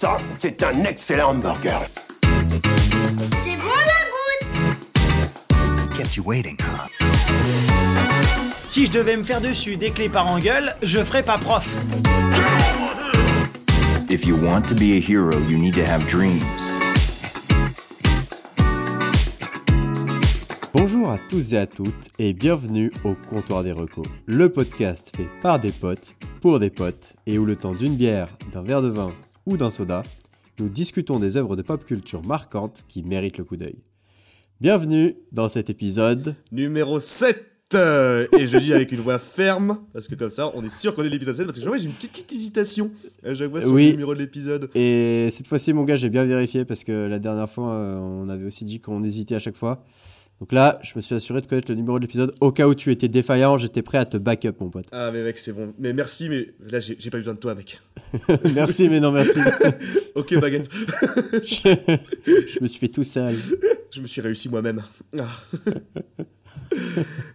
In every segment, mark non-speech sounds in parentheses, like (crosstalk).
Ça, c'est un excellent hamburger. C'est bon la goutte Kept you waiting, huh? Si je devais me faire dessus des clés par engueule, je ferais pas prof. If you want to be a hero, you need to have dreams. Bonjour à tous et à toutes et bienvenue au Comptoir des Recos, le podcast fait par des potes, pour des potes et où le temps d'une bière, d'un verre de vin ou d'un soda, nous discutons des œuvres de pop culture marquantes qui méritent le coup d'œil. Bienvenue dans cet épisode numéro 7 euh, et je dis avec une voix ferme parce que comme ça on est sûr qu'on est l'épisode 7 parce que j'ai une petite, petite hésitation à chaque fois sur Oui. le numéro de l'épisode et cette fois-ci mon gars j'ai bien vérifié parce que la dernière fois euh, on avait aussi dit qu'on hésitait à chaque fois. Donc là je me suis assuré de connaître le numéro de l'épisode au cas où tu étais défaillant j'étais prêt à te back up mon pote. ah mais mec c'est bon mais merci mais là j'ai j'ai pas besoin de toi mec (laughs) merci mais non merci. (laughs) ok baguette (laughs) je, je me suis fait tout seul. je me suis réussi moi-même Ah.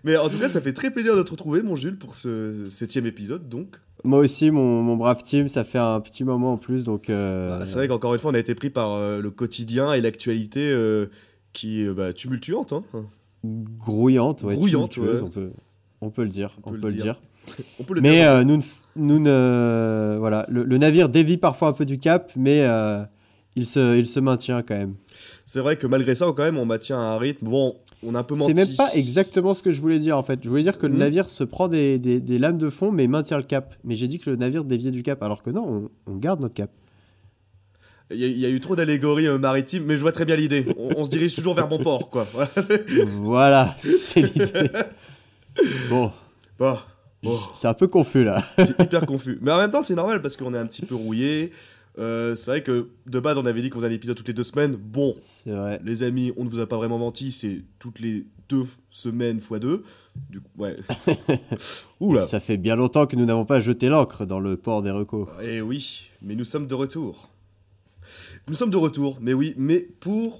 mais en tout cas ça fait très plaisir de te retrouver mon Jules pour ce septième épisode donc Moi aussi, mon, mon brave team, ça fait un petit moment en plus, donc... euh, Ah, c'est vrai qu'encore une fois on a été pris par euh, le quotidien et l'actualité euh, qui est bah, tumultuante hein. Grouillante, ouais. Grouillante, ouais. on, peut, on peut le dire, on, peut, le dire. (laughs) on peut le Mais dire euh, nous, nous ne... Voilà, le, le navire dévie parfois un peu du cap, mais euh, il, se, il se maintient quand même. c'est vrai que malgré ça quand même on maintient un rythme bon on a un peu C'est même pas exactement ce que je voulais dire, en fait. Je voulais dire que le Mhm. navire se prend des, des, des lames de fond, mais maintient le cap. Mais j'ai dit que le navire déviait du cap, alors que non, on, on garde notre cap. Il y, a- il y a eu trop d'allégories euh, maritimes, mais je vois très bien l'idée. On, on se dirige toujours vers bon port, quoi. (laughs) Voilà, c'est- l'idée. Bon, bon, bon, c'est un peu confus, là. c'est hyper confus. Mais en même temps, c'est normal parce qu'on est un petit peu rouillé. Euh, c'est vrai que de base, on avait dit qu'on faisait un épisode toutes les deux semaines. Bon, C'est vrai. les amis, on ne vous a pas vraiment menti, c'est toutes les deux semaines fois deux. Du coup, ouais. (laughs) Oula. Ça fait bien longtemps que nous n'avons pas jeté l'ancre dans le port des recos. Eh oui, mais nous sommes de retour. Nous sommes de retour, mais oui, mais pour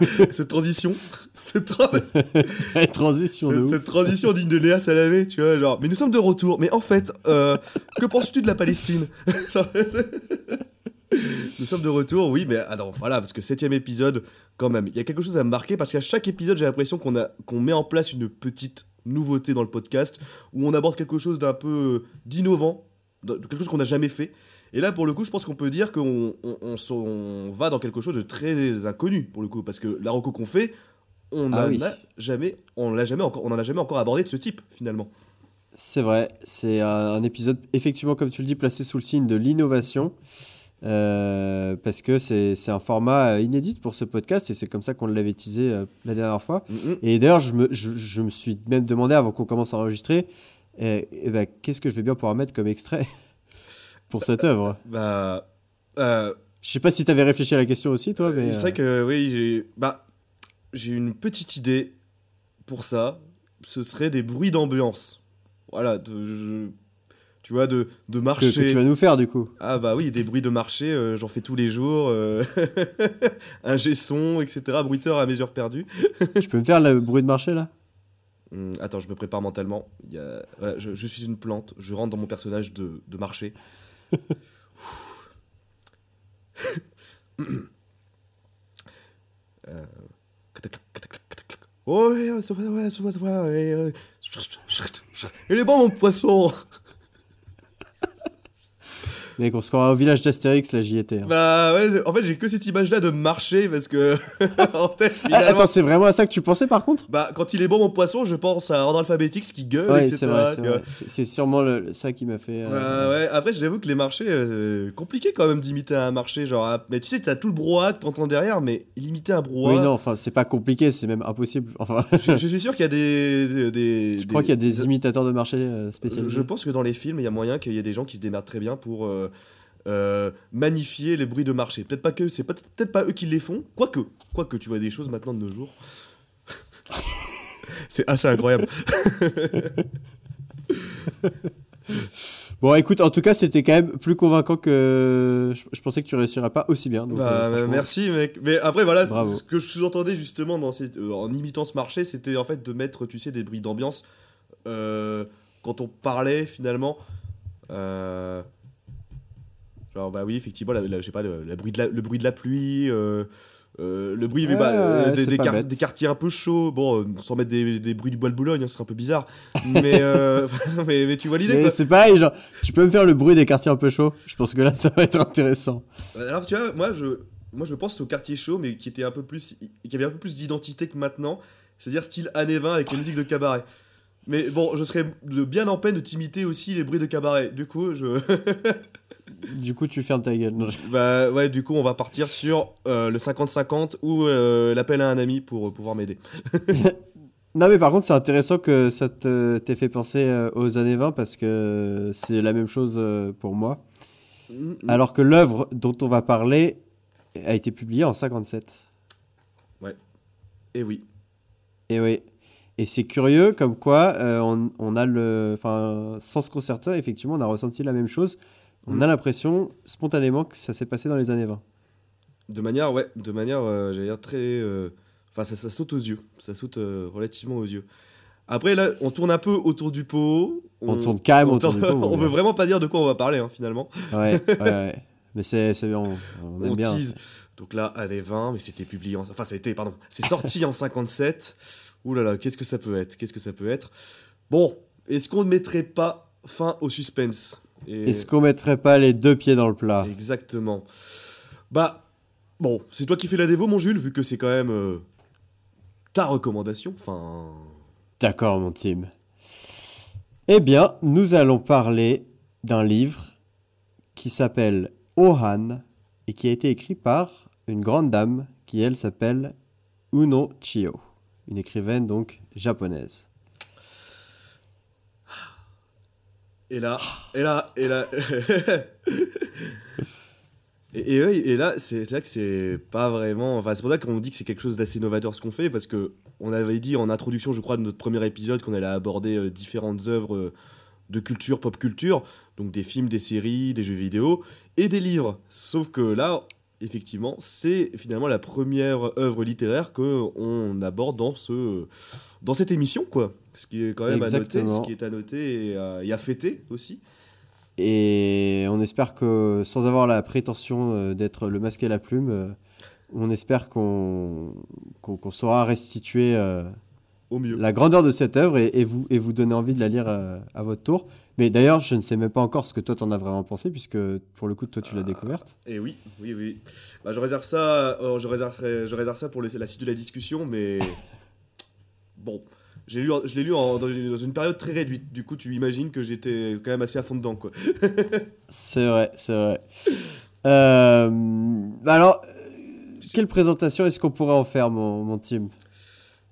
(laughs) cette transition, cette, tra- transition cette, transition digne de Léa Salamé, tu vois, genre. Mais nous sommes de retour. Mais en fait, euh, que penses-tu de la Palestine (laughs) (laughs) Nous sommes de retour, oui, mais alors voilà, parce que septième épisode, quand même, il y a quelque chose à me marquer parce qu'à chaque épisode, j'ai l'impression qu'on a qu'on met en place une petite nouveauté dans le podcast où on aborde quelque chose d'un peu euh, d'innovant, quelque chose qu'on n'a jamais fait. Et là, pour le coup, je pense qu'on peut dire qu'on on, on s'en- on va dans quelque chose de très inconnu pour le coup, parce que la reco qu'on fait, on Ah oui. a jamais, on l'a jamais encore, on en a jamais encore abordé de ce type finalement. C'est vrai, c'est un, épisode effectivement, comme tu le dis, placé sous le signe de l'innovation. euh, parce que c'est un format inédit pour ce podcast et c'est comme ça qu'on l'avait teasé euh, la dernière fois. Mhm. Et d'ailleurs, je me, je, je me suis même demandé avant qu'on commence à enregistrer, eh, eh ben, qu'est-ce que je vais bien pouvoir mettre comme extrait? Pour cette œuvre (laughs) Bah, euh, Je sais pas si tu avais réfléchi à la question aussi, toi, mais. c'est euh, vrai que oui, j'ai, bah, j'ai une petite idée pour ça. Ce serait des bruits d'ambiance. Voilà, de, je- tu vois, de, de que, marché. que tu vas nous faire du coup. Ah bah oui, des bruits de marché, euh, j'en fais tous les jours. euh, (laughs) un G-son, etc. Bruiteur à mesure perdue. (laughs) tu peux me faire le bruit de marché là? Hum, attends, je me prépare mentalement. Il y a... voilà, je, je suis une plante, je rentre dans mon personnage de, de marché. Euh, Oh, ouais, ouais, ouais, ouais. Poisson Mec, on se croirait au village d'Astérix, là j'y étais. hein. Bah ouais, en fait j'ai que cette image là de marché parce que (laughs) en tête Ah, attends, c'est vraiment à ça que tu pensais par contre? Bah quand il est bon mon poisson je pense à ordre alphabétique qui gueule Ouais, etc c'est vrai, c'est sûrement le- ça qui m'a fait. euh, Ouais, ouais. Après, j'avoue que les marchés, euh, compliqué quand même d'imiter un marché. Genre, mais tu sais, t'as tout le brouhaha que t'entends derrière, mais imiter un Oui, brouhaha. non, enfin, c'est pas compliqué, c'est même impossible. (laughs) Enfin, je, je suis sûr qu'il y a des. des, des- je crois qu'il y a des imitateurs de marché euh, Je, spécialisés. je pense que dans les films, il y a moyen qu'il y ait des gens qui se démerdent très bien pour euh, euh, magnifier les bruits de marché. Peut-être pas que c'est peut-être pas eux qui les font, quoique, quoique tu vois des choses maintenant de nos jours. (laughs) c'est assez incroyable. (laughs) Bon, écoute, en tout cas, c'était quand même plus convaincant que je, je pensais que tu réussirais pas aussi bien. donc, Bah, euh, bah, merci mec. Mais après voilà, Bravo. ce que je sous-entendais justement dans euh, en imitant ce marché, c'était en fait de mettre, tu sais, des bruits d'ambiance euh, quand on parlait finalement. Genre, bah oui, effectivement, la, la- je sais pas, le, la bruit de la, le bruit de la pluie, euh, euh, le bruit Ouais, bah, euh, des, des bête. quartiers un peu chauds. Bon, euh, sans mettre des, des bruits du bois de Boulogne, hein, ce serait un peu bizarre. (laughs) Mais, (laughs) mais, mais tu vois l'idée, c'est pareil, genre, tu peux me faire le bruit des quartiers un peu chauds Je pense que là, (laughs) ça va être intéressant. Alors, tu vois, moi, je, moi, je pense au quartier chaud, mais qui était un peu plus, qui avait un peu plus d'identité que maintenant. C'est-à-dire style années 20 avec la musique de cabaret. Mais bon, je serais bien en peine de t'imiter aussi les bruits de cabaret. Du coup, je. (laughs) Du coup, tu fermes ta gueule. Non, Bah ouais, du coup, on va partir sur euh, le 50-50 ou euh, l'appel à un ami pour euh, pouvoir m'aider. (laughs) (laughs) Non, mais par contre, c'est intéressant que ça t'ait fait penser aux années 20 parce que c'est la même chose pour moi. Mm, Alors que l'œuvre dont on va parler a été publiée en 57. Et oui. Et oui. Et c'est curieux, comme quoi euh, on, on a le. Enfin, sans se concerter, effectivement, on a ressenti la même chose. On Mm. a l'impression, spontanément, que ça s'est passé dans les années 20. De manière, ouais, de manière, euh, j'allais dire très. euh, Enfin, ça, ça saute aux yeux. Ça saute relativement aux yeux. Après, là, on tourne un peu autour du pot. On tourne carrément on autour du pot, (laughs) on veut vraiment pas dire de quoi on va parler, hein, finalement. Ouais, ouais, ouais. Mais c'est c'est bien, on, on aime bien. tease. Donc là, années 20, mais c'était publié en. Enfin, ça a été, pardon, c'est sorti en 57. Ouh là là, qu'est-ce que ça peut être? Qu'est-ce que ça peut être? Bon, est-ce qu'on ne mettrait pas fin au suspense? Et- Est-ce qu'on mettrait pas les deux pieds dans le plat? Exactement. Bah, bon, c'est toi qui fais la dévo, mon Jules, vu que c'est quand même euh, ta recommandation. Enfin. D'accord, mon team. Eh bien, nous allons parler d'un livre qui s'appelle Ohan et qui a été écrit par une grande dame qui, elle, s'appelle Uno Chio, une écrivaine donc japonaise. Et là, et là, et là. (laughs) et, et, là, c'est c'est là que c'est pas vraiment. Enfin, c'est pour ça qu'on dit que c'est quelque chose d'assez novateur ce qu'on fait, parce que on avait dit en introduction, je crois, de notre premier épisode, qu'on allait aborder euh, différentes œuvres euh, de culture, pop culture, donc des films, des séries, des jeux vidéo et des livres. Sauf que là, effectivement, c'est finalement la première œuvre littéraire que on aborde dans ce dans cette émission, quoi. Ce qui est quand même à noter, ce qui est à noter et à, et à fêter aussi. Et on espère que, sans avoir la prétention euh, d'être le masque et la plume, euh, on espère qu'on qu'on qu'on saura restituer euh, Au mieux. la grandeur de cette œuvre et, et vous, et vous donner envie de la lire euh, à votre tour. Mais d'ailleurs, je ne sais même pas encore ce que toi t'en as vraiment pensé, puisque pour le coup, toi tu l'as découverte. Et oui, oui, oui. Bah, je réserve ça, euh, je réserverai- je réserve ça pour la suite de la discussion, mais (laughs) bon, j'ai lu, je l'ai lu en- dans, une, dans une période très réduite. Du coup, tu imagines que j'étais quand même assez à fond dedans, quoi. (laughs) C'est vrai, c'est vrai. Euh, bah alors, quelle présentation est-ce qu'on pourrait en faire, mon, mon team?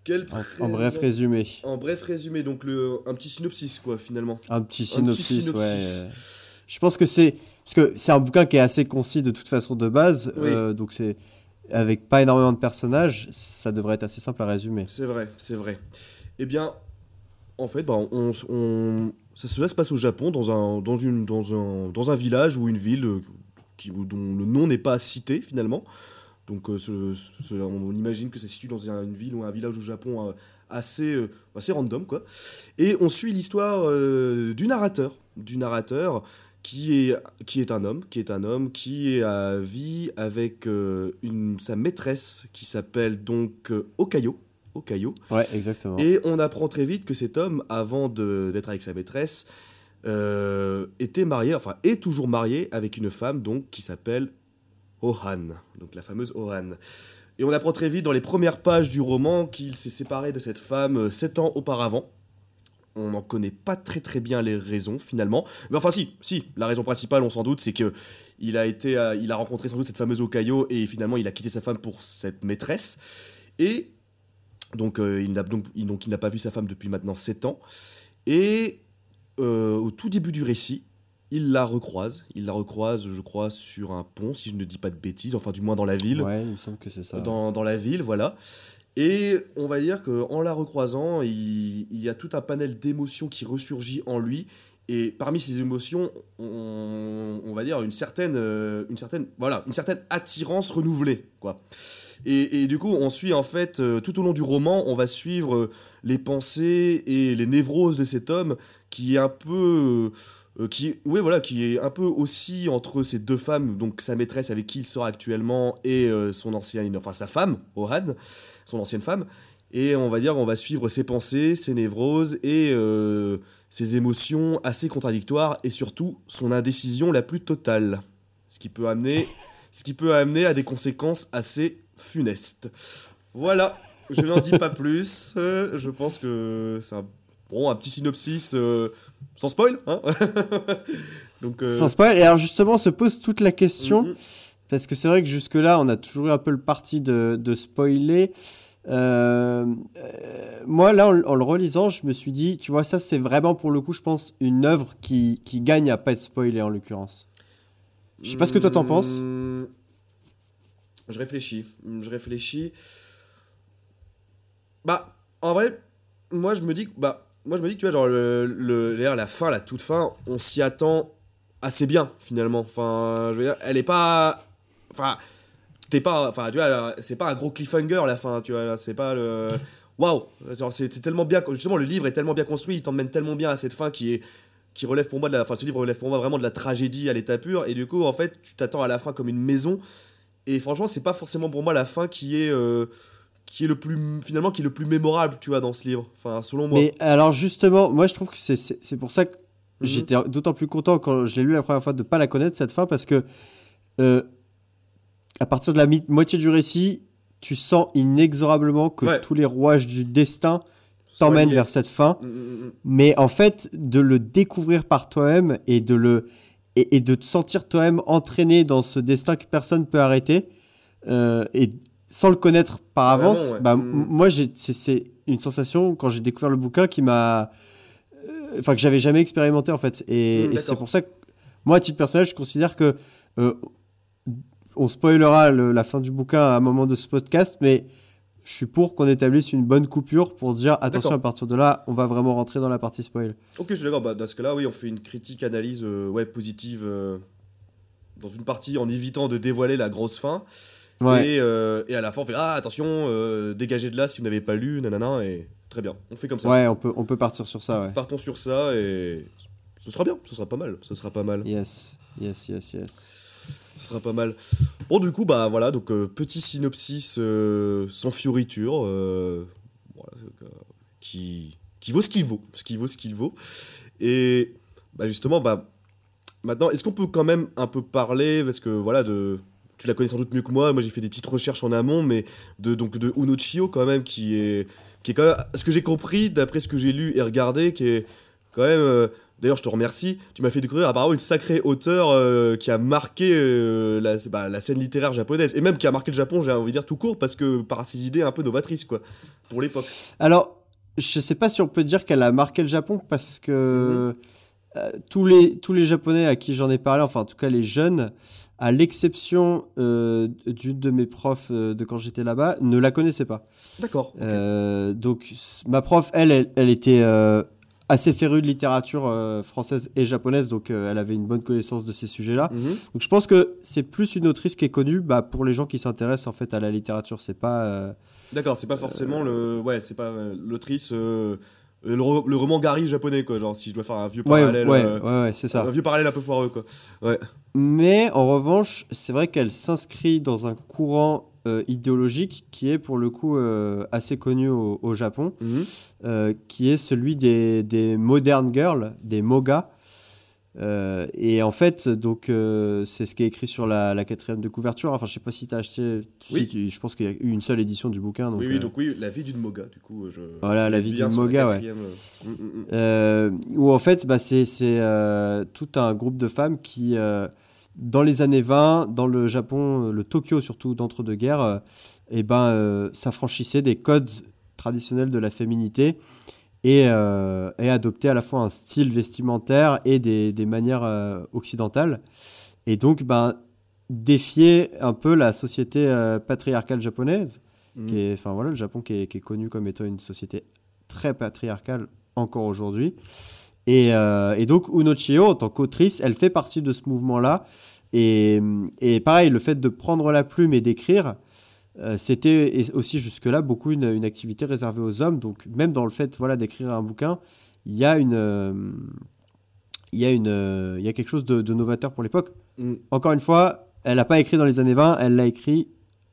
Quel en, en bref résumé. En bref résumé, donc le, un petit synopsis, quoi, finalement. Un petit petit synopsis, ouais. Je pense que c'est parce que c'est un bouquin qui est assez concis de toute façon de base, Oui. euh, donc c'est avec pas énormément de personnages, ça devrait être assez simple à résumer. C'est vrai, c'est vrai. Eh bien, en fait, bah, on, on- ça, cela se passe au Japon, dans un, dans une, dans un, dans un village ou une ville euh, qui, dont le nom n'est pas cité finalement. Donc, euh, ce- ce- on imagine que ça se situe dans un- une ville ou un village au Japon euh, assez, euh, assez random, quoi. Et on suit l'histoire du narrateur, du narrateur qui est, qui est un homme, qui est un homme qui est à vie avec une, sa maîtresse qui s'appelle donc Okayo. Okayo. Ouais, exactement. Et on apprend très vite que cet homme, avant d'être avec sa maîtresse, euh, était marié, enfin est toujours marié avec une femme donc qui s'appelle Ohan, donc la fameuse Ohan. Et on apprend très vite dans les premières pages du roman qu'il s'est séparé de cette femme euh, sept ans auparavant. On n'en connaît pas très très bien les raisons finalement. Mais enfin si, si, la raison principale on s'en doute c'est que il a euh, rencontré sans doute cette fameuse Okayo et finalement il a quitté sa femme pour cette maîtresse. Et donc, euh, il n'a pas vu sa femme depuis maintenant 7 ans. Et euh, au tout début du récit, il la recroise. Il la recroise, je crois, sur un pont, si je ne dis pas de bêtises, enfin du moins dans la ville. Ouais, il me semble que c'est ça. Dans, dans la ville, voilà. Et on va dire qu'en la recroisant, il, il y a tout un panel d'émotions qui ressurgit en lui. Et parmi ces émotions, on, on va dire une certaine, euh, une certaine, voilà, une certaine attirance renouvelée, quoi. Et, et du coup, on suit en fait euh, tout au long du roman, on va suivre euh, les pensées et les névroses de cet homme qui est un peu, euh, qui, ouais, voilà, qui est un peu aussi entre ces deux femmes, donc sa maîtresse avec qui il sort actuellement et euh, son ancienne, enfin sa femme, Oran, son ancienne femme. Et on va dire, on va suivre ses pensées, ses névroses et euh, ses émotions assez contradictoires et surtout son indécision la plus totale. Ce qui peut amener, (laughs) ce qui peut amener à des conséquences assez funestes. Voilà, je n'en dis pas plus. euh, je pense que c'est un, bon, un petit synopsis euh, sans spoil. Hein (laughs) Donc, euh, Sans spoil. Et alors justement, se pose toute la question, mhm. parce que c'est vrai que jusque-là, on a toujours eu un peu le parti de, de spoiler. Euh, euh, moi, là, en, en le relisant, je me suis dit, tu vois, ça, c'est vraiment pour le coup, je pense, une œuvre qui, qui gagne à pas être spoilée en l'occurrence. Je sais pas ce que toi t'en penses. Hmm, Je réfléchis. Je réfléchis. Bah, en vrai, moi je me dis que bah, moi je me dis que tu vois genre le, le la fin, la toute fin, on s'y attend assez bien finalement. Enfin, je veux dire, elle est pas, enfin, t'es pas, enfin, tu vois, c'est pas un gros cliffhanger la fin, tu vois, c'est pas le, waouh, c'est tellement bien, justement le livre est tellement bien construit, il t'emmène tellement bien à cette fin qui est qui relève pour moi de la enfin ce livre relève pour moi vraiment de la tragédie à l'état pur et du coup en fait tu t'attends à la fin comme une maison et franchement c'est pas forcément pour moi la fin qui est euh, qui est le plus finalement qui est le plus mémorable tu vois dans ce livre enfin selon moi Mais alors justement, moi je trouve que c'est- pour ça que Mhm. j'étais d'autant plus content quand je l'ai lu la première fois de pas la connaître cette fin parce que euh, à partir de la moitié du récit, tu sens inexorablement que Ouais. tous les rouages du destin t'emmènent vers cette fin. Mm, mm, mm. Mais en fait, de le découvrir par toi-même et de le et, et de te sentir toi-même entraîné dans ce destin que personne peut arrêter euh, et sans le connaître par Vraiment, avance, ouais. bah, Mm. moi c'est- une sensation quand j'ai découvert le bouquin qui m'a euh, enfin que j'avais jamais expérimenté en fait. Et, Mm, et c'est pour ça que moi à titre personnel je considère que euh, on spoilera le- la fin du bouquin à un moment de ce podcast mais je suis pour qu'on établisse une bonne coupure pour dire attention à partir de là on va vraiment rentrer dans la partie spoil. Ok je suis d'accord. Bah, dans ce cas là oui on fait une critique analyse euh, ouais positive euh, dans une partie en évitant de dévoiler la grosse fin ouais et, euh, et à la fin on fait ah attention euh, dégagez de là si vous n'avez pas lu nanana et très bien on fait comme ça Ouais, on peut, on peut partir sur ça, ouais. partons sur ça et ce sera bien ce sera pas mal ce sera pas mal Yes, yes, yes, yes. Ce sera pas mal. Bon, du coup, bah voilà, donc euh, petit synopsis sans fioriture, voilà, qui, qui vaut ce qu'il vaut, ce qui vaut ce qu'il vaut. Et bah justement, bah maintenant, est-ce qu'on peut quand même un peu parler, parce que voilà, de, tu la connais sans doute mieux que moi, moi j'ai fait des petites recherches en amont, mais de, donc, de Uno Chio quand même, qui est, qui est quand même, ce que j'ai compris, d'après ce que j'ai lu et regardé, qui est quand même... euh, D'ailleurs, je te remercie. Tu m'as fait découvrir apparemment une sacrée auteure euh, qui a marqué euh, la, bah, la scène littéraire japonaise et même qui a marqué le Japon, j'ai envie de dire tout court, parce que par ses idées un peu novatrices, quoi, pour l'époque. Alors, je sais pas si on peut dire qu'elle a marqué le Japon parce que Mhm. euh, tous, les, tous les Japonais à qui j'en ai parlé, enfin en tout cas les jeunes, à l'exception euh, d'une de mes profs euh, de quand j'étais là-bas, ne la connaissaient pas. D'accord. Euh, donc ma prof, elle, elle, elle était assez férue de littérature euh, française et japonaise, donc euh, elle avait une bonne connaissance de ces sujets-là. Mhm. Donc je pense que c'est plus une autrice qui est connue bah, pour les gens qui s'intéressent en fait à la littérature. C'est pas euh, D'accord, c'est pas forcément le. Ouais, c'est pas l'autrice. Euh, le, ro- le roman Gary japonais, quoi. Genre, si je dois faire un vieux ouais, parallèle. ouais, euh, ouais, ouais, c'est ça. Un vieux parallèle un peu foireux, quoi. Ouais. Mais en revanche, c'est vrai qu'elle s'inscrit dans un courant euh, idéologique qui est pour le coup euh, assez connu au, au Japon, Mhm. qui est celui des, des modern girls, des moga. Euh, et en fait, donc euh, c'est ce qui est écrit sur la, la quatrième de couverture. Enfin, je sais pas si tu as acheté. si, Oui. tu- je pense qu'il y a eu une seule édition du bouquin. Donc, oui, oui, euh, donc oui, la vie d'une moga, du coup. Je, Voilà, je la vie d'une moga, ouais. mm, mm, mm. Où en fait, bah, c'est tout un groupe de femmes qui, dans les années 20, dans le Japon, le Tokyo surtout d'entre-deux-guerres, euh, eh ben, s'affranchissaient des codes traditionnels de la féminité et, euh, et adoptaient à la fois un style vestimentaire et des, des manières euh, occidentales. Et donc, ben, défier un peu la société euh, patriarcale japonaise Mhm. qui est, enfin voilà, le Japon qui est, qui est connu comme étant une société très patriarcale encore aujourd'hui. Et, et donc Uno Chio, en tant qu'autrice, elle fait partie de ce mouvement-là. Et, et pareil, le fait de prendre la plume et d'écrire, euh, c'était aussi jusque-là beaucoup une, une activité réservée aux hommes. Donc même dans le fait voilà, d'écrire un bouquin, il y a une... euh, il y a une, euh, il y a quelque chose de, de novateur pour l'époque. Mm. Encore une fois, elle n'a pas écrit dans les années 20, elle l'a écrit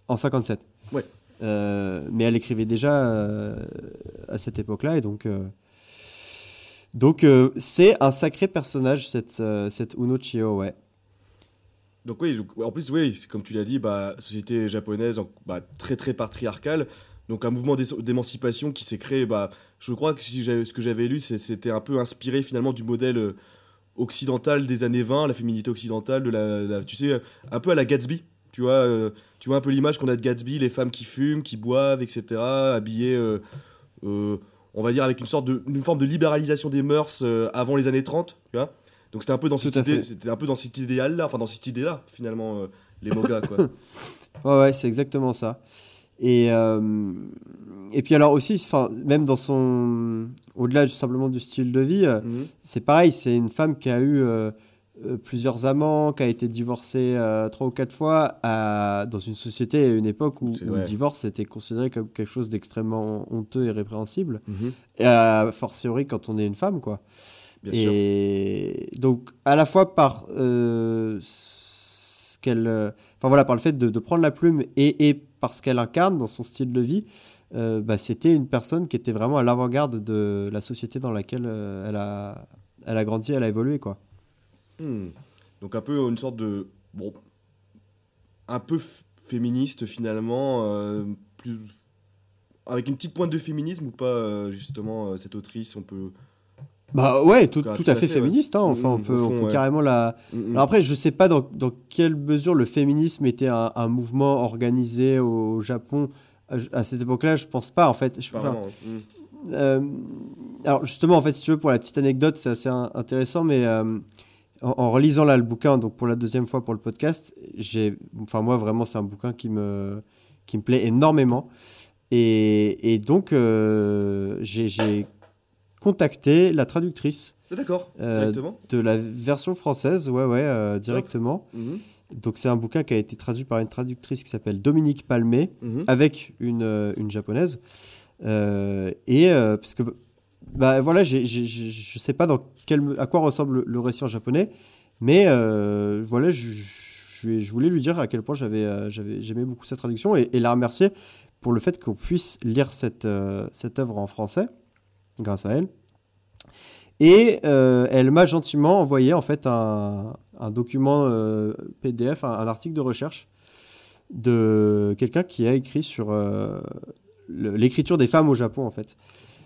en 57. Ouais. Mais elle écrivait déjà à cette époque-là et donc. donc c'est un sacré personnage cette cette Uno Chio ouais. Donc oui, en plus oui, comme tu l'as dit, bah, société japonaise bah, très très patriarcale. Donc un mouvement d'é- d'émancipation qui s'est créé. Bah, je crois que ce que j'avais lu, c'était un peu inspiré finalement du modèle euh, occidental des années 20, la féminité occidentale, de la, tu sais, un peu à la Gatsby. Tu vois, euh, tu vois un peu l'image qu'on a de Gatsby, les femmes qui fument, qui boivent, etc., habillées, euh, euh, on va dire avec une sorte de, une forme de libéralisation des mœurs euh, avant les années 30, tu vois. Donc c'était un peu dans cette à idée, c'était un peu dans cet idéal là, enfin dans cette idée là finalement euh, les mogas quoi. (laughs) Ouais, ouais, c'est exactement ça. Et, euh, et puis alors aussi, enfin, même dans son... Au-delà simplement du style de vie, euh, Mhm. c'est pareil, c'est une femme qui a eu plusieurs amants, qui a été divorcée trois ou quatre fois à- dans une société et une époque où, le divorce était considéré comme quelque chose d'extrêmement honteux et répréhensible. Mhm. Et a fortiori quand on est une femme, quoi. Bien sûr. et donc, à la fois par euh, ce qu'elle. euh, Enfin voilà, par le fait de, de prendre la plume et, et par ce qu'elle incarne dans son style de vie, euh, bah, c'était une personne qui était vraiment à l'avant-garde de la société dans laquelle elle, a, elle a grandi, elle a évolué, quoi. Hmm. Donc un peu une sorte de bon, un peu féministe finalement, euh, plus avec une petite pointe de féminisme ou pas justement cette autrice on peut. Bah ouais, tout, Tout à- tout fait, ouais. féministe, hein, enfin, on Mm, peut, au on fond, peut ouais. carrément la. Mhm. Alors après, je sais pas dans, dans quelle mesure le féminisme était un, un mouvement organisé au Japon à, à cette époque-là. Je pense pas, en fait. Je, enfin. Euh, alors justement, en fait, si tu veux, pour la petite anecdote, c'est assez in- intéressant, mais euh, en, en relisant là le bouquin, donc pour la deuxième fois pour le podcast, j'ai, enfin moi vraiment, c'est un bouquin qui me, qui me plaît énormément, et, et donc euh, j'ai, j'ai contacté la traductrice Ah, D'accord, Euh, directement. de la version française, ouais ouais, euh, directement. Mhm. Donc c'est un bouquin qui a été traduit par une traductrice qui s'appelle Dominique Palmé Mhm. avec une, euh, une japonaise. Et parce que bah voilà, je sais pas dans quel, à quoi ressemble le, récit en japonais, mais euh, voilà, je, je, je voulais lui dire à quel point j'avais euh, j'aimais beaucoup cette traduction et, et la remercier pour le fait qu'on puisse lire cette euh, cette œuvre en français grâce à elle. Et euh, elle m'a gentiment envoyé en fait un, un document euh, PDF, un, un article de recherche de quelqu'un qui a écrit sur euh, l'écriture des femmes au Japon en fait.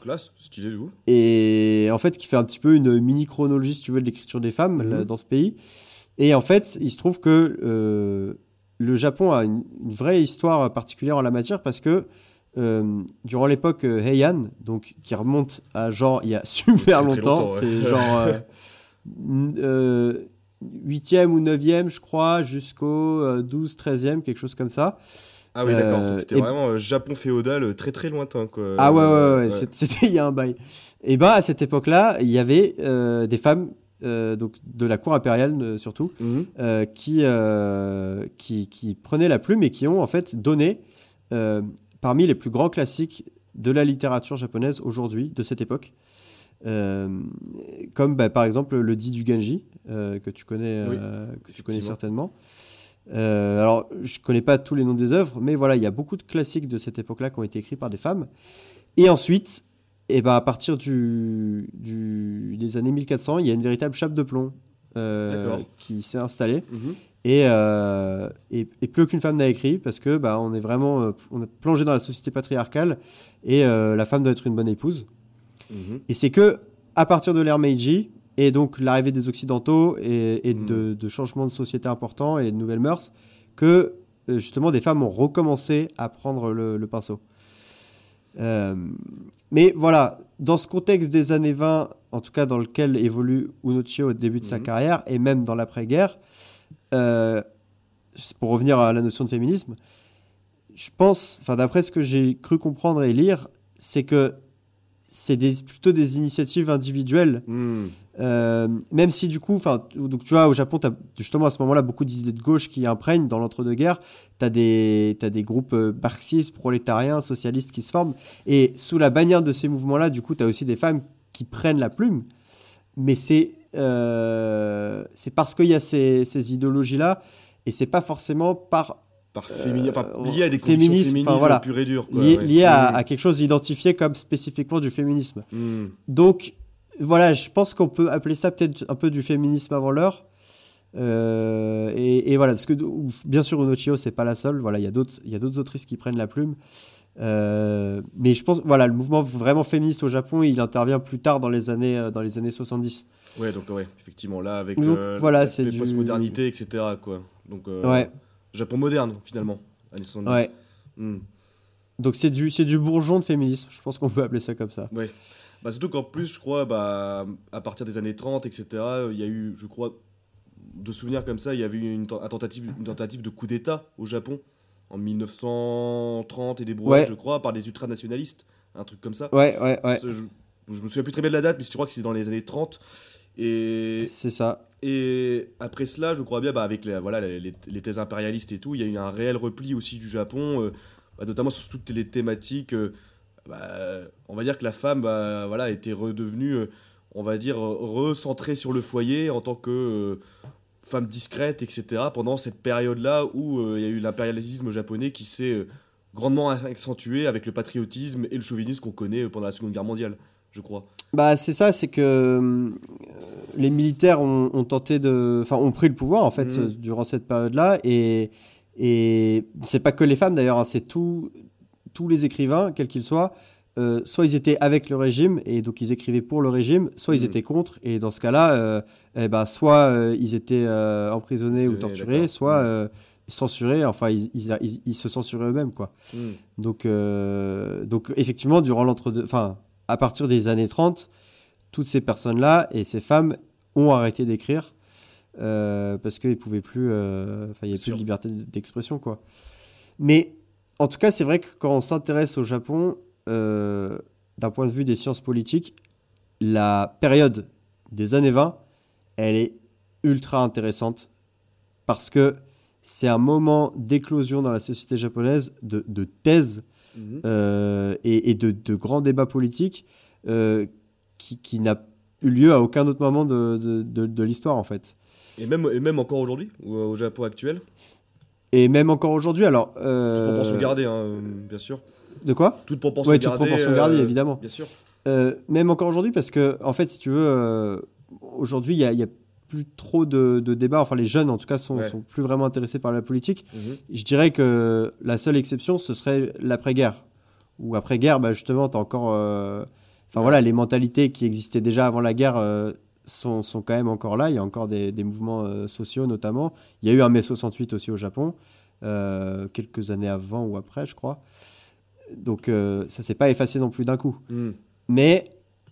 Classe, stylé de vous. Et en fait qui fait un petit peu une mini chronologie si tu veux de l'écriture des femmes Mhm. là, dans ce pays. Et en fait il se trouve que le Japon a une, une vraie histoire particulière en la matière parce que euh, durant l'époque euh, Heian, donc qui remonte à genre il y a (laughs) super Très, longtemps, longtemps, ouais. c'est genre euh, n- (laughs) euh, 8e ou 9e, je crois, jusqu'au euh, 12, 13e, quelque chose comme ça. Ah oui, d'accord. C'était et- vraiment Japon féodal très très lointain quoi. Ah ouais, ouais, ouais, (laughs) c'était il y a un bail. Et ben à cette époque-là, il y avait des femmes euh, donc de la cour impériale euh, surtout, Mhm. euh, qui, qui, qui prenaient la plume et qui ont en fait donné parmi les plus grands classiques de la littérature japonaise aujourd'hui, de cette époque. Euh, comme bah, par exemple le dit du Genji, euh, que tu connais, Oui, euh, que tu connais certainement. Alors, je connais pas tous les noms des œuvres, mais voilà, il y a beaucoup de classiques de cette époque-là qui ont été écrits par des femmes. Et ensuite, et ben à partir du, du- des années 1400, il y a une véritable chape de plomb qui s'est installée. Mhm. Et, euh, et, et plus aucune femme n'a écrit parce que bah, on est vraiment euh, on est plongé dans la société patriarcale et euh, la femme doit être une bonne épouse. Mhm. Et c'est que à partir de l'ère Meiji et donc l'arrivée des Occidentaux et, et Mhm. de, de changements de société importants et de nouvelles mœurs que justement des femmes ont recommencé à prendre le, le pinceau. Euh, mais voilà, dans ce contexte des années 20, en tout cas dans lequel évolue Unochio au début de sa Mhm. carrière et même dans l'après-guerre, euh, pour revenir à la notion de féminisme, je pense, enfin d'après ce que j'ai cru comprendre et lire, c'est que c'est des, plutôt des initiatives individuelles Mhm. euh, même si du coup, enfin, donc tu vois, au Japon, tu as justement à ce moment-là beaucoup d'idées de gauche qui imprègnent dans l'entre-deux-guerres. Tu as des, t'as des groupes euh, marxistes, prolétariens, socialistes qui se forment. Et sous la bannière de ces mouvements-là, du coup, tu as aussi des femmes qui prennent la plume. Mais c'est euh, c'est parce qu'il y a ces, ces idéologies-là, et c'est pas forcément par Par féminin, enfin, Euh, lié à des convictions féminisme, féministes voilà. pur et dur. Quoi, lié, ouais. lié à, Mm. à quelque chose identifié comme spécifiquement du féminisme. Mm. Donc voilà, je pense qu'on peut appeler ça peut-être un peu du féminisme avant l'heure. Euh, et, et voilà, parce que bien sûr, Unochio, c'est pas la seule. Voilà, il y a d'autres, il y a d'autres autrices qui prennent la plume. Euh, mais je pense, voilà, le mouvement vraiment féministe au Japon, il intervient plus tard dans les années, euh, dans les années 70. Ouais, donc ouais, effectivement, là, avec Donc, euh, voilà, c'est du- postmodernité, etc. Quoi. Donc, euh, Ouais, Japon moderne, finalement, années 70. ouais. Mm. Donc c'est du, du bourgeon de féminisme. Je pense qu'on peut appeler ça comme ça. Bah, surtout qu'en plus, je crois, bah, à partir des années 30, etc., il y a eu, je crois, de souvenirs comme ça, il y avait eu une, ten- un tentative, une tentative de coup d'État au Japon en 1930 et des brouettes, Ouais. je crois, par des ultranationalistes, un truc comme ça. Ouais, ouais, ouais. Je, je me souviens plus très bien de la date, mais je crois que c'est dans les années 30. Et, C'est ça. et après cela, je crois bien, bah, avec les, voilà, les, thèses impérialistes et tout, il y a eu un réel repli aussi du Japon, euh, bah, notamment sur toutes les thématiques. euh, bah, on va dire que la femme bah, voilà, était redevenue, euh, on va dire, recentrée sur le foyer en tant que femme discrète, etc. Pendant cette période-là où euh, il y a eu l'impérialisme japonais qui s'est euh, grandement accentué avec le patriotisme et le chauvinisme qu'on connaît euh, pendant la Seconde Guerre mondiale, je crois. Bah, c'est ça, c'est que euh, les militaires ont, ont tenté de. Enfin, ont pris le pouvoir, en fait, euh, durant cette période-là. Et, et c'est pas que les femmes, d'ailleurs, hein, c'est tous les écrivains, quels qu'ils soient. Euh, soit ils étaient avec le régime et donc ils écrivaient pour le régime, soit ils Mhm. étaient contre et dans ce cas-là, euh, eh ben, soit euh, ils étaient emprisonnés ou torturés, soit euh, censurés. Enfin, ils, ils- ils- ils se censuraient eux-mêmes, quoi. Mm. Donc, donc effectivement, durant l'entre-deux, enfin, à partir des années 30, toutes ces personnes-là et ces femmes ont arrêté d'écrire parce qu'ils pouvaient plus, enfin, il n'y avait plus de liberté d'expression, quoi. Mais en tout cas, c'est vrai que quand on s'intéresse au Japon, euh, d'un point de vue des sciences politiques, la période des années 20, elle est ultra intéressante parce que c'est un moment d'éclosion dans la société japonaise de, de thèses Mhm. euh, et, et de, de grands débats politiques euh, qui, qui n'a eu lieu à aucun autre moment de, l'histoire en fait. Et même, et même encore aujourd'hui, au, au Japon actuel, Et même encore aujourd'hui, alors... euh, proportion gardée, hein, bien sûr. De quoi Toute proportion Ouais, toute gardée. proportion euh, gardée, évidemment. Bien sûr. Euh, même encore aujourd'hui, parce que, en fait, si tu veux, euh, aujourd'hui, il y a, il y a plus trop de, de débats. Enfin, les jeunes, en tout cas, sont, Ouais. sont plus vraiment intéressés par la politique. Mhm. Je dirais que la seule exception, ce serait l'après-guerre. Ou après-guerre, bah, justement, tu encore. euh, Enfin, voilà, les mentalités qui existaient déjà avant la guerre euh, sont, sont quand même encore là. Il y a encore des, des mouvements euh, sociaux, notamment. Il y a eu un mai 68 aussi au Japon, euh, quelques années avant ou après, je crois. Donc, euh, ça s'est pas effacé non plus d'un coup. Mm. Mais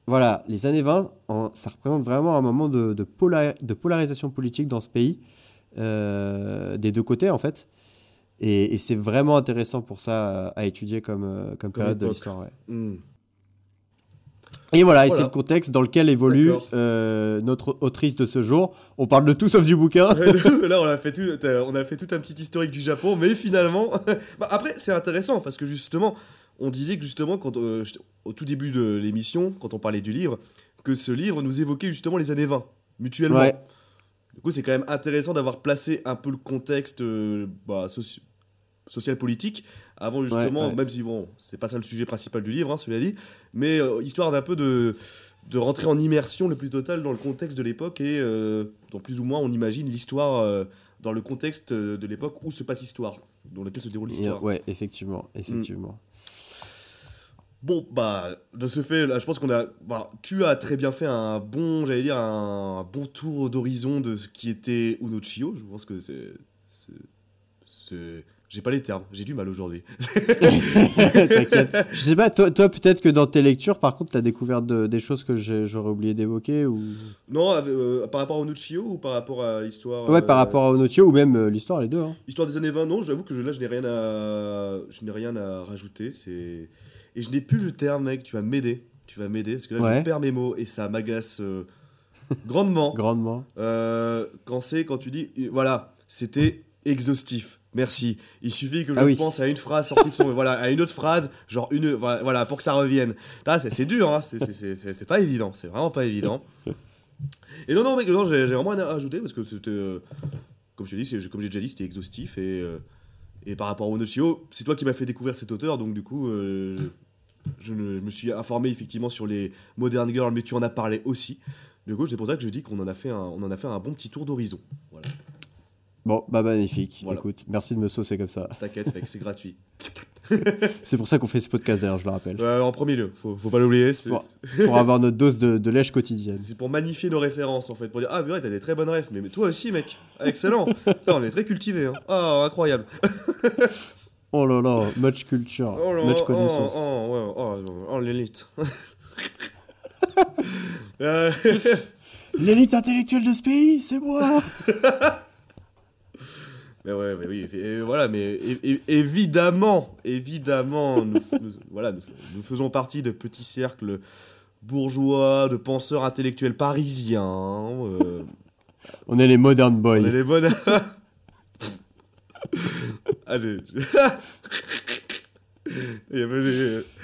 voilà, les années 20, en- ça représente vraiment un moment de, de, pola- de polarisation politique dans ce pays, euh, des deux côtés en fait. Et, et c'est vraiment intéressant pour ça à étudier comme, euh, comme, période de l'histoire. ouais. Mm. Et voilà, et Voilà. c'est le contexte dans lequel évolue euh, notre autrice de ce jour. On parle de tout sauf du bouquin. (laughs) Là, on a, fait tout, on a fait tout un petit historique du Japon, mais finalement. (laughs) bah, après, c'est intéressant parce que justement, on disait que justement, quand, euh, au tout début de l'émission, quand on parlait du livre, que ce livre nous évoquait justement les années 20, mutuellement. Ouais. Du coup, c'est quand même intéressant d'avoir placé un peu le contexte euh, bah, soci- social-politique avant justement, Ouais, ouais. même si bon, c'est pas ça le sujet principal du livre, hein, cela dit, mais euh, histoire d'un peu de, de rentrer en immersion le plus total dans le contexte de l'époque et euh, dont plus ou moins on imagine l'histoire euh, dans le contexte euh, de l'époque où se passe l'histoire, dans lequel se déroule l'histoire. ouais, effectivement, effectivement. Bon, bah, de ce fait, là, je pense qu'on a. bah, tu as très bien fait un bon, j'allais dire, un, bon tour d'horizon de ce qui était Unochio. Je pense que c'est- c'est- J'ai pas les termes, j'ai du mal aujourd'hui. (laughs) T'inquiète. Je sais pas, toi, toi peut-être que dans tes lectures, par contre, tu as découvert de- des choses que j'aurais oublié d'évoquer ou... Non, avec- euh, par rapport à Unochio ou par rapport à l'histoire. Ouais, par euh, rapport à Onotio ou même euh, l'histoire, les deux. hein. Histoire des années 20, non, j'avoue que je- là, je n'ai rien à. Je n'ai rien à rajouter. C'est. Et je n'ai plus le terme, mec, tu vas m'aider. Tu vas m'aider, parce que là, Ouais. je perds mes mots et ça m'agace euh, grandement. (laughs) Grandement. Euh, quand c'est quand tu dis euh, voilà c'était exhaustif merci il suffit que je Ah oui. pense à une phrase sortie de son (laughs) voilà à une autre phrase genre une voilà pour que ça revienne Là, c'est dur hein c'est- pas évident c'est vraiment pas évident Et non, non, mec, non, j'ai vraiment rien à ajouter parce que c'était. euh, comme je c'est- comme j'ai déjà dit, c'était exhaustif. Et, euh, et par rapport à Onochio, c'est toi qui m'as fait découvrir cet auteur, donc du coup, euh, je, me suis informé effectivement sur les Modern Girls, mais tu en as parlé aussi. Du coup, c'est pour ça que je dis qu'on en, a fait un- on en a fait un bon petit tour d'horizon. Voilà. Bon, bah magnifique. Voilà. Écoute, merci de me saucer comme ça. T'inquiète, mec, c'est gratuit. (laughs) C'est pour ça qu'on fait ce podcast d'ailleurs, je le rappelle. Euh, en premier lieu, faut, faut pas l'oublier. C'est Bon. Pour avoir notre dose de, de lèche quotidienne. c'est pour magnifier nos références en fait. Pour dire, ah, purée, t'as des très bonnes refs. Mais, mais toi aussi, mec. Excellent. (laughs) Putain, on est très cultivés. Hein. Ah, incroyable. (laughs) Oh là là, much culture, Oh là, much oh, connaissance. Oh, ouais, oh, oh, oh, l'élite. Euh, L'élite intellectuelle de ce pays, c'est moi mais ouais, mais oui, et voilà, mais évidemment, évidemment, nous, nous- voilà, nous, nous faisons partie de petits cercles bourgeois, de penseurs intellectuels parisiens. euh, On est les modern boys. on est les bonnes. (laughs) Allez. (laughs) (laughs) Les-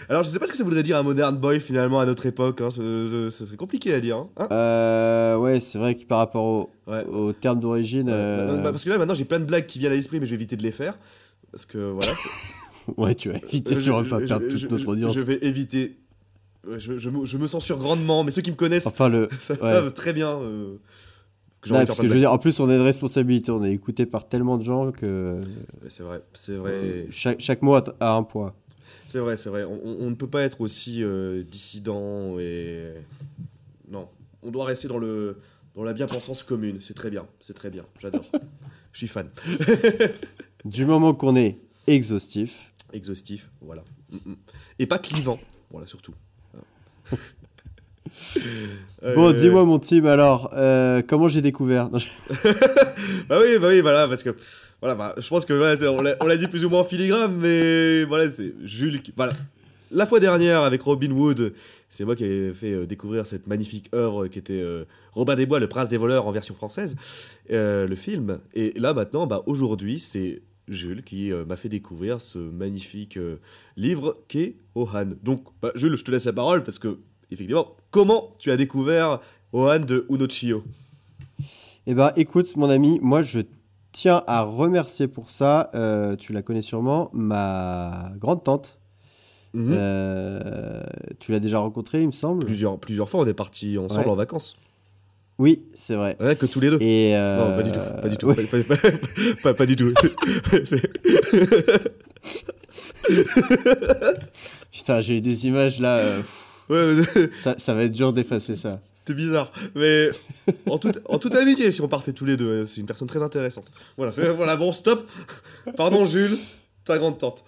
Alors, je sais pas ce que ça voudrait dire un modern boy finalement à notre époque. Hein. Ce, ce- ce serait compliqué à dire. Hein Hein Euh, ouais, c'est vrai que par rapport au, Ouais. au terme d'origine, euh, Bah, parce que là, maintenant, j'ai plein de blagues qui viennent à l'esprit, mais je vais éviter de les faire. Parce que voilà. (laughs) ouais, tu vas éviter Je- sur je- pas perdre je- toute notre je- audience. Je vais éviter. Je, je me, je me censure grandement, mais ceux qui me connaissent Enfin, le. (laughs) ça- ouais. savent très bien euh, que parce que je veux dire, en plus, on a une responsabilité. On est écouté par tellement de gens que C'est vrai, c'est vrai. chaque, chaque mot a, un poids. C'est vrai, c'est vrai. On, on- on ne peut pas être aussi euh, dissident et. Non. On doit rester dans, le, dans la bien-pensance commune. C'est très bien. C'est très bien. J'adore. (laughs) Je suis fan. (laughs) Du moment qu'on est exhaustif, Exhaustif, voilà. Mm, mm. Et pas clivant. Voilà, surtout. (laughs) Bon, Euh, dis-moi, mon team, alors, euh, comment j'ai découvert? Non, je- (laughs) Bah oui, bah oui, voilà, parce que. Voilà, bah, je pense que voilà, on l'a dit plus ou moins en filigrane, mais voilà, c'est Jules qui. Voilà. La fois dernière, avec Robin Wood, c'est moi qui ai fait euh, découvrir cette magnifique œuvre qui était euh, Robin des Bois, le prince des voleurs en version française, le film. Et là, maintenant, bah, aujourd'hui, c'est Jules qui euh, m'a fait découvrir ce magnifique euh, livre qu'est Ohan. Donc, bah, Jules, je te laisse la parole parce que, effectivement, comment tu as découvert Ohan de Unochio? Eh ben, écoute, mon ami, moi, je tiens à remercier pour ça, euh, tu la connais sûrement, ma grande tante. Mhm. Euh, tu l'as déjà rencontrée, il me semble? Plusieurs, plusieurs fois, on est partis ensemble Ouais. en vacances. Oui, c'est vrai. Ouais, que tous les deux. Et euh, Non, pas du tout. Pas du tout. ouais. Pas, pas- pas- pas- pas du tout. Putain, j'ai des images là. Ouais, (laughs) ça, ça va être dur d'effacer ça. C'était bizarre. Mais en, toute- en toute amitié, si on partait tous les deux, c'est une personne très intéressante. Voilà, voilà bon, stop. Pardon, Jules, ta grande tante.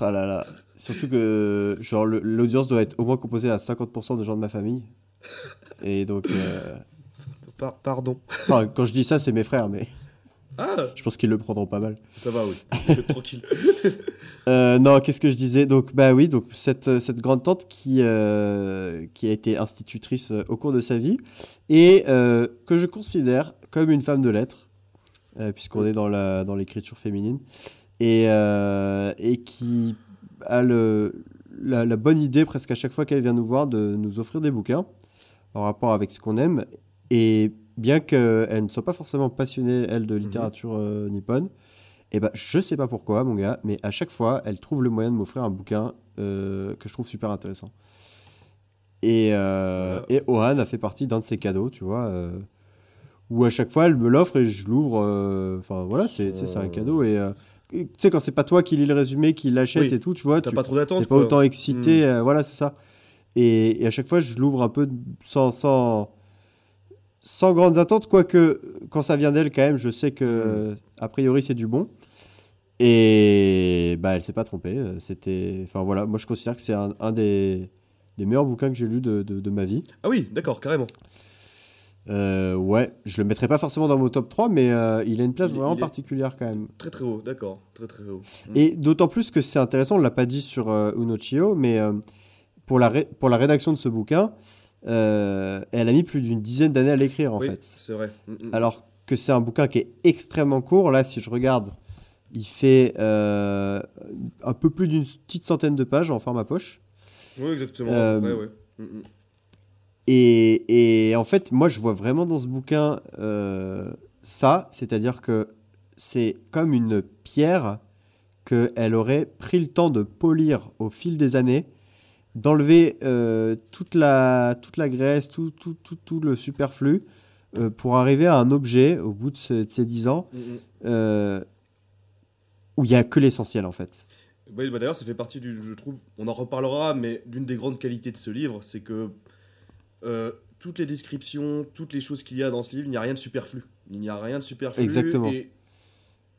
Ah là là. Surtout que genre l'audience doit être au moins composée à 50% de gens de ma famille. Et donc, euh, Par- pardon. enfin, quand je dis ça, c'est mes frères, mais Ah, je pense qu'ils le prendront pas mal. ça va, oui. (laughs) Tranquille. Euh, non, qu'est-ce que je disais? Donc, bah oui, donc cette, cette grande tante qui, euh, qui a été institutrice euh, au cours de sa vie et euh, que je considère comme une femme de lettres, euh, puisqu'on est dans la dans l'écriture féminine, et, euh, et qui a le, la, la bonne idée presque à chaque fois qu'elle vient nous voir de nous offrir des bouquins en rapport avec ce qu'on aime. Et bien qu'elle ne soit pas forcément passionnée, elle, de littérature euh, nippone, et ben, je sais pas pourquoi, mon gars, mais à chaque fois, elle trouve le moyen de m'offrir un bouquin euh, que je trouve super intéressant. Et, euh, et Ohan a fait partie d'un de ses cadeaux, tu vois, euh, où à chaque fois, elle me l'offre et je l'ouvre. Enfin, voilà, c'est un cadeau. Et tu sais, quand c'est pas toi qui lis le résumé, qui l'achète Oui, et tout, tu vois, T'as tu pas trop t'es d'attente, pas autant excité. euh, voilà, c'est ça. Et, et à chaque fois, je l'ouvre un peu sans, sans, sans grandes attentes, quoique quand ça vient d'elle, quand même, je sais que a priori c'est du bon. Et bah, elle s'est pas trompée. euh, C'était, enfin voilà, moi je considère que c'est un, un des, des meilleurs bouquins que j'ai lu de, de, de ma vie. Ah oui, d'accord, carrément. Euh, ouais, je le mettrai pas forcément dans mon top 3, mais euh, il a une place Il- vraiment il particulière quand même. Très très haut, d'accord. Très très haut. Mm. Et d'autant plus que c'est intéressant, on l'a pas dit sur euh, Unochio, mais euh, pour, la pour la rédaction de ce bouquin, euh, elle a mis plus d'une dizaine d'années à l'écrire en oui, fait. c'est vrai. Mm, mm. Alors que c'est un bouquin qui est extrêmement court. Là, si je regarde, il fait euh, un peu plus d'une petite centaine de pages en format poche. Oui, exactement. Euh, ouais, ouais. Mm. Et, et en fait, moi, je vois vraiment dans ce bouquin ça, c'est-à-dire que c'est comme une pierre qu'elle aurait pris le temps de polir au fil des années, d'enlever euh, toute, la, toute la graisse, tout, tout, tout, tout le superflu, euh, pour arriver à un objet, au bout de, ce- de ces 10 ans, Mm, mm. euh, où il n'y a que l'essentiel, en fait. Oui, bah d'ailleurs, ça fait partie du. Je trouve, on en reparlera, mais d'une des grandes qualités de ce livre, c'est que toutes les descriptions, toutes les choses qu'il y a dans ce livre, il n'y a rien de superflu. Il n'y a rien de superflu. Exactement. Et,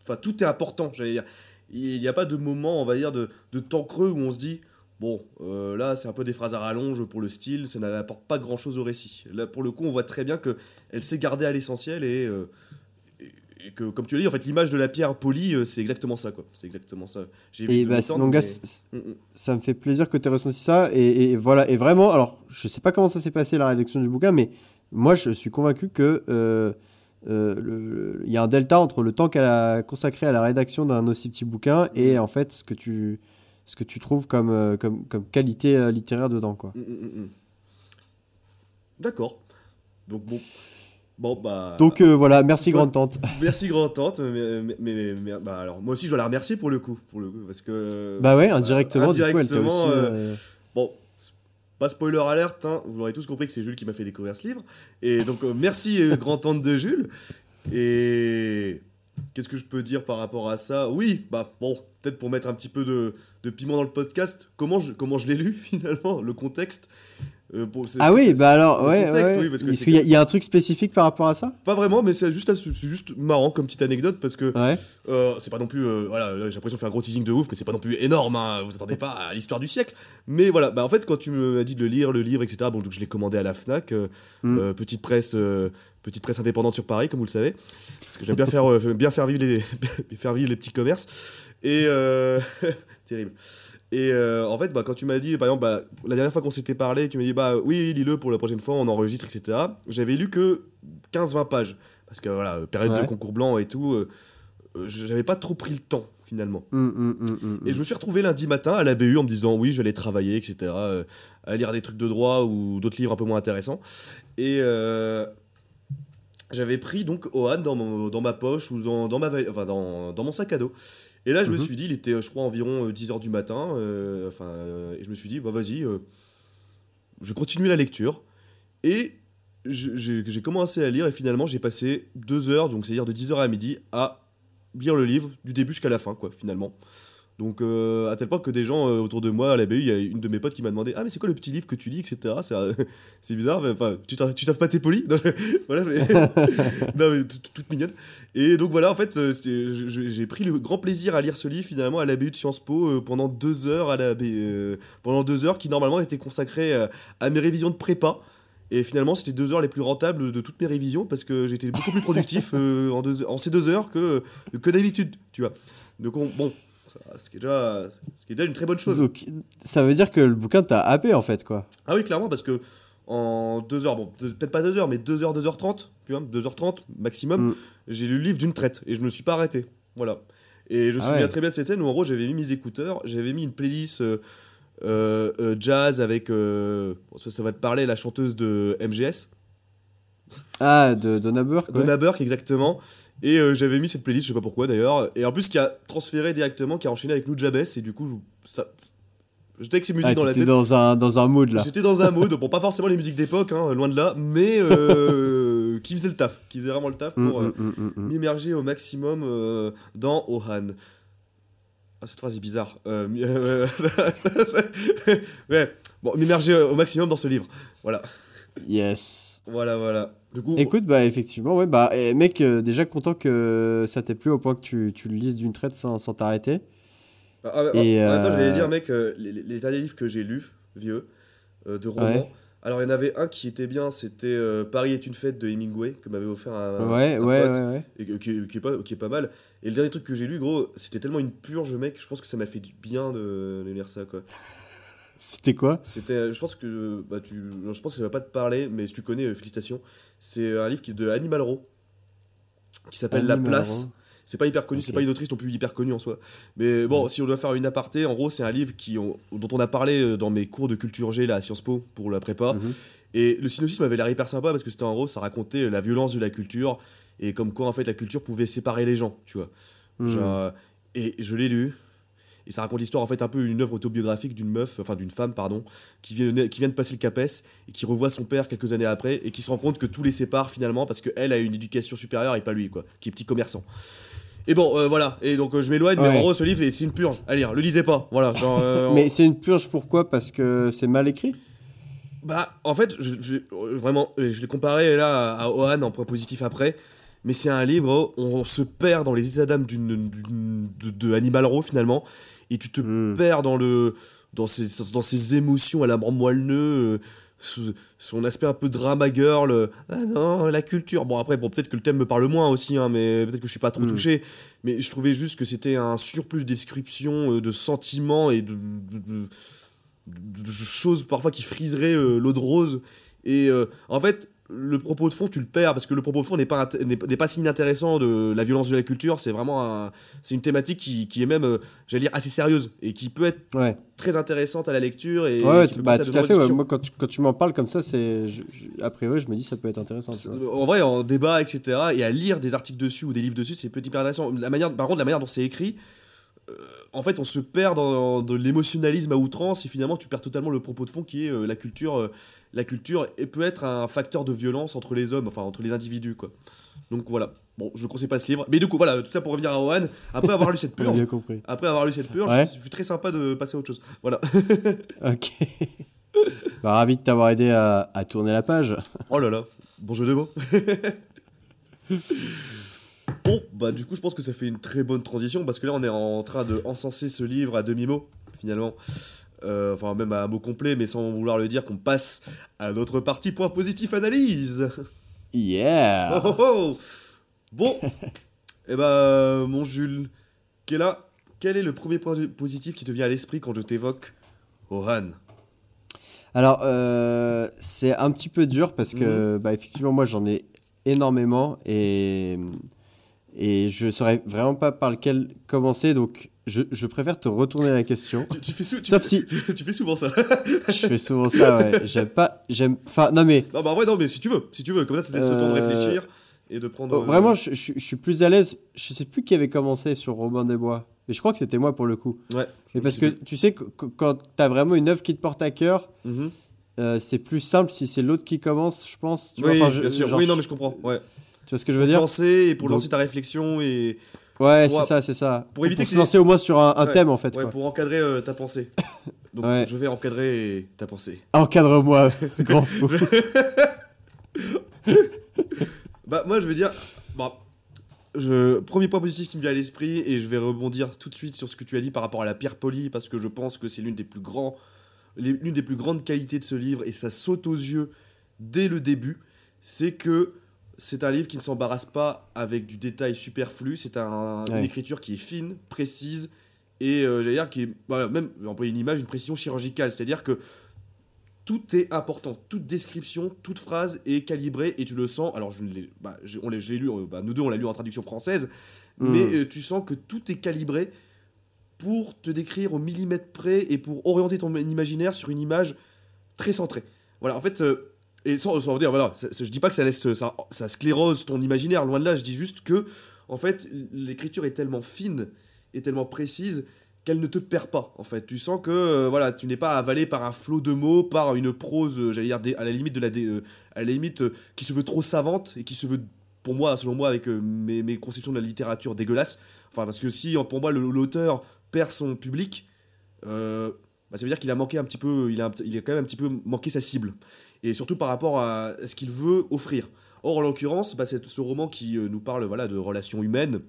enfin, tout est important, j'allais dire. Il n'y a pas de moment, on va dire, de, de temps creux où on se dit. Bon, euh, là, c'est un peu des phrases à rallonge pour le style, ça n'apporte pas grand chose au récit. Là, pour le coup, on voit très bien que elle s'est gardée à l'essentiel et, euh, et- que, comme tu l'as dit, en fait, l'image de la pierre polie, euh, c'est exactement ça, quoi. C'est exactement ça. J'ai Et bah, mais- ça me fait plaisir que tu aies ressenti ça. Et, et voilà. Et vraiment, alors, je sais pas comment ça s'est passé la rédaction du bouquin, mais moi, je suis convaincu que il y a un delta entre le temps qu'elle a consacré à la rédaction d'un aussi petit bouquin et en fait ce que tu, ce que tu trouves comme, euh, comme, comme qualité euh, littéraire dedans. Quoi. Mm, mm, mm. D'accord. Donc bon. Bon bah. Donc euh, voilà, merci grande tante. (laughs) Merci grand tante. Mais, mais, mais- mais- bah alors moi aussi je dois la remercier pour le coup, pour le coup, parce que. Bah ouais, indirectement, du coup, elle indirectement, aussi. euh, Bon, pas spoiler alerte, hein, vous l'aurez tous compris que c'est Jules qui m'a fait découvrir ce livre. Et donc, euh, merci, euh, (laughs) grand-tante de Jules. Et qu'est-ce que je peux dire par rapport à ça? Oui, bah bon, peut-être pour mettre un petit peu de, de piment dans le podcast, comment je, comment je l'ai lu (laughs) finalement, le contexte. Euh, Ah oui, bah alors, le ouais, contexte, ouais. oui, parce que Est-ce c'est qu'il y, a- comme- il y a un truc spécifique par rapport à ça? Pas vraiment, mais c'est juste, c'est juste marrant comme petite anecdote parce que Ouais. euh, c'est pas non plus. euh, voilà, là, j'ai l'impression de faire un gros teasing de ouf, mais c'est pas non plus énorme, hein, vous attendez pas à l'histoire du siècle. Mais voilà, bah en fait, quand tu m'as dit de le lire, le livre, etc., bon, donc je l'ai commandé à la Fnac, Mm. petite, presse, petite presse indépendante sur Paris, comme vous le savez, parce que j'aime bien faire, euh, bien faire, vivre les, (laughs) faire vivre les petits commerces. Et. euh, (laughs) terrible. Et euh, en fait, bah, quand tu m'as dit, par exemple, bah, la dernière fois qu'on s'était parlé, tu m'as dit, bah oui, lis-le pour la prochaine fois, on enregistre, etc. J'avais lu que 15-20 pages. Parce que voilà, période de concours blanc et tout, j'avais pas trop pris le temps finalement. Hum, hum, hum, Et je me suis retrouvé lundi matin à la BU en me disant oui, je vais aller travailler, etc. euh, à lire des trucs de droit ou d'autres livres un peu moins intéressants. Et euh, j'avais pris donc Ohan dans, mon- dans ma poche ou dans, dans ma, enfin, dans, dans mon sac à dos. Et là, je me Mhm. suis dit, il était, je crois, environ 10h du matin. euh, enfin, euh, et je me suis dit, bah vas-y, euh, je continue la lecture. Et j'ai commencé à lire et finalement, j'ai passé deux heures, donc c'est-à-dire de 10h à midi, à lire le livre du début jusqu'à la fin, quoi, finalement. Donc, euh, à tel point que des gens euh, autour de moi à la BU, il y a une de mes potes qui m'a demandé Ah, mais c'est quoi le petit livre que tu lis, etc. C'est euh, (laughs) c'est bizarre, mais, enfin, tu t'as- pas tes polis Non, je- (laughs) Voilà, mais. (laughs) non, mais tout- toute mignonne. Et donc, voilà, en fait, euh, j'ai pris le grand plaisir à lire ce livre, finalement, à la BU de Sciences Po pendant deux heures, à la BU, pendant deux heures qui, normalement, étaient consacrées à mes révisions de prépa. Et finalement, c'était deux heures les plus rentables de toutes mes révisions parce que j'étais beaucoup plus productif en, deux- en ces deux heures que, que d'habitude, tu vois. Donc, on- bon, ça, ce, qui est déjà, ce qui est déjà une très bonne chose. Donc, ça veut dire que le bouquin t'a happé en fait, quoi. Ah oui, clairement, parce que en deux heures, bon, peut-être pas deux heures, mais deux heures, deux heures trente, tu vois, deux heures trente maximum, Mm. j'ai lu le livre d'une traite et je me suis pas arrêté. Voilà. Et je me Ah souviens ouais. très bien de cette scène où en gros j'avais mis mes écouteurs, j'avais mis une playlist euh, euh, euh, jazz avec, euh, bon, ça, ça va te parler, la chanteuse de MGS, Ah, de Donna Burke. ouais. Donna Burke exactement. Et euh, j'avais mis cette playlist, je sais pas pourquoi d'ailleurs. Et en plus, qui a transféré directement, qui a enchaîné avec Nujabes. Et du coup, ça. J'étais avec ces musiques Ah, dans la tête. dans un, dans un mood là. J'étais dans un mood, bon, pas forcément les musiques d'époque, hein, loin de là, mais euh, (laughs) qui faisait le taf, qui faisait vraiment le taf pour euh, hum, hum, hum, hum. m'immerger au maximum euh, dans Ohan. Ah, cette phrase est bizarre. Euh, euh, (laughs) ouais, bon, m'immerger au maximum dans ce livre. Voilà, Yes. Voilà, voilà. Du coup, Écoute, bah effectivement, ouais, bah eh, mec, euh, déjà content que ça t'ait plu au point que tu, tu le lises d'une traite sans sans t'arrêter. Ah, ah, Et, en même temps, j'allais euh, dire, mec, euh, les, les- derniers livres que j'ai lus, vieux, euh, de romans. Ouais. Alors, il y en avait un qui était bien, c'était euh, Paris est une fête de Hemingway, que m'avait offert un, ouais, un ouais, pote, ouais, et qui, est- qui est pas, qui est pas mal. Et le dernier truc que j'ai lu, gros, c'était tellement une purge, mec, je pense que ça m'a fait du bien de, de lire ça, quoi. C'était quoi C'était, je pense que, bah, tu, je pense que ça va pas te parler, mais si tu connais, euh, félicitations. C'est un livre qui est de Animal Row, qui s'appelle La Place. C'est pas hyper connu, c'est pas une autrice non plus hyper connue en soi. Mais bon, si on doit faire une aparté, en gros, c'est un livre qui, on- dont on a parlé euh, dans mes cours de culture G là, à Sciences Po pour la prépa. Mhm. Et le synopsis m'avait l'air hyper sympa parce que c'était en gros, ça racontait la violence de la culture et comme quoi en fait la culture pouvait séparer les gens, tu vois. Hmm. Genre, euh, et je l'ai lu. Et ça raconte l'histoire en fait un peu une œuvre autobiographique d'une meuf, enfin d'une femme pardon, qui vient, qui vient de passer le CAPES et qui revoit son père quelques années après et qui se rend compte que tout les sépare finalement parce qu'elle a une éducation supérieure et pas lui quoi, qui est petit commerçant. Et bon euh, voilà, et donc euh, je m'éloigne, mais en gros ce livre c'est une purge. À lire, le lisez pas, voilà. genre, euh, (laughs) Mais c'est une purge pourquoi? Parce que c'est mal écrit? Bah, en fait, je, je- vraiment, je l'ai comparé là à, Ohan en point positif après, mais c'est un livre où on se perd dans les états d'âme de, de Animal Row finalement, et tu te Hmm. perds dans le, dans ses, dans ses émotions à la moelleux, son aspect un peu drama girl, euh, ah non, la culture. Bon, après, bon, peut-être que le thème me parle moins aussi, hein, mais peut-être que je suis pas trop Hmm. touché, mais je trouvais juste que c'était un surplus de description, euh, de sentiments et de- de- de de, de choses parfois qui friseraient euh, l'eau de rose. Et euh, en fait, le propos de fond, tu le perds parce que le propos de fond n'est pas, n'est pas si inintéressant de la violence de la culture. C'est vraiment un- c'est une thématique qui, qui est même, euh, j'allais dire, assez sérieuse et qui peut être Ouais, très intéressante à la lecture. Et ouais, qui bah, tout à fait. ouais. Moi, quand tu, quand tu m'en parles comme ça, c'est. je- je- A priori, je me dis ça peut être intéressant. En vrai, en débat, etc. Et à lire des articles dessus ou des livres dessus, c'est peut être hyper intéressant. La manière, par contre, la manière dont c'est écrit, euh, en fait, on se perd dans, de l'émotionnalisme à outrance et finalement, tu perds totalement le propos de fond qui est euh, la culture. La culture et peut être un facteur de violence entre les hommes, enfin entre les individus, quoi. Donc voilà. Bon, je conseille pas ce livre, mais du coup, voilà, tout ça pour revenir à Ohan. Après avoir lu cette (laughs) purge, après avoir lu cette purge, Ouais. très sympa de passer à autre chose. Voilà. (laughs) Ok. bah, ravi de t'avoir aidé à, à tourner la page. Oh là là, bon jeu de mots. (laughs) bon, bah du coup, je pense que ça fait une très bonne transition parce que là, on est en train de encenser ce livre à demi-mot, finalement. Euh, enfin, même à un mot complet, mais sans vouloir le dire, qu'on passe à notre partie point positif analyse. Yeah Oh, oh, oh. Bon, (laughs) et bah, mon Jules, quel, a- quel est le premier point positif qui te vient à l'esprit quand je t'évoque Ohan Alors, euh, c'est un petit peu dur parce que, bah, effectivement, moi, j'en ai énormément et, et je saurais vraiment pas par lequel commencer. Donc, je, je préfère te retourner la question. tu, tu fais sou- tu Sauf fais- si- (laughs) tu fais souvent ça. je fais souvent ça, ouais. (laughs) J'aime pas. J'aime. Enfin, non, mais Non, bah vrai, non, mais si tu veux, si tu veux, comme ça, c'était ce temps de Euh, réfléchir et de prendre. oh, vraiment, je, je- je suis plus à l'aise. Je sais plus qui avait commencé sur Robin des Bois. Mais je crois que c'était moi pour le coup. Ouais. Mais parce que tu sais, quand t'as vraiment une œuvre qui te porte à cœur, Mhm. euh, c'est plus simple si c'est l'autre qui commence, je pense. Tu Oui, bien sûr. genre, oui, non, mais je comprends. Ouais. Tu vois ce que je veux dire? Penser et pour Donc- lancer ta réflexion et Ouais, c'est ça, c'est ça. pour éviter pour que se lancer au moins sur un, un Ouais, thème en fait. ouais, quoi. pour encadrer euh, ta pensée. Donc, Ouais. je vais encadrer ta pensée. Encadre-moi, (laughs) grand fou. (laughs) Bah, moi, je veux dire. Bon, je... Premier point positif qui me vient à l'esprit, et je vais rebondir tout de suite sur ce que tu as dit par rapport à la pierre polie, parce que je pense que c'est l'une des plus grands. L'une des plus grandes qualités de ce livre, et ça saute aux yeux dès le début, c'est que c'est un livre qui ne s'embarrasse pas avec du détail superflu, c'est un, une écriture qui est fine, précise, et euh, j'allais dire qui est, voilà, même, employer une image, une précision chirurgicale, c'est-à-dire que tout est important, toute description, toute phrase est calibrée et tu le sens. Alors je l'ai, bah, on l'ai lu, bah, nous deux on l'a lu en traduction française, Mm. mais euh, tu sens que tout est calibré pour te décrire au millimètre près et pour orienter ton imaginaire sur une image très centrée. Voilà, en fait, euh, et sans, sans dire, voilà, ça- je dis pas que ça laisse, ça, ça sclérose ton imaginaire, loin de là, je dis juste que, en fait, l'écriture est tellement fine et tellement précise qu'elle ne te perd pas, en fait. Tu sens que, euh, voilà, tu n'es pas avalé par un flot de mots, par une prose, euh, j'allais dire, à la limite de la, euh, à la limite, qui se veut trop savante et qui se veut, pour moi, selon moi, avec mes, mes conceptions de la littérature dégueulasse, enfin, parce que si, pour moi, l'auteur perd son public, bah, ça veut dire qu'il a manqué un petit peu, il a, il a quand même un petit peu manqué sa cible. Et surtout par rapport à ce qu'il veut offrir. Or, en l'occurrence, bah, c'est ce roman qui euh, nous parle voilà, de relations humaines,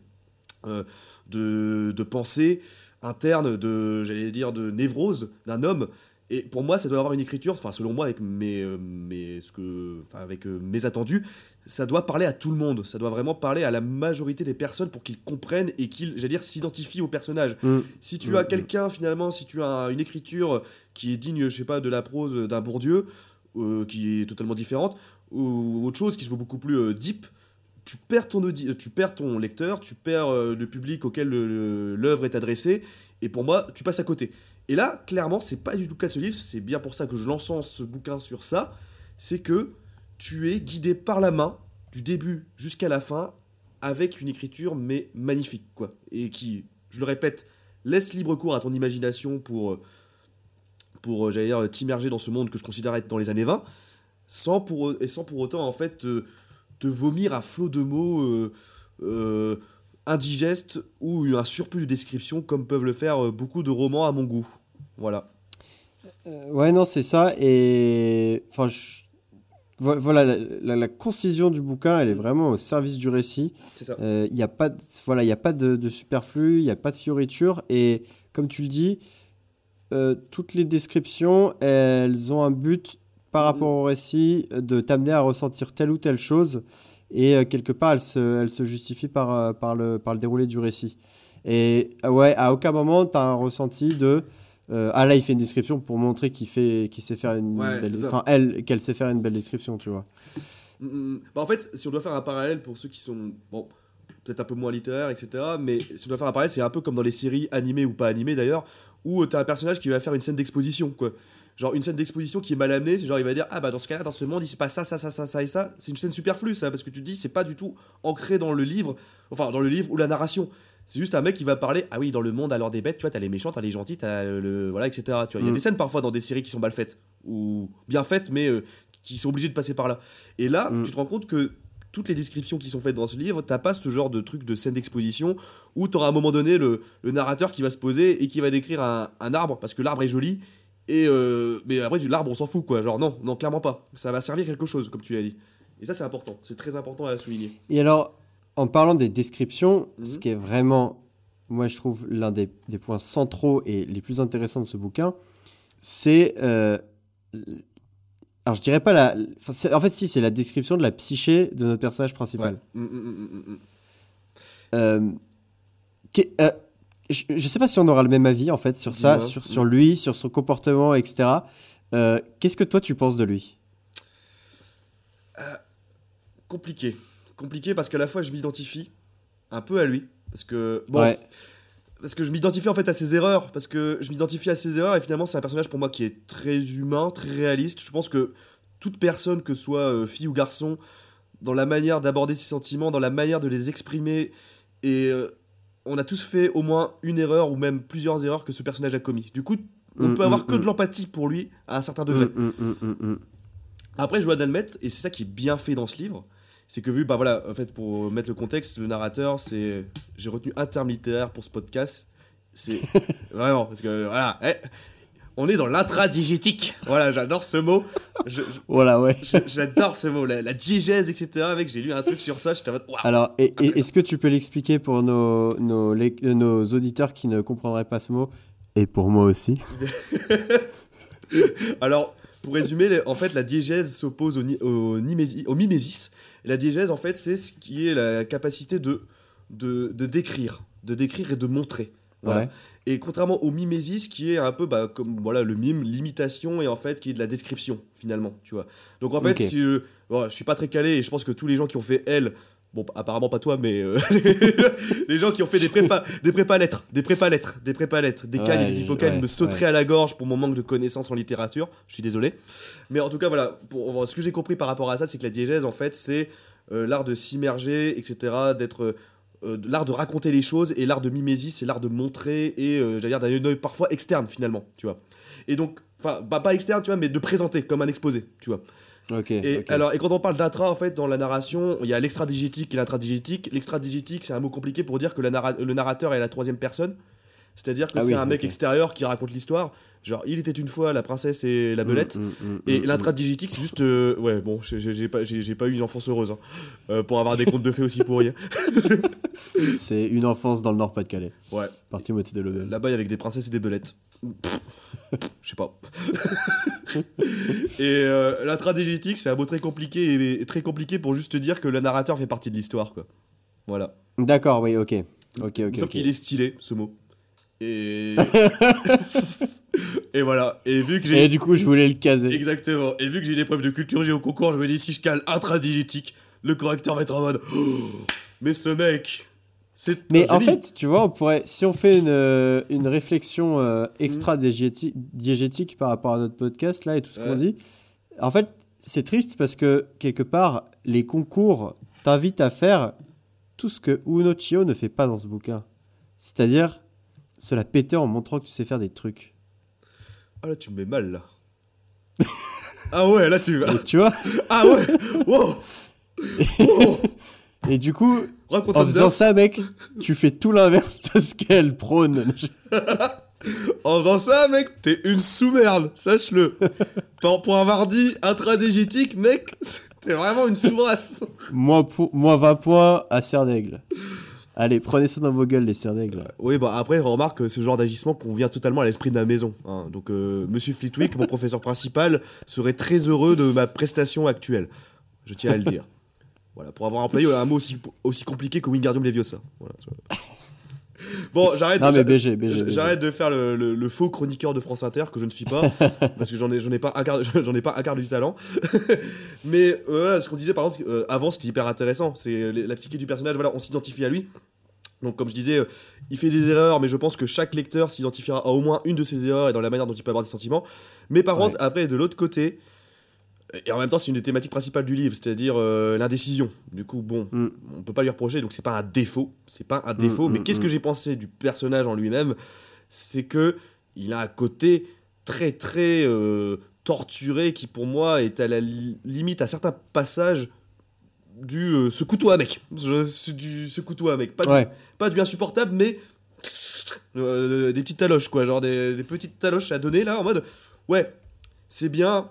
euh, de, de pensée interne, de, j'allais dire, de névrose d'un homme. Et pour moi, ça doit avoir une écriture, enfin, selon moi, avec mes, euh, mes, ce que, enfin, avec euh, mes attendus, ça doit parler à tout le monde. Ça doit vraiment parler à la majorité des personnes pour qu'ils comprennent et qu'ils, j'allais dire, s'identifient au personnage. Mm. Si tu as mm. quelqu'un, finalement, si tu as une écriture qui est digne, je sais pas, de la prose d'un Bourdieu, qui est totalement différente, ou autre chose qui se veut beaucoup plus euh, deep, tu perds ton tu perds ton lecteur, tu perds euh, le public auquel l'œuvre est adressée, et pour moi, tu passes à côté. Et là, clairement, c'est pas du tout le cas de ce livre, c'est bien pour ça que je l'encense ce bouquin sur ça, c'est que tu es guidé par la main, du début jusqu'à la fin, avec une écriture, mais magnifique, quoi. Et qui, je le répète, laisse libre cours à ton imagination pour, euh, pour euh, j'allais dire, t'immerger dans ce monde que je considère être dans les années 20, sans pour, et sans pour autant, en fait, te, te vomir un flot de mots euh, euh, indigestes ou un surplus de descriptions, comme peuvent le faire beaucoup de romans à mon goût. Voilà. Euh, ouais, non, c'est ça. Et enfin, je- voilà, la, la- la concision du bouquin, elle est vraiment au service du récit. C'est ça. Il n'y a pas, de, voilà, il y a pas de, de superflu, il n'y a pas de fioriture. Et comme tu le dis, euh, toutes les descriptions, elles ont un but par rapport au récit euh, de t'amener à ressentir telle ou telle chose. Et euh, quelque part, elles se, elles se justifient par, par, le, par le déroulé du récit. Et ouais, à aucun moment, tu as un ressenti de. euh, ah là, il fait une description pour montrer qu'il fait, qu'il sait faire une Ouais, belle, enfin elle, qu'elle sait faire une belle description, tu vois. Mm, mm. Bah, en fait, si on doit faire un parallèle pour ceux qui sont, bon, peut-être un peu moins littéraires, etc., mais si on doit faire un parallèle, c'est un peu comme dans les séries animées ou pas animées d'ailleurs, où tu as un personnage qui va faire une scène d'exposition, quoi. Genre une scène d'exposition qui est mal amenée, c'est genre il va dire ah bah dans ce cas-là dans ce monde il se passe ça ça ça ça ça et ça, c'est une scène superflue ça parce que tu te dis c'est pas du tout ancré dans le livre, enfin dans le livre ou la narration. C'est juste un mec qui va parler ah oui dans le monde alors des bêtes tu vois t'as les méchants t'as les gentils t'as le voilà etc tu vois il y a Mm. des scènes parfois dans des séries qui sont mal faites ou bien faites mais euh, qui sont obligés de passer par là. Et là, Mm. tu te rends compte que toutes les descriptions qui sont faites dans ce livre, t'as pas ce genre de truc de scène d'exposition où t'auras à un moment donné le, le narrateur qui va se poser et qui va décrire un, un arbre parce que l'arbre est joli. Et euh, mais après, du l'arbre, on s'en fout quoi. Genre, non, non, clairement pas. Ça va servir quelque chose, comme tu l'as dit. Et ça, c'est important. C'est très important à souligner. Et alors, en parlant des descriptions, Mhm. ce qui est vraiment, moi je trouve, l'un des, des points centraux et les plus intéressants de ce bouquin, c'est. euh, alors, je dirais pas la. enfin, en fait, si, c'est la description de la psyché de notre personnage principal. Ouais. Mm, mm, mm. Euh, euh, je, je sais pas si on aura le même avis en fait sur ça, sur lui, sur son comportement, etc. Euh, Qu'est-ce que toi tu penses de lui? Compliqué. Compliqué parce qu'à la fois, je m'identifie un peu à lui. Parce que, bon, Ouais. Parce que je m'identifie en fait à ses erreurs, parce que je m'identifie à ses erreurs et finalement c'est un personnage pour moi qui est très humain, très réaliste. Je pense que toute personne, que ce soit euh, fille ou garçon, dans la manière d'aborder ses sentiments, dans la manière de les exprimer, et euh, on a tous fait au moins une erreur ou même plusieurs erreurs que ce personnage a commis. Du coup, on Mm, peut avoir mm, que mm. de l'empathie pour lui à un certain degré. Mm, mm, mm, mm, mm. Après, je dois admettre, et c'est ça qui est bien fait dans ce livre, c'est que vu, bah voilà, en fait, pour mettre le contexte, le narrateur, c'est. J'ai retenu un terme littéraire pour ce podcast. C'est. (laughs) vraiment, parce que voilà, eh, on est dans l'intradigétique. Voilà, j'adore ce mot. Je- je- Voilà, ouais. J'adore ce mot, la, la diégèse, etc. Mec, j'ai lu un truc sur ça, j'étais en mode. Alors, et- et- est-ce que tu peux l'expliquer pour nos, nos, euh, nos auditeurs qui ne comprendraient pas ce mot? Et pour moi aussi. (laughs) Alors, pour résumer, en fait, la diégèse s'oppose au, ni- au, nimési- au mimésis. La diégèse, en fait, c'est ce qui est la capacité de, de, de décrire, de décrire et de montrer. Voilà. Ouais. Et contrairement au mimésis, qui est un peu bah, comme voilà, le mime, l'imitation, et en fait, qui est de la description, finalement. Tu vois. Donc, en fait, si, euh, voilà, je suis pas très calé, et je pense que tous les gens qui ont fait L, bon, apparemment pas toi, mais euh, (laughs) les gens qui ont fait des prépa, des prépa lettres, des prépa lettres, des prépa lettres, des cannes et des hippocammes ouais, me sauteraient ouais. à la gorge pour mon manque de connaissances en littérature. Je suis désolé. Mais en tout cas, voilà, pour, ce que j'ai compris par rapport à ça, c'est que la diégèse, en fait, c'est euh, l'art de s'immerger, etc., d'être. Euh, l'art de raconter les choses et l'art de mimésis, c'est l'art de montrer et euh, j'allais dire d'un œil parfois externe finalement, tu vois. Et donc, enfin, bah, pas externe, tu vois, mais de présenter comme un exposé, tu vois. Ok. Et, alors, et quand on parle d'intra, en fait, dans la narration, il y a l'extradigétique et l'intradigétique. L'extradigétique, c'est un mot compliqué pour dire que la narra- le narrateur est la troisième personne. C'est-à-dire que Ah c'est oui, un mec extérieur qui raconte l'histoire. Genre, il était une fois la princesse et la belette. Mm, mm, mm, Et mm, l'intradigétique, c'est juste. euh, ouais, bon, j'ai- pas, pas eu une enfance heureuse. hein, euh, pour avoir des contes de fées aussi pourris. (laughs) mm. C'est une enfance dans le Nord-Pas-de-Calais. Ouais, Par Timothée Delobel. là-bas, il y avait des princesses et des belettes. Je sais pas. et euh, l'intradigétique, c'est un mot très compliqué et, et très compliqué pour juste te dire que le narrateur fait partie de l'histoire, quoi. Voilà. D'accord, oui, ok. Ok, ok. Sauf qu'il est stylé, ce mot. Et. (laughs) et voilà. Et vu que Et j'ai. du coup, je voulais le caser. Exactement. Et vu que j'ai des preuves de culture G au concours, je me dis si je cale intradigétique, le correcteur va être en mode. Oh, (gasps) mais ce mec, c'est. Mais en fait, tu vois, on pourrait, si on fait une, euh, une réflexion euh, extra diégéti- diégétique par rapport à notre podcast là et tout ce qu'on dit, en fait, c'est triste parce que quelque part, les concours t'invitent à faire tout ce que Uno Chio ne fait pas dans ce bouquin. C'est-à-dire se la péter en montrant que tu sais faire des trucs. Ah là, tu me mets mal là. ah ouais, là tu. (laughs) Et tu vois Ah ouais Wow Wow (laughs) Et du coup, Raconte en faisant ça, mec, tu fais tout l'inverse de ce qu'elle prône. (laughs) En faisant ça, mec, t'es une sous-merde, sache-le. pour, avoir dit intradégétique, mec, t'es vraiment une sous-race. moins, moins 20 points à Serre d'Aigle. Allez, prenez ça dans vos gueules, les Serre d'Aigle. Oui, bah après, on remarque que ce genre d'agissement convient totalement à l'esprit de la maison. hein. Donc, euh, Monsieur Flitwick, mon (laughs) professeur principal, serait très heureux de ma prestation actuelle. Je tiens à le dire. (laughs) Voilà, pour avoir employé un mot aussi, aussi compliqué que Wingardium Leviosa. Voilà. Bon, j'arrête. Non, mais BG, BG. J'arrête de faire le, le- le faux chroniqueur de France Inter que je ne suis pas (laughs) parce que j'en ai, j'en ai pas un quart, (laughs) j'en ai pas un quart du talent. (laughs) mais euh, voilà, ce qu'on disait par exemple, euh, avant c'était hyper intéressant. C'est la psyché du personnage. Voilà, on s'identifie à lui. Donc comme je disais, euh, il fait des erreurs, mais je pense que chaque lecteur s'identifiera à au moins une de ses erreurs et dans la manière dont il peut avoir des sentiments. Mais par Ouais. contre, après de l'autre côté, et en même temps c'est une des thématiques principales du livre, c'est-à-dire euh, l'indécision. Du coup, bon, Mm. on peut pas lui reprocher, donc c'est pas un défaut, c'est pas un défaut. mm, mais qu'est-ce mm. que j'ai pensé du personnage en lui-même? C'est que il a un côté très très euh, torturé qui pour moi est à la li- limite à certains passages du euh, ce couteau à mec. Je- c'est du ce couteau à mec, pas du, pas du insupportable, mais des petites taloches, quoi. Genre des, des petites taloches à donner, là, en mode, ouais, c'est bien.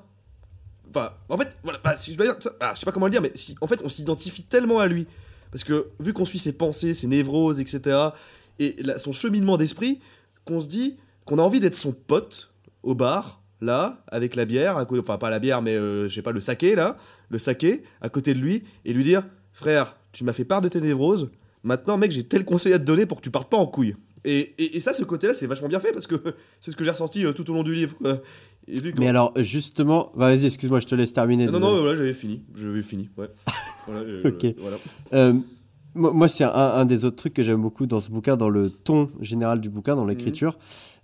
Enfin, en fait, voilà, bah, si je dois dire, ah, je sais pas comment le dire, mais si, en fait, on s'identifie tellement à lui. Parce que, vu qu'on suit ses pensées, ses névroses, etc., et son cheminement d'esprit, qu'on se dit qu'on a envie d'être son pote au bar, là, avec la bière, à enfin, pas la bière, mais euh, je sais pas, le saké, là, le saké, à côté de lui, et lui dire, frère, tu m'as fait part de tes névroses, maintenant, mec, j'ai tel conseil à te donner pour que tu partes pas en couille. Et, et, ça, ce côté-là, c'est vachement bien fait parce que (laughs) c'est ce que j'ai ressenti euh, tout au long du livre. Et vu que- Mais alors, justement, bah, vas-y, excuse-moi, je te laisse terminer. non, non, voilà, j'avais fini. J'avais fini, ouais. (laughs) Voilà, Ok. voilà. Euh, moi, c'est un, un des autres trucs que j'aime beaucoup dans ce bouquin, dans le ton général du bouquin, dans l'écriture.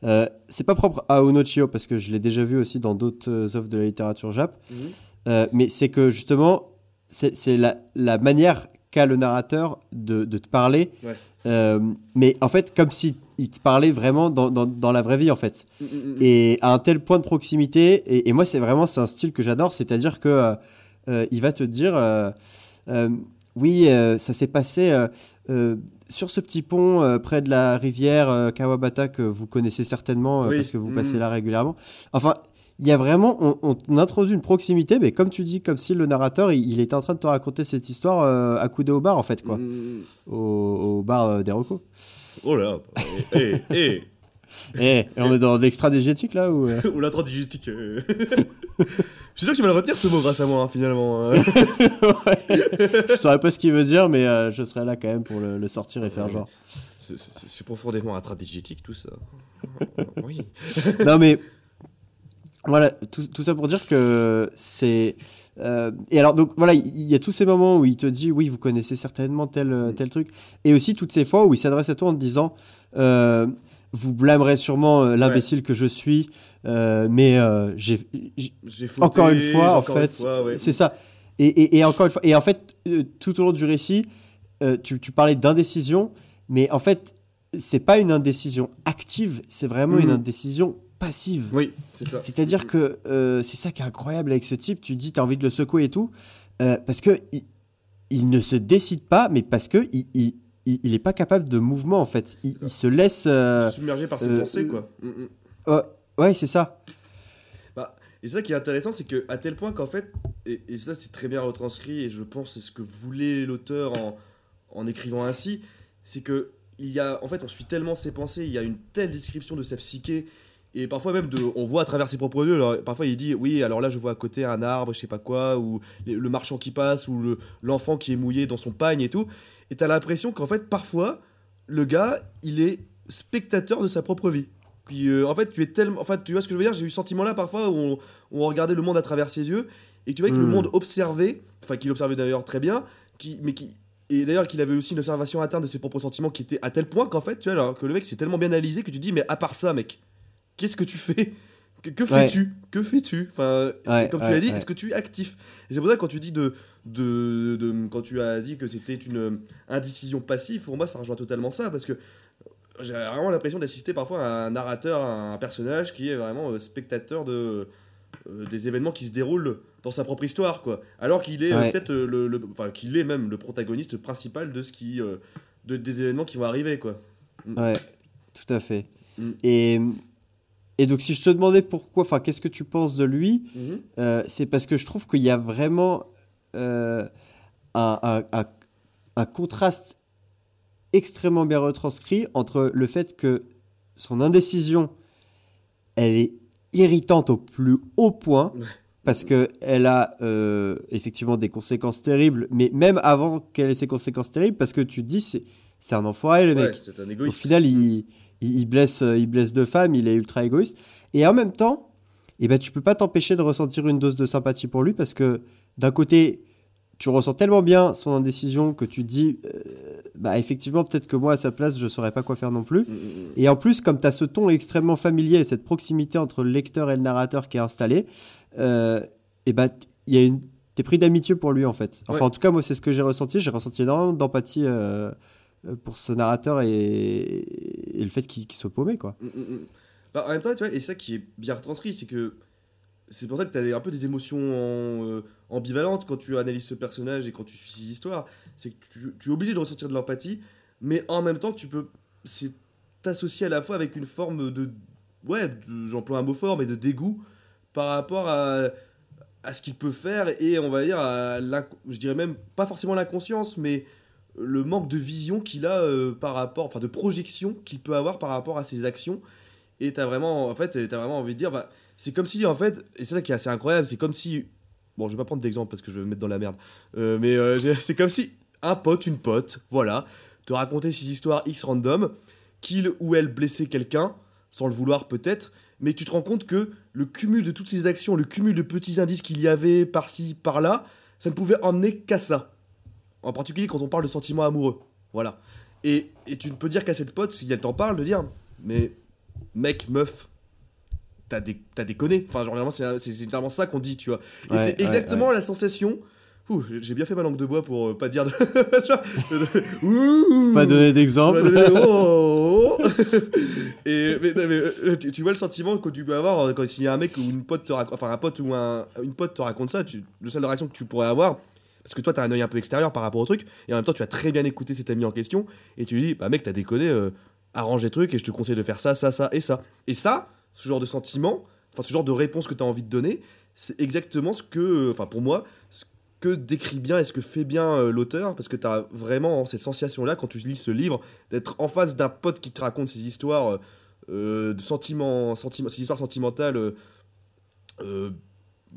Euh, c'est pas propre à Onochio, parce que je l'ai déjà vu aussi dans d'autres euh, œuvres de la littérature jap. Mhm. Euh, mais c'est que justement, c'est c'est la, la manière qu'a le narrateur de, de te parler. Ouais. Euh, mais en fait, comme si il te parlait vraiment dans, dans, dans la vraie vie, en fait. Et à un tel point de proximité, et, et moi, c'est vraiment c'est un style que j'adore, c'est-à-dire que euh, euh, il va te dire. euh, oui, ça s'est passé sur ce petit pont euh, près de la rivière euh, Kawabata que vous connaissez certainement euh, Oui. parce que vous passez là régulièrement. Enfin, il y a vraiment, on, on introduit une proximité, mais comme tu dis, comme si le narrateur, il, il était en train de te raconter cette histoire euh, accoudé au bar, en fait, quoi, Mm, au, au bar euh, des Rocos. Oh là, eh, eh, (laughs) eh. Eh, et on est dans l'extra-dégétique, là ou euh? (laughs) Ou l'intradégétique. euh. (laughs) Je suis sûr que tu vas le retenir ce mot grâce à moi, hein, finalement. hein. Je saurais pas ce qu'il veut dire, mais euh, je serai là quand même pour le, le sortir et faire genre. C'est- profondément intradégétique, tout ça. Oui. non mais voilà tout, tout ça pour dire que c'est euh, et alors donc voilà il y, a tous ces moments où il te dit oui vous connaissez certainement tel euh, tel truc et aussi toutes ces fois où il s'adresse à toi en te disant euh, vous blâmerez sûrement l'imbécile que je suis euh, mais j'ai encore une fois en fait ouais. c'est ça. Et, et, et encore une fois et en fait tout au long du récit tu, tu parlais d'indécision mais en fait c'est pas une indécision active c'est vraiment une indécision passive Oui, c'est ça. c'est-à-dire que euh, c'est ça qui est incroyable avec ce type. Tu dis, tu as envie de le secouer et tout. euh, parce que il, il ne se décide pas, mais parce que il, il, il- il est pas capable de mouvement, en fait. Il, se laisse. euh, Submergé par ses euh, pensées, quoi. Mm, mm. ouais, ouais, c'est ça. Bah, et ça qui est intéressant, c'est que à tel point qu'en fait, et, et ça c'est très bien retranscrit, et je pense c'est ce que voulait l'auteur en, en écrivant ainsi, c'est que il y a, en fait, on suit tellement ses pensées, il y a une telle description de sa psyché, et parfois même de, on voit à travers ses propres yeux. alors, parfois il dit, oui, alors là je vois à côté un arbre, je sais pas quoi, ou le, marchand qui passe, ou le- l'enfant qui est mouillé dans son pagne et tout, et t'as l'impression qu'en fait parfois le gars, il est spectateur de sa propre vie. Puis, euh, en fait, tu es tellement. Enfin, tu vois ce que je veux dire? J'ai eu ce sentiment-là parfois où on, regardait le monde à travers ses yeux. et que tu vois que le Mm. monde observait, enfin qu'il observait d'ailleurs très bien, qui, mais qui et d'ailleurs qu'il avait aussi une observation interne de ses propres sentiments qui était à tel point qu'en fait, tu vois, alors que le mec s'est tellement bien analysé que tu te dis mais à part ça, mec, qu'est-ce que tu fais Que, fais-tu Que fais-tu Enfin, Ouais, comme tu ouais, l'as dit, ouais. est-ce que tu es actif c'est pour ça que quand tu dis de, de, de- quand tu as dit que c'était une euh, indécision passive, pour moi ça rejoint totalement ça parce que j'ai vraiment l'impression d'assister parfois à un narrateur, à un personnage qui est vraiment euh, spectateur de euh, des événements qui se déroulent dans sa propre histoire quoi. Alors qu'il est peut-être le, le- enfin qu'il est même le protagoniste principal de ce qui euh, de, des événements qui vont arriver quoi. Ouais, tout à fait. Mm. Et, et donc, si je te demandais pourquoi, enfin, qu'est-ce que tu penses de lui, Mhm. euh, c'est parce que je trouve qu'il y a vraiment euh, un, un- un- un contraste extrêmement bien retranscrit entre le fait que son indécision, elle est irritante au plus haut point, parce qu'elle a euh, effectivement des conséquences terribles, mais même avant qu'elle ait ces conséquences terribles, parce que tu te dis, c'est un enfoiré le mec. Ouais, c'est un Au égoïste. final, il, il, il blesse, euh, il blesse deux femmes, il est ultra égoïste. Et en même temps, eh ben, tu peux pas t'empêcher de ressentir une dose de sympathie pour lui parce que d'un côté, tu ressens tellement bien son indécision que tu te dis, euh, bah effectivement, peut-être que moi à sa place, je saurais pas quoi faire non plus. Mm, mm, mm. Et en plus, comme tu as ce ton extrêmement familier et cette proximité entre le lecteur et le narrateur qui est installé, euh, et ben, t- il y a une. T'es pris d'amitié pour lui en fait. Enfin, Ouais. en tout cas, moi, c'est ce que j'ai ressenti. J'ai ressenti énormément d'empathie euh, pour ce narrateur et, le fait qu'il soit paumé, quoi. Mm, mm, mm. Bah, en même temps, tu vois, et ça qui est bien retranscrit, c'est que c'est pour ça que tu as un peu des émotions euh, ambivalentes quand tu analyses ce personnage et quand tu suis ses histoires. C'est que tu, es obligé de ressentir de l'empathie, mais en même temps, tu peux t'associer à la fois avec une forme de. Ouais, j'emploie un mot fort, mais de dégoût par rapport à, à ce qu'il peut faire et on va dire à l'inc- je dirais même pas forcément l'inconscience, mais le manque de vision qu'il a euh, par rapport, enfin de projection qu'il peut avoir par rapport à ses actions. Et t'as vraiment, en fait, t'as vraiment envie de dire, bah, c'est comme si, en fait, et c'est ça qui est assez incroyable, c'est comme si, bon, je vais pas prendre d'exemple parce que je vais me mettre dans la merde, euh, mais euh, (laughs) c'est comme si un pote, une pote, voilà, te racontait ses histoires X random, qu'il ou elle blessait quelqu'un, sans le vouloir peut-être, mais tu te rends compte que le cumul de toutes ces actions, le cumul de petits indices qu'il y avait par-ci, par-là, ça ne pouvait emmener qu'à ça. En particulier quand on parle de sentiments amoureux. Voilà. Et, et tu ne peux dire qu'à cette pote, si elle t'en parle, de dire Mais mec, meuf, t'as des, t'as déconné. Enfin, genre, vraiment, c'est c'est- c'est littéralement ça qu'on dit, tu vois. Et Ouais, c'est ouais, exactement la sensation. Ouh, j'ai bien fait ma langue de bois pour euh, pas dire de. (laughs) ouh, (laughs) Pas donner d'exemple. oh, oh, oh. (laughs) Et mais, non, mais, euh, tu, tu vois le sentiment que tu peux avoir euh, quand s'il y a un mec ou une pote te raconte, enfin un pote ou un, une pote te raconte ça, tu, le seule réaction que tu pourrais avoir, parce que toi t'as un œil un peu extérieur par rapport au truc, et en même temps tu as très bien écouté cet ami en question, et tu lui dis bah mec t'as déconné, euh, arrange les trucs et je te conseille de faire ça, ça, ça et ça. Et ça, ce genre de sentiment, enfin ce genre de réponse que tu as envie de donner, c'est exactement ce que, enfin pour moi, ce que décrit bien et ce que fait bien euh, l'auteur, parce que tu as vraiment cette sensation-là quand tu lis ce livre, d'être en face d'un pote qui te raconte ses histoires euh, de sentiments, sentiments, ses histoires sentimentales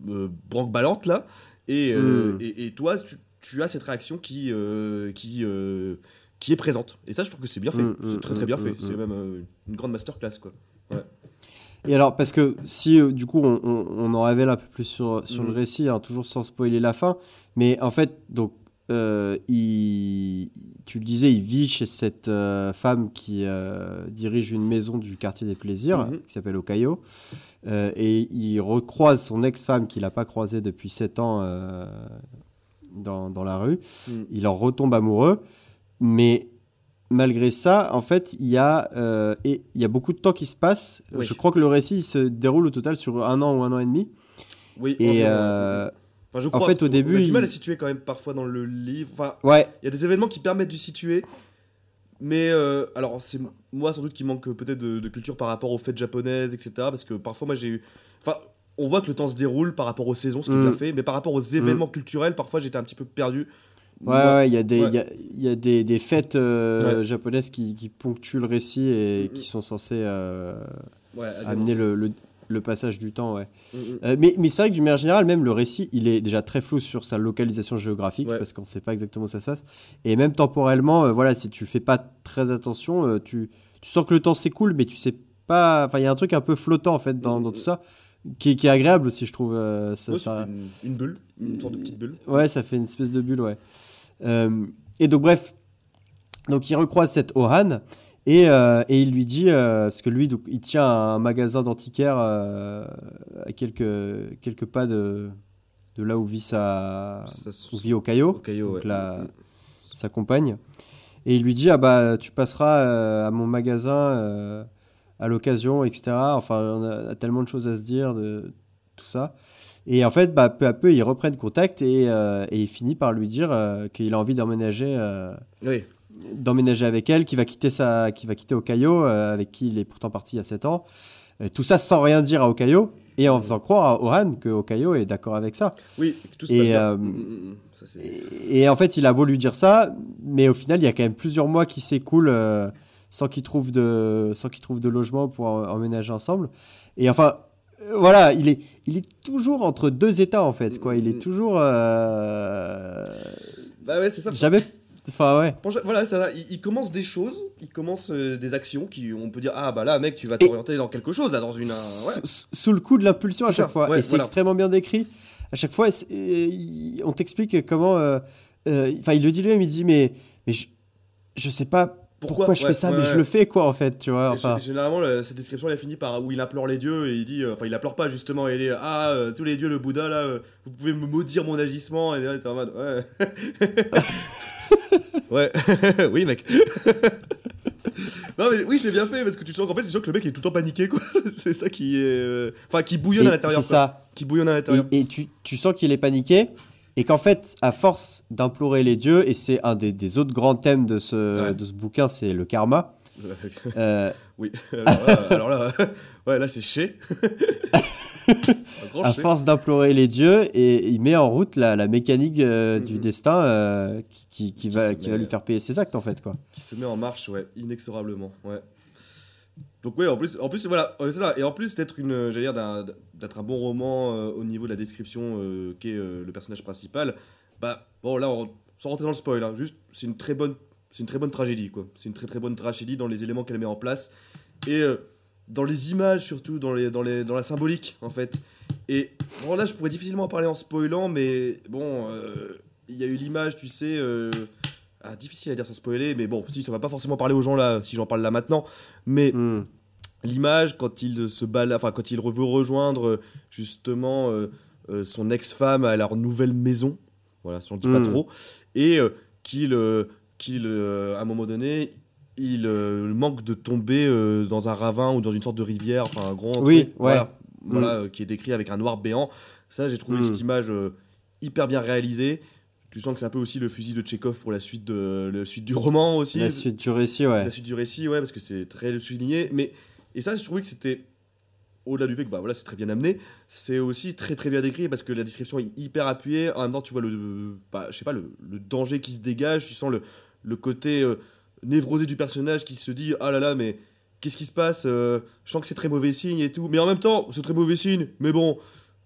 euh, branque-ballantes là, et, euh, Mm. et, et toi tu, tu as cette réaction qui, euh, qui, euh, qui est présente. Et ça je trouve que c'est bien fait, Mm, c'est mm, très très bien fait, c'est même une grande masterclass quoi. Et alors, parce que si euh, du coup on, on- on en révèle un peu plus sur, sur le récit, hein, toujours sans spoiler la fin, mais en fait, donc, euh, il, tu le disais, il vit chez cette euh, femme qui euh, dirige une maison du quartier des plaisirs, Mhm. qui s'appelle Okayo, euh, et il recroise son ex-femme qu'il n'a pas croisée depuis 7 ans dans, dans la rue. Mhm. Il en retombe amoureux, mais malgré ça, en fait, il y, a, et y a beaucoup de temps qui se passe. Oui. Je crois que le récit se déroule au total sur un an ou un an et demi. Oui, Et Enfin, je en fait, au début, a du mal il- à situer quand même parfois dans le livre. Enfin, ouais, il y a des événements qui permettent de situer, mais euh, alors c'est moi sans doute qui manque peut-être de, de culture par rapport aux fêtes japonaises, etc. Parce que parfois moi j'ai eu, enfin, on voit que le temps se déroule par rapport aux saisons, ce qui est Mm. bien fait, mais par rapport aux événements culturels, parfois j'étais un petit peu perdu. ouais, Moi- ouais, il y a des, ouais. il y a, il y a des, des fêtes euh, Ouais. japonaises qui, qui ponctuent le récit et Mm, qui mm. sont censées euh, amener le, le, le passage du temps, ouais. Mm, mm. Euh, mais mais c'est vrai que d'une manière générale, même le récit, il est déjà très flou sur sa localisation géographique Ouais. parce qu'on ne sait pas exactement où ça se passe. Et même temporellement, euh, voilà, si tu fais pas très attention, euh, tu, tu sens que le temps s'écoule, mais tu sais pas. Enfin, il y a un truc un peu flottant en fait dans, dans mm. tout ça. qui, est- qui est agréable aussi, je trouve. ça- Ouais, ça- ça fait une, une bulle, une sorte de petite bulle. Ouais, ça fait une espèce de bulle, ouais. Et donc, bref, donc il recroise cette Ohan et, euh, et il lui dit, euh, parce que lui, donc, il tient un magasin d'antiquaires euh, à quelques, quelques pas de, de là où vit, sa, Ça où vit Okayo, Okayo, donc ouais. la- sa compagne. Et il lui dit, ah bah, tu passeras à mon magasin à l'occasion, etc. Enfin, on a, a tellement de choses à se dire, de tout ça. Et en fait, bah, peu à peu, ils reprennent contact et, et il finit par lui dire qu'il a envie d'emménager, Oui, d'emménager avec elle, qu'il va quitter sa, qu'il va quitter Okayo, euh, avec qui il est pourtant parti il y a 7 ans. Euh, tout ça sans rien dire à Okayo et en faisant croire à Oran que Okayo est d'accord avec ça. oui, tout se Et, passe bien. euh, Mm, mm, mm, ça, c'est- Et, et en fait, il a beau lui dire ça, mais au final, il y a quand même plusieurs mois qui s'écoulent euh, sans qu'ils trouvent de, sans qu'ils trouvent de logement pour emménager ensemble. Et enfin, voilà, il est, il est toujours entre deux états en fait, quoi. Il est toujours Bah ouais, c'est ça. jamais, enfin ouais. Voilà, ça. Il, il commence des choses, il commence euh, des actions qui, on peut dire, ah bah là, mec, tu vas t'orienter dans quelque chose, là, dans une. ouais. Sous- Sous le coup de l'impulsion à chaque ça, fois, ouais, et c'est voilà. extrêmement bien décrit. À chaque fois, euh, on t'explique comment. euh, euh, Enfin, il le dit lui-même, il dit mais, mais je, je sais pas pourquoi, Pourquoi je Ouais, fais ça, ouais, mais je le fais quoi en fait, tu vois. Enfin, Généralement, le- cette description, elle finit par où il implore les dieux et il dit, euh, enfin, il implore pas justement, il dit, ah, euh, tous les dieux, le Bouddha, là, euh, vous pouvez me maudire mon agissement, et t'es en mode, ouais. (laughs) ouais, (laughs) oui, mec. (laughs) non, mais oui, c'est bien fait parce que tu sens qu'en fait, tu sens que le mec est tout le temps paniqué, quoi. (laughs) c'est ça qui est. euh, Enfin, qui bouillonne Et à l'intérieur, C'est ça. Qui bouillonne à l'intérieur. Et, et tu, tu sens qu'il est paniqué. Et qu'en fait, à force d'implorer les dieux, et c'est un des, des autres grands thèmes de ce, Ouais. de ce bouquin, c'est le karma. Euh, oui, alors là, alors là, ouais, là, c'est chez. (laughs) À force d'implorer les dieux, et il met en route la, la mécanique euh, du Mhm. destin euh, qui, qui, qui Qui va, qui va lui faire payer ses actes, en fait. Quoi. qui se met en marche, ouais, inexorablement, ouais. Donc ouais, en plus, en plus voilà, ouais, c'est ça. Et en plus d'être une, euh, j'allais dire, d'être un bon roman euh, au niveau de la description qu'est le personnage principal, bah bon là, on, sans rentrer dans le spoil, hein, juste c'est une très bonne, c'est une très bonne tragédie quoi. C'est une très très bonne tragédie dans les éléments qu'elle met en place et dans les images surtout, dans les, dans les, dans la symbolique en fait. Et bon là, je pourrais difficilement en parler en spoilant, mais bon, euh, il y a eu l'image, tu sais. euh, ah, difficile à dire sans spoiler, mais bon, si ça va pas forcément parler aux gens là, si j'en parle là maintenant, mais Hmm. l'image quand il se balade, enfin quand il veut rejoindre justement euh, euh, son ex-femme à leur nouvelle maison, voilà, si on dit pas Mm. trop, et euh, qu'il, qu'il à un moment donné, il euh, manque de tomber euh, dans un ravin ou dans une sorte de rivière, enfin un grand Oui, truc, ouais. voilà, Mm. voilà, euh, qui est décrit avec un noir béant. Ça, j'ai trouvé Mm. cette image hyper bien réalisée. Tu sens que c'est un peu aussi le fusil de Tchekhov pour la suite, de, la suite du roman aussi. La suite du récit, ouais. La suite du récit, ouais, parce que c'est très souligné. Mais, et ça, je trouvais que c'était, au-delà du fait que bah, voilà, c'est très bien amené, c'est aussi très très bien décrit parce que la description est hyper appuyée. En même temps, tu vois le, bah, je sais pas, le, le danger qui se dégage, tu sens le, le côté euh, névrosé du personnage qui se dit Ah là là, mais qu'est-ce qui se passe Euh, Je sens que c'est très mauvais signe et tout. Mais en même temps, c'est très mauvais signe, mais bon.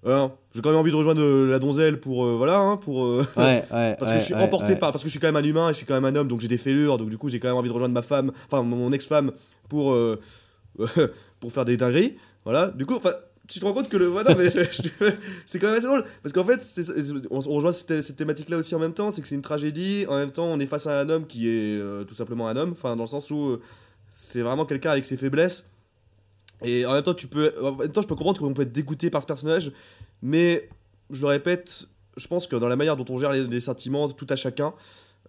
hein, j'ai quand même envie de rejoindre euh, la donzelle pour euh, voilà hein, pour Ouais, ouais. (laughs) parce ouais, que je suis emporté par parce que je suis quand même un humain et je suis quand même un homme donc j'ai des fêlures donc du coup j'ai quand même envie de rejoindre ma femme enfin mon ex-femme pour (laughs) pour faire des dingueries voilà du coup enfin tu te rends compte que le voilà mais (laughs) c'est quand même assez drôle. Parce qu'en fait on, rejoint cette, cette thématique là aussi en même temps c'est que c'est une tragédie. En même temps on est face à un homme qui est euh, tout simplement un homme. Enfin dans le sens où euh, c'est vraiment quelqu'un avec ses faiblesses. Et en même temps tu peux en même temps je peux comprendre qu'on peut être dégoûté par ce personnage. Mais je le répète je pense que dans la manière dont on gère les, les sentiments tout à chacun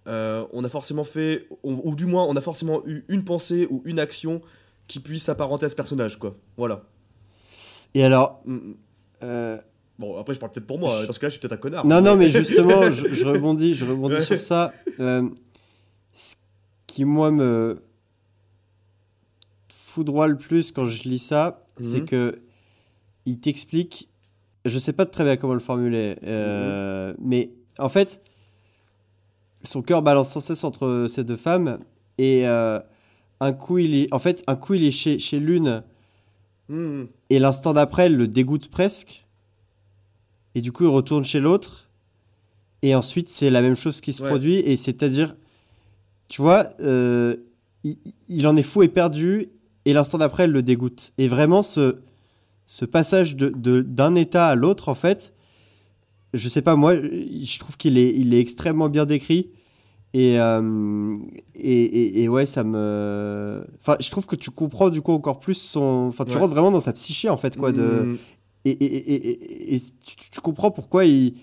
euh, on a forcément fait ou du moins on a forcément eu une pensée ou une action qui puisse s'apparenter à ce personnage quoi. Voilà Et alors, Mm, euh, bon après je parle peut-être pour moi dans ce cas là je suis peut-être un connard Non, non, mais (laughs) justement, je, je rebondis, je rebondis Ouais. sur ça. Euh, ce qui, moi, me foudroie le plus quand je lis ça, c'est Mhm. que il t'explique. Je sais pas très bien comment le formuler, euh, mais en fait, son cœur balance sans cesse entre ces deux femmes et euh, un coup il est, en fait, un coup il est chez, chez l'une Et l'instant d'après, elle le dégoûte presque. Et du coup, il retourne chez l'autre. Et ensuite, c'est la même chose qui se Ouais. produit. Et c'est-à-dire, tu vois, euh, il, il en est fou et perdu. Et l'instant d'après, elle le dégoûte. Et vraiment, ce, ce passage de- d'un état à l'autre, en fait, je sais pas, moi, je trouve qu'il est, il est extrêmement bien décrit. Et, euh, et, et, et ouais, ça me. Enfin, je trouve que tu comprends du coup encore plus son. Enfin, tu Ouais. rentres vraiment dans sa psyché en fait, quoi. De... Mm. Et, et, et, et- et tu, tu- comprends pourquoi il.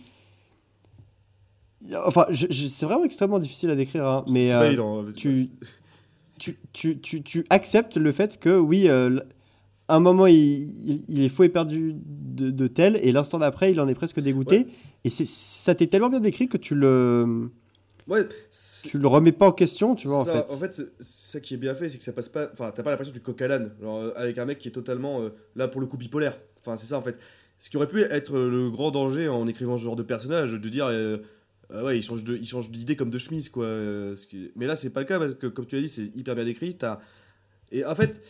Enfin, je- je- c'est vraiment extrêmement difficile à décrire, hein, mais euh, évident, hein, tu- tu, tu, tu, tu acceptes le fait que oui, euh, un moment il, il, il est faux et perdu de, de tel, et l'instant d'après il en est presque dégoûté. Ouais. Et ça t'est tellement bien décrit que tu le, Ouais, tu le remets pas en question, tu vois, en ça. fait. En fait, ça qui est bien fait, c'est que ça passe pas. Enfin, t'as pas l'impression du coq à l'âne, genre, euh, avec un mec qui est totalement euh, là pour le coup bipolaire. Enfin, c'est ça en fait. Ce qui aurait pu être euh, le grand danger en écrivant ce genre de personnage, de dire. euh, euh, ouais, il change de, il change d'idée comme de chemise, quoi. ce qui- Mais là, c'est pas le cas parce que, comme tu l'as dit, c'est hyper bien décrit. T'as... Et en fait,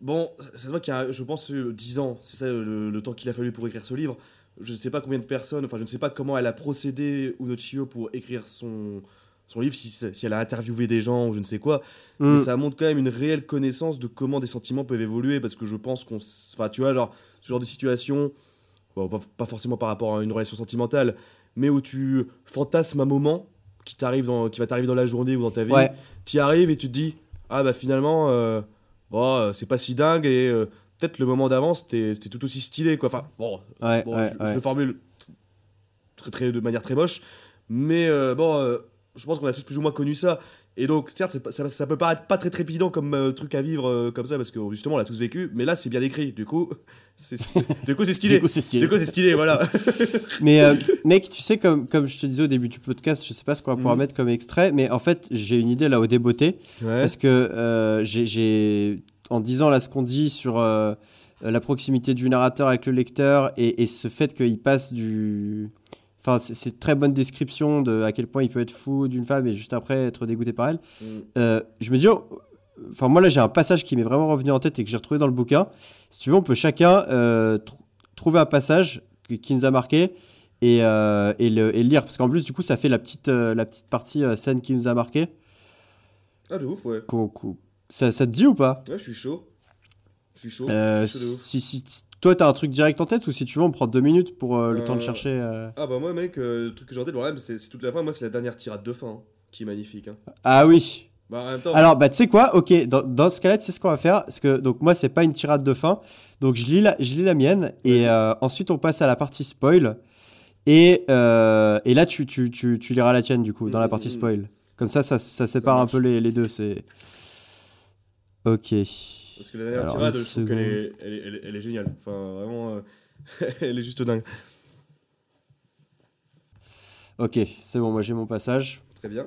bon, ça se voit qu'il y a, je pense, euh, 10 ans, c'est ça le, le temps qu'il a fallu pour écrire ce livre. Je ne sais pas combien de personnes, enfin, je ne sais pas comment elle a procédé, Unochio, pour écrire son, son livre, si, si elle a interviewé des gens ou je ne sais quoi. Mm. Mais ça montre quand même une réelle connaissance de comment des sentiments peuvent évoluer parce que je pense qu'on. Enfin, tu vois, genre, ce genre de situation, bon, pas, pas forcément par rapport à une relation sentimentale, mais où tu fantasmes un moment qui, t'arrive dans, qui va t'arriver dans la journée ou dans ta vie. Ouais. Tu y arrives et tu te dis, ah bah finalement, euh, euh, c'est pas si dingue et euh, peut-être le moment d'avant c'était tout aussi stylé, quoi. Enfin, bon, Ouais, Bon, ouais, je, je le formule très, très, de manière très moche, mais euh, bon, euh, je pense qu'on a tous plus ou moins connu ça. Et donc, certes, pas- ça, ça peut paraître pas très trépidant comme euh, truc à vivre euh, comme ça, parce que justement, on l'a tous vécu, mais là, c'est bien écrit. Du coup, (laughs) c'est du coup, c'est stylé. Du coup, c'est stylé. Du coup, c'est stylé, voilà. (laughs) Mais euh, mec, tu sais, comme, comme je te disais au début du podcast, je sais pas ce qu'on va pouvoir Mhm. mettre comme extrait, mais en fait, j'ai une idée là au débeauté. Ouais. Parce que j'ai, en disant là ce qu'on dit sur euh, la proximité du narrateur avec le lecteur et, et ce fait qu'il passe du. Enfin, c'est- très bonne description de à quel point il peut être fou d'une femme et juste après être dégoûté par elle. Mm. Euh, je me dis, oh, enfin, moi là j'ai un passage qui m'est vraiment revenu en tête et que j'ai retrouvé dans le bouquin. Si tu veux, on peut chacun euh, tr- trouver un passage qui, nous a marqué et, euh, et, le, et lire. Parce qu'en plus, du coup, ça fait la petite, la petite partie scène qui nous a marqué. Ah, de ouf, ouais. Ça, ça te dit ou pas Ouais, je suis chaud. Je suis chaud. Euh, Je suis chaud de ouf. si, si, toi, t'as un truc direct en tête ou si tu veux, on prend deux minutes pour euh, le temps de Euh, chercher. Ah, bah, moi, mec, le truc que j'ai en tête, problème, c'est toute la fin. Moi, c'est la dernière tirade de fin hein, qui est magnifique. hein. Ah oui. Bah, en même temps. Alors, bah, tu sais quoi? Ok, dans, dans ce cas-là, tu sais ce qu'on va faire? Parce que donc moi, c'est pas une tirade de fin. Donc, je lis la, je lis la mienne et euh, ensuite, on passe à la partie spoil. Et, euh, et là, tu, tu, tu, tu liras la tienne du coup dans la Mhm, partie mhm. spoil. Comme ça, ça, ça sépare un peu les, les deux. C'est ok. Parce que la dernière Alors, tirade, je trouve qu'elle seconde. est, elle est, elle est- elle est géniale. Enfin, vraiment, euh, (laughs) elle est juste dingue. Ok, c'est bon. Moi, j'ai mon passage. Très bien.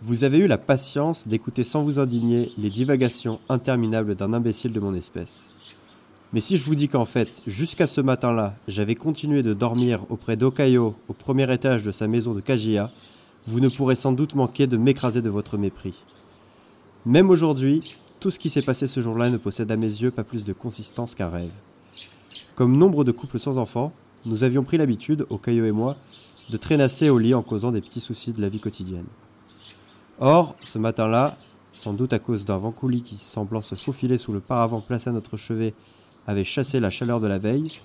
Vous avez eu la patience d'écouter sans vous indigner les divagations interminables d'un imbécile de mon espèce. Mais si je vous dis qu'en fait, jusqu'à ce matin-là, j'avais continué de dormir auprès d'Okayo au premier étage de sa maison de Kajiya, vous ne pourrez sans doute manquer de m'écraser de votre mépris. Même aujourd'hui, tout ce qui s'est passé ce jour-là ne possède à mes yeux pas plus de consistance qu'un rêve. Comme nombre de couples sans enfants, nous avions pris l'habitude, Okayo et moi, de traînasser au lit en causant des petits soucis de la vie quotidienne. Or, ce matin-là, sans doute à cause d'un vent coulis qui, semblant se faufiler sous le paravent placé à notre chevet, avait chassé la chaleur de la veille,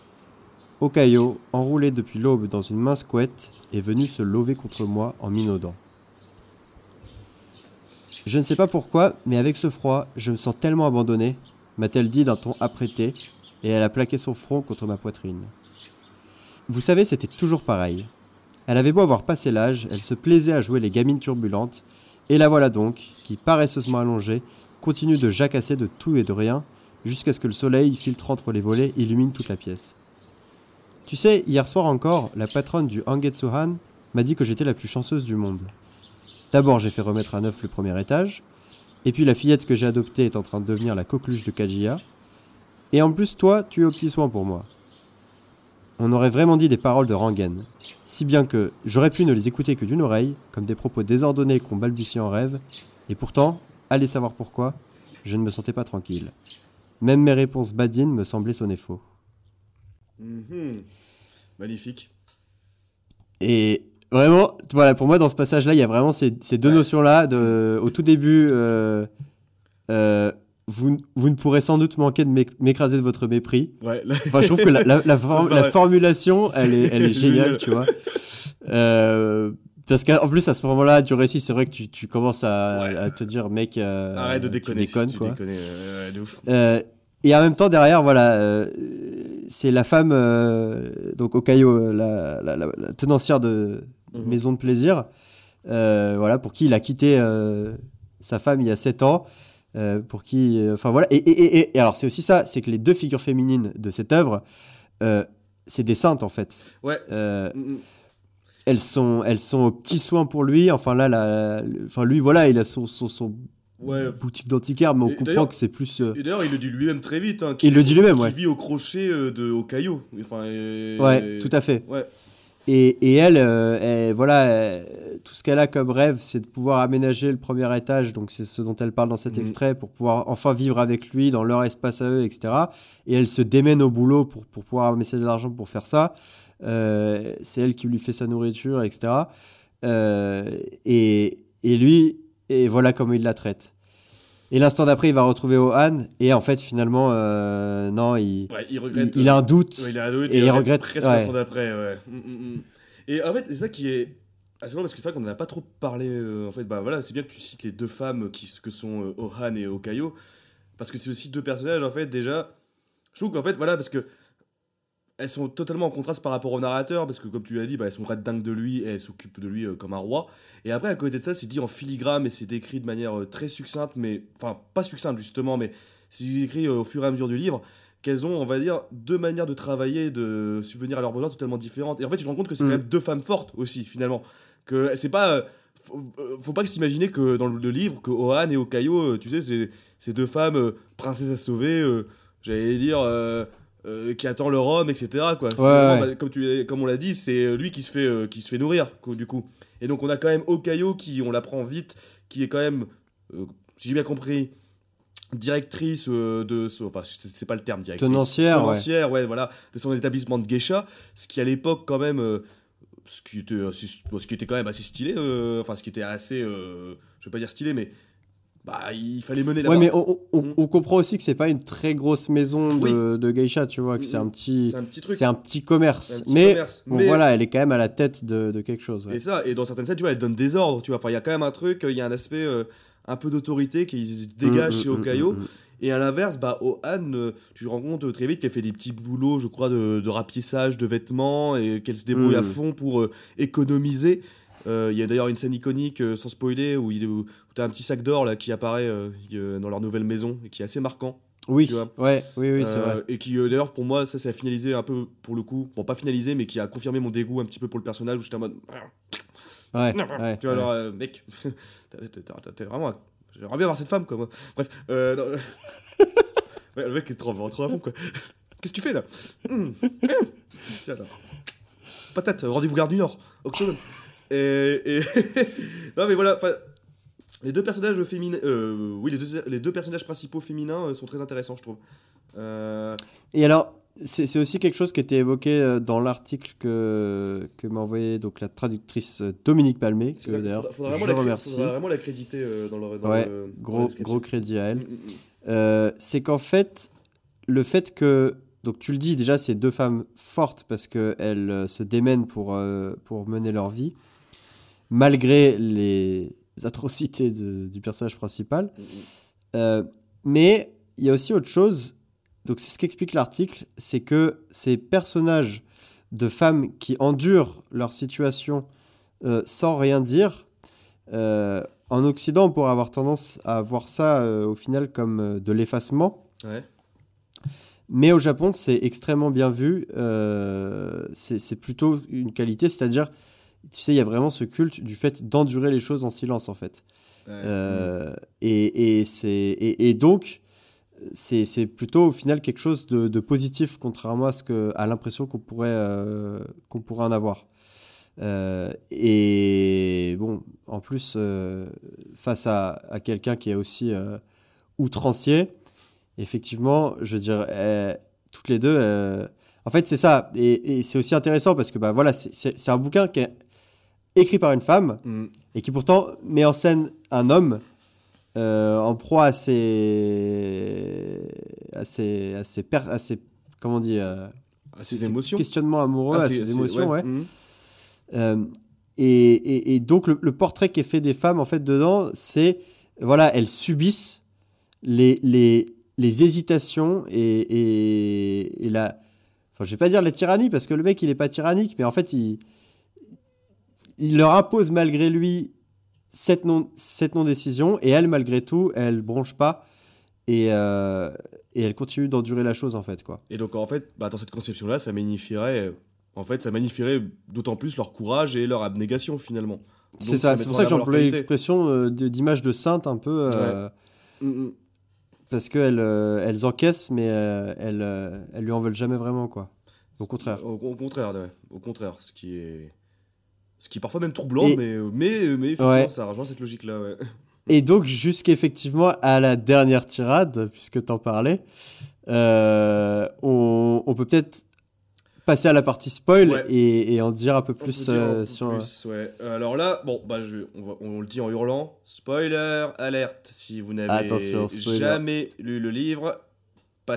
Okayo, enroulé depuis l'aube dans une mince couette, est venu se lever contre moi en minaudant. Je ne sais pas pourquoi, mais avec ce froid, je me sens tellement abandonné, m'a-t-elle dit d'un ton apprêté, et elle a plaqué son front contre ma poitrine. Vous savez, c'était toujours pareil. Elle avait beau avoir passé l'âge, elle se plaisait à jouer les gamines turbulentes, et la voilà donc, qui, paresseusement allongée, continue de jacasser de tout et de rien, jusqu'à ce que le soleil, filtre entre les volets, illumine toute la pièce. Tu sais, hier soir encore, la patronne du Hangetsuhan m'a dit que j'étais la plus chanceuse du monde. D'abord, j'ai fait remettre à neuf le premier étage, et puis la fillette que j'ai adoptée est en train de devenir la coqueluche de Kajiya, et en plus, toi, tu es au petit soin pour moi. On aurait vraiment dit des paroles de rengaine, si bien que j'aurais pu ne les écouter que d'une oreille, comme des propos désordonnés qu'on balbutie en rêve, et pourtant, allez savoir pourquoi, je ne me sentais pas tranquille. Même mes réponses badines me semblaient sonner faux. Mhm. Magnifique. Et vraiment, voilà, pour moi, dans ce passage-là, il y a vraiment ces, ces deux Ouais. notions-là. De, au tout début, euh, euh, vous, vous ne pourrez sans doute manquer de m'éc- m'écraser de votre mépris. Ouais, là- (laughs) Enfin, je trouve que la, la, la, for- (laughs) C'est ça, la ouais. formulation, elle est, elle est C'est géniale, génial. tu vois. Euh, parce qu'en plus, à ce moment-là du récit, c'est vrai que tu, tu commences à, Ouais. à te dire, mec, euh, Arrête de tu déconner. tu quoi. déconnes, euh, ouais, de ouf. Euh, et en même temps, derrière, voilà, c'est la femme, donc Okayo, la, la, la- la tenancière de Mhm. maison de plaisir, voilà, pour qui il a quitté sa femme il y a 7 ans. pour qui, enfin voilà, et, et, et, et- alors c'est aussi ça, c'est que les deux figures féminines de cette œuvre, c'est des saintes en fait. Ouais. Mm, mm. Elles sont, elles sont aux petits soins pour lui. Enfin là, la, enfin lui, voilà, il a son, son, son Ouais. boutique d'antiquaire, mais on Et comprend que c'est plus. euh, Et d'ailleurs, il le dit lui-même très vite. Hein, Il le dit lui-même, ouais. vit au crochet euh, de au caillou. Enfin, et- Ouais, tout à fait. Ouais. Et, et elle, euh, elle- voilà, tout ce qu'elle a comme rêve, c'est de pouvoir aménager le premier étage. Donc c'est ce dont elle parle dans cet Mhm. extrait pour pouvoir enfin vivre avec lui dans leur espace à eux, etc. Et elle se démène au boulot pour, pour pouvoir amasser de l'argent pour faire ça. Euh, c'est elle qui lui fait sa nourriture, etc. Euh, et, et lui, et voilà comment il la traite. Et l'instant d'après, il va retrouver Ohan. Et en fait, finalement, euh, non, il, Ouais, il il, regrette. il a un doute. Ouais, il a un doute et il regrette- presque ouais. l'instant d'après, ouais. Mm, mm, mm. Et en fait, c'est ça qui est assez marrant parce que c'est vrai qu'on n'en a pas trop parlé. en fait, bah voilà, c'est bien que tu cites les deux femmes qui que sont Ohan et Okayo parce que c'est aussi deux personnages en fait déjà. Je trouve qu'en fait, voilà, parce que elles sont totalement en contraste par rapport au narrateur parce que comme tu l'as dit, bah, elles sont red dingues de lui et elles s'occupent de lui euh, comme un roi. Et après, à côté de ça, c'est dit en filigrane et c'est décrit de manière euh, très succincte, mais enfin pas succincte justement, mais c'est écrit euh, au fur et à mesure du livre qu'elles ont, on va dire, deux manières de travailler, de subvenir à leurs besoins totalement différentes. Et en fait, tu te rends compte que c'est Mm. quand même deux femmes fortes aussi, finalement. Que c'est pas. Faut, faut pas s'imaginer que dans le, livre, que Ohan et Okayo, tu sais, c'est deux femmes princesses à sauver, j'allais dire, euh, euh, qui attend leur homme, etc. Quoi. Ouais. bah, comme, tu, comme on l'a dit, c'est lui qui se fait, euh, qui se fait nourrir, du coup. Et donc, on a quand même Okayo qui, on l'apprend vite, qui est quand même, euh, si j'ai bien compris, directrice euh, de son, enfin c'est pas le terme directrice Tenancière, tenancière ouais. voilà de son établissement de geisha ce qui à l'époque quand même euh, ce qui était assez, ce qui était quand même assez stylé euh, enfin ce qui était assez euh, je vais pas dire stylé mais bah il fallait mener la Ouais, mais on, on- Mm. on comprend aussi que c'est pas une très grosse maison de, de geisha, tu vois, que c'est Mm, un petit, c'est un petit truc c'est un petit commerce. C'est un petit mais, commerce. bon, Mais- voilà, elle est quand même à la tête de, de quelque chose. ouais. Et ça, et dans certaines scènes, tu vois, elle donne des ordres, tu vois. Enfin, il y a quand même un truc, il y a un aspect euh, un peu d'autorité qui se dégage Mm, chez mm, mm, Okayo. mm, mm. Et à l'inverse, bah, Ohan, euh, tu te rends compte très vite qu'elle fait des petits boulots, je crois, de, de rapissage de vêtements et qu'elle se débrouille Mm. à fond pour euh, économiser. Euh, Il y a d'ailleurs une scène iconique, euh, sans spoiler, où, où tu as un petit sac d'or là qui apparaît euh, dans leur nouvelle maison et qui est assez marquant. Oui, tu vois. ouais, oui, oui, c'est vrai. Et qui, d'ailleurs, pour moi, ça, ça a finalisé un peu, pour le coup, bon, pas finalisé, mais qui a confirmé mon dégoût un petit peu pour le personnage, où j'étais en mode. Ouais, Non, ouais, tu vois, ouais. alors, euh, mec, (laughs) t'es vraiment. J'aimerais bien avoir cette femme, quoi, moi. Bref, euh, non, (laughs) ouais, le mec est trop, trop à fond, quoi. Qu'est-ce que tu fais, là? Là. Patate, rendez-vous Gare du Nord, Octogone. Et. et... (laughs) non, mais voilà. Les deux personnages féminins. euh, oui, les deux, les deux personnages principaux féminins euh, sont très intéressants, je trouve. Euh, Et alors, c'est aussi quelque chose qui était évoqué dans l'article que, que m'a envoyé donc, la traductrice Dominique Palmé, que d'ailleurs faudra- faudra vraiment je la remercie. faudra vraiment l'accréditer euh, dans le. Dans Ouais, le- la Gros, gros crédit à elle. Mm, mm, mm. Euh, c'est qu'en fait, le fait que. Donc, tu le dis déjà, c'est deux femmes fortes parce qu'elles se démènent pour, euh, pour mener leur vie, malgré les atrocités de- du personnage principal. Euh, mais il y a aussi autre chose. Donc, c'est ce qu'explique l'article c'est que ces personnages de femmes qui endurent leur situation euh, sans rien dire, euh, en Occident, on pourrait avoir tendance à voir ça au final comme de l'effacement. Ouais. Mais au Japon, c'est extrêmement bien vu. c'est plutôt une qualité, c'est-à-dire, tu sais, il y a vraiment ce culte du fait d'endurer les choses en silence, en fait. Ouais. Euh, et, et, et, et donc, c'est plutôt au final quelque chose de, de positif, contrairement à, ce que, à l'impression qu'on pourrait, euh, qu'on pourrait en avoir. Euh, et bon, en plus, face à, à quelqu'un qui est aussi outrancier, effectivement, je dirais, euh, toutes les deux. en fait, c'est ça. Et, c'est aussi intéressant parce que bah, voilà, c'est un bouquin qui est écrit par une femme Mm. et qui pourtant met en scène un homme euh, en proie à ses, à ses, à ses, per- à ses- comment on dit, euh, Ah, ses ses émotions. questionnements amoureux, Ah, à ses émotions, ouais. Mhm. Euh, et, et- et donc le, le portrait qui est fait des femmes en fait dedans, c'est voilà, elles subissent les, les, les hésitations et, et, et la, enfin je vais pas dire la tyrannie parce que le mec il est pas tyrannique, mais en fait il, il leur impose malgré lui cette non, cette non décision et elle malgré tout elle bronche pas et, euh, et elle continue d'endurer la chose en fait quoi. Et donc en fait, bah, dans cette conception-là, ça magnifierait, en fait, ça magnifierait d'autant plus leur courage et leur abnégation finalement. C'est Donc, ça, c'est pour ça que j'employais l'expression euh, d'image de sainte un peu. euh, Mhm. Parce qu'elles euh, elles encaissent, mais elles, elles lui en veulent jamais vraiment, quoi. Au contraire. Au, au contraire, ouais. au contraire, ce qui est, ce qui est parfois même troublant, Et- mais mais mais Ouais. ça rejoint cette logique-là. Ouais. Et donc, jusqu'effectivement à la dernière tirade, puisque t'en parlais, euh, on, on peut peut-être passer à la partie spoil Ouais. et, et en dire un peu On plus un euh, peu sur. plus, ouais. Alors là, bon, bah, je, on, va- on le dit en hurlant. Spoiler alerte. Si vous n'avez jamais lu le livre,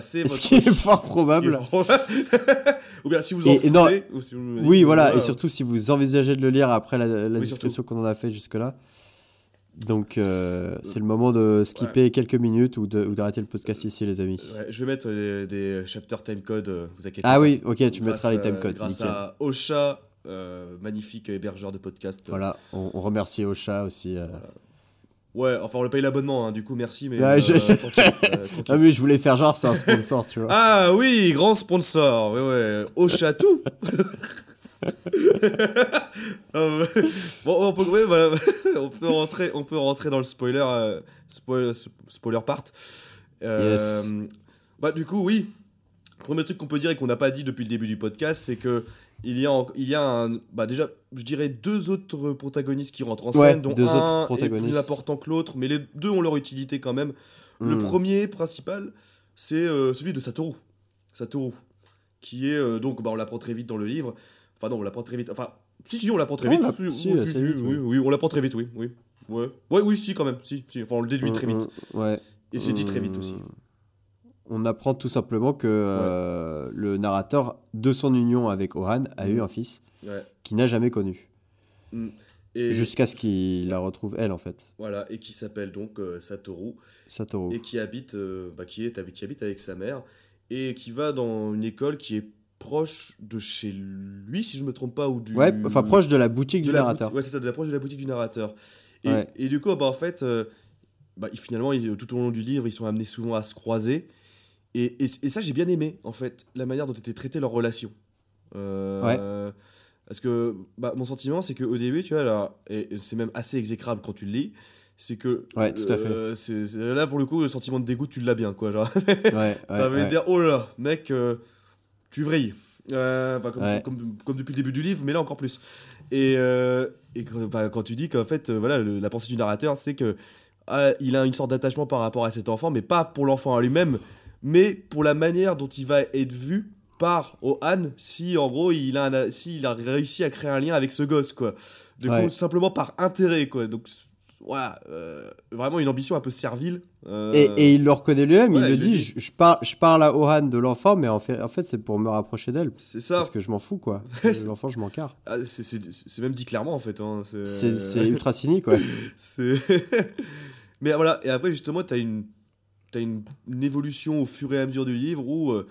(laughs) Ce qui est fort est probable. (laughs) Ou bien si vous en Et- et foutez. non, ou si vous me dites Oui, voilà, et surtout si vous envisagez de le lire après la, la Oui, description surtout. qu'on en a fait jusque-là. Donc, euh, c'est le moment de skipper quelques minutes ou d'arrêter le podcast ici, les amis. Ouais, je vais mettre euh, des chapter timecode, euh, vous inquiétez Ah pas. oui, ok, tu Grâce mettras les timecodes. Grâce nickel. à Ocha, euh, magnifique hébergeur de podcast. Voilà, on, on remercie Ocha aussi. euh. Ouais, enfin on le paye l'abonnement, hein, du coup merci, mais Ouais, euh, tranquille, euh, (laughs) tranquille. Ah oui, je voulais faire genre c'est un sponsor, tu vois. Ah oui, grand sponsor, ouais ouais, Ocha tout. Euh, bon, on peut, ouais, voilà, (laughs) on peut rentrer, on peut rentrer dans le spoiler, euh, spoil- spoiler part. Euh, Yes. Bah du coup oui, premier truc qu'on peut dire et qu'on n'a pas dit depuis le début du podcast, c'est que il y a, en- il y a un, bah déjà, je dirais deux autres protagonistes qui rentrent en Ouais, scène, dont deux un autres est plus important que l'autre, mais les deux ont leur utilité quand même. Le Hmm. premier principal, c'est euh, celui de Satoru. Satoru. Qui est, euh, donc, bah, on l'apprend très vite dans le livre. Enfin, non, on l'apprend très vite. Enfin, si, si, on l'apprend très Ouais, vite. Si, si, oui, vite, oui, ouais. oui, on l'apprend très vite, oui. Oui, ouais. ouais, oui, si, quand même. Si, si. Enfin, on le déduit très vite. Mm, mm, Ouais. Et c'est dit très vite aussi. On apprend tout simplement que euh, le narrateur, de son union avec Ohan, a eu un fils Ouais. qu'il n'a jamais connu. Et, Jusqu'à ce qu'il la retrouve, elle, en fait. voilà, et qui s'appelle donc euh, Satoru. Satoru. et qui habite, euh, bah, qui, est avec, qui habite avec sa mère et qui va dans une école qui est proche de chez lui, si je me trompe pas, ou du. Ouais, enfin proche de la boutique de du la narrateur. boutique- Ouais, c'est ça, de l'approche de la boutique du narrateur. Et, Ouais. et du coup, bah, en fait, bah, finalement, ils- tout au long du livre, ils sont amenés souvent à se croiser. Et, et, et ça, j'ai bien aimé, en fait, la manière dont était traitée leur relation. Euh, Parce que bah, mon sentiment, c'est qu'au début, tu vois, là, et, c'est même assez exécrable quand tu le lis, c'est que. Ouais, tout à fait. euh, c'est- c'est- là, pour le coup, le sentiment de dégoût, tu l'as bien, quoi. Genre, (laughs) Ouais, ouais, ouais. dire, oh là, mec, euh, tu vrilles. Euh, comme, Ouais. comme, comme depuis le début du livre, mais là encore plus. Et, et bah, quand tu dis qu'en fait, voilà, le- la pensée du narrateur, c'est que ah, il a une sorte d'attachement par rapport à cet enfant, mais pas pour l'enfant en lui-même, mais pour la manière dont il va être vu par Ohan si en gros il a, un- si il a réussi à créer un lien avec ce gosse quoi. Du Ouais. coup, simplement par intérêt quoi. Donc voilà, euh, vraiment une ambition un peu servile. euh, Et, et il le reconnaît lui-même, il ouais, le il le dit, dit. je, je parle, je parle à Ohan de l'enfant, mais en fait, en fait c'est pour me rapprocher d'elle. c'est ça. Parce que je m'en fous, quoi. (laughs) l'enfant, je m'en carre. Ah, c'est- même dit clairement en fait. Hein. C'est ultra cynique, ouais. (laughs) c'est- (laughs) Mais voilà, et après justement, tu as, une, t'as une, une évolution au fur et à mesure du livre où, euh,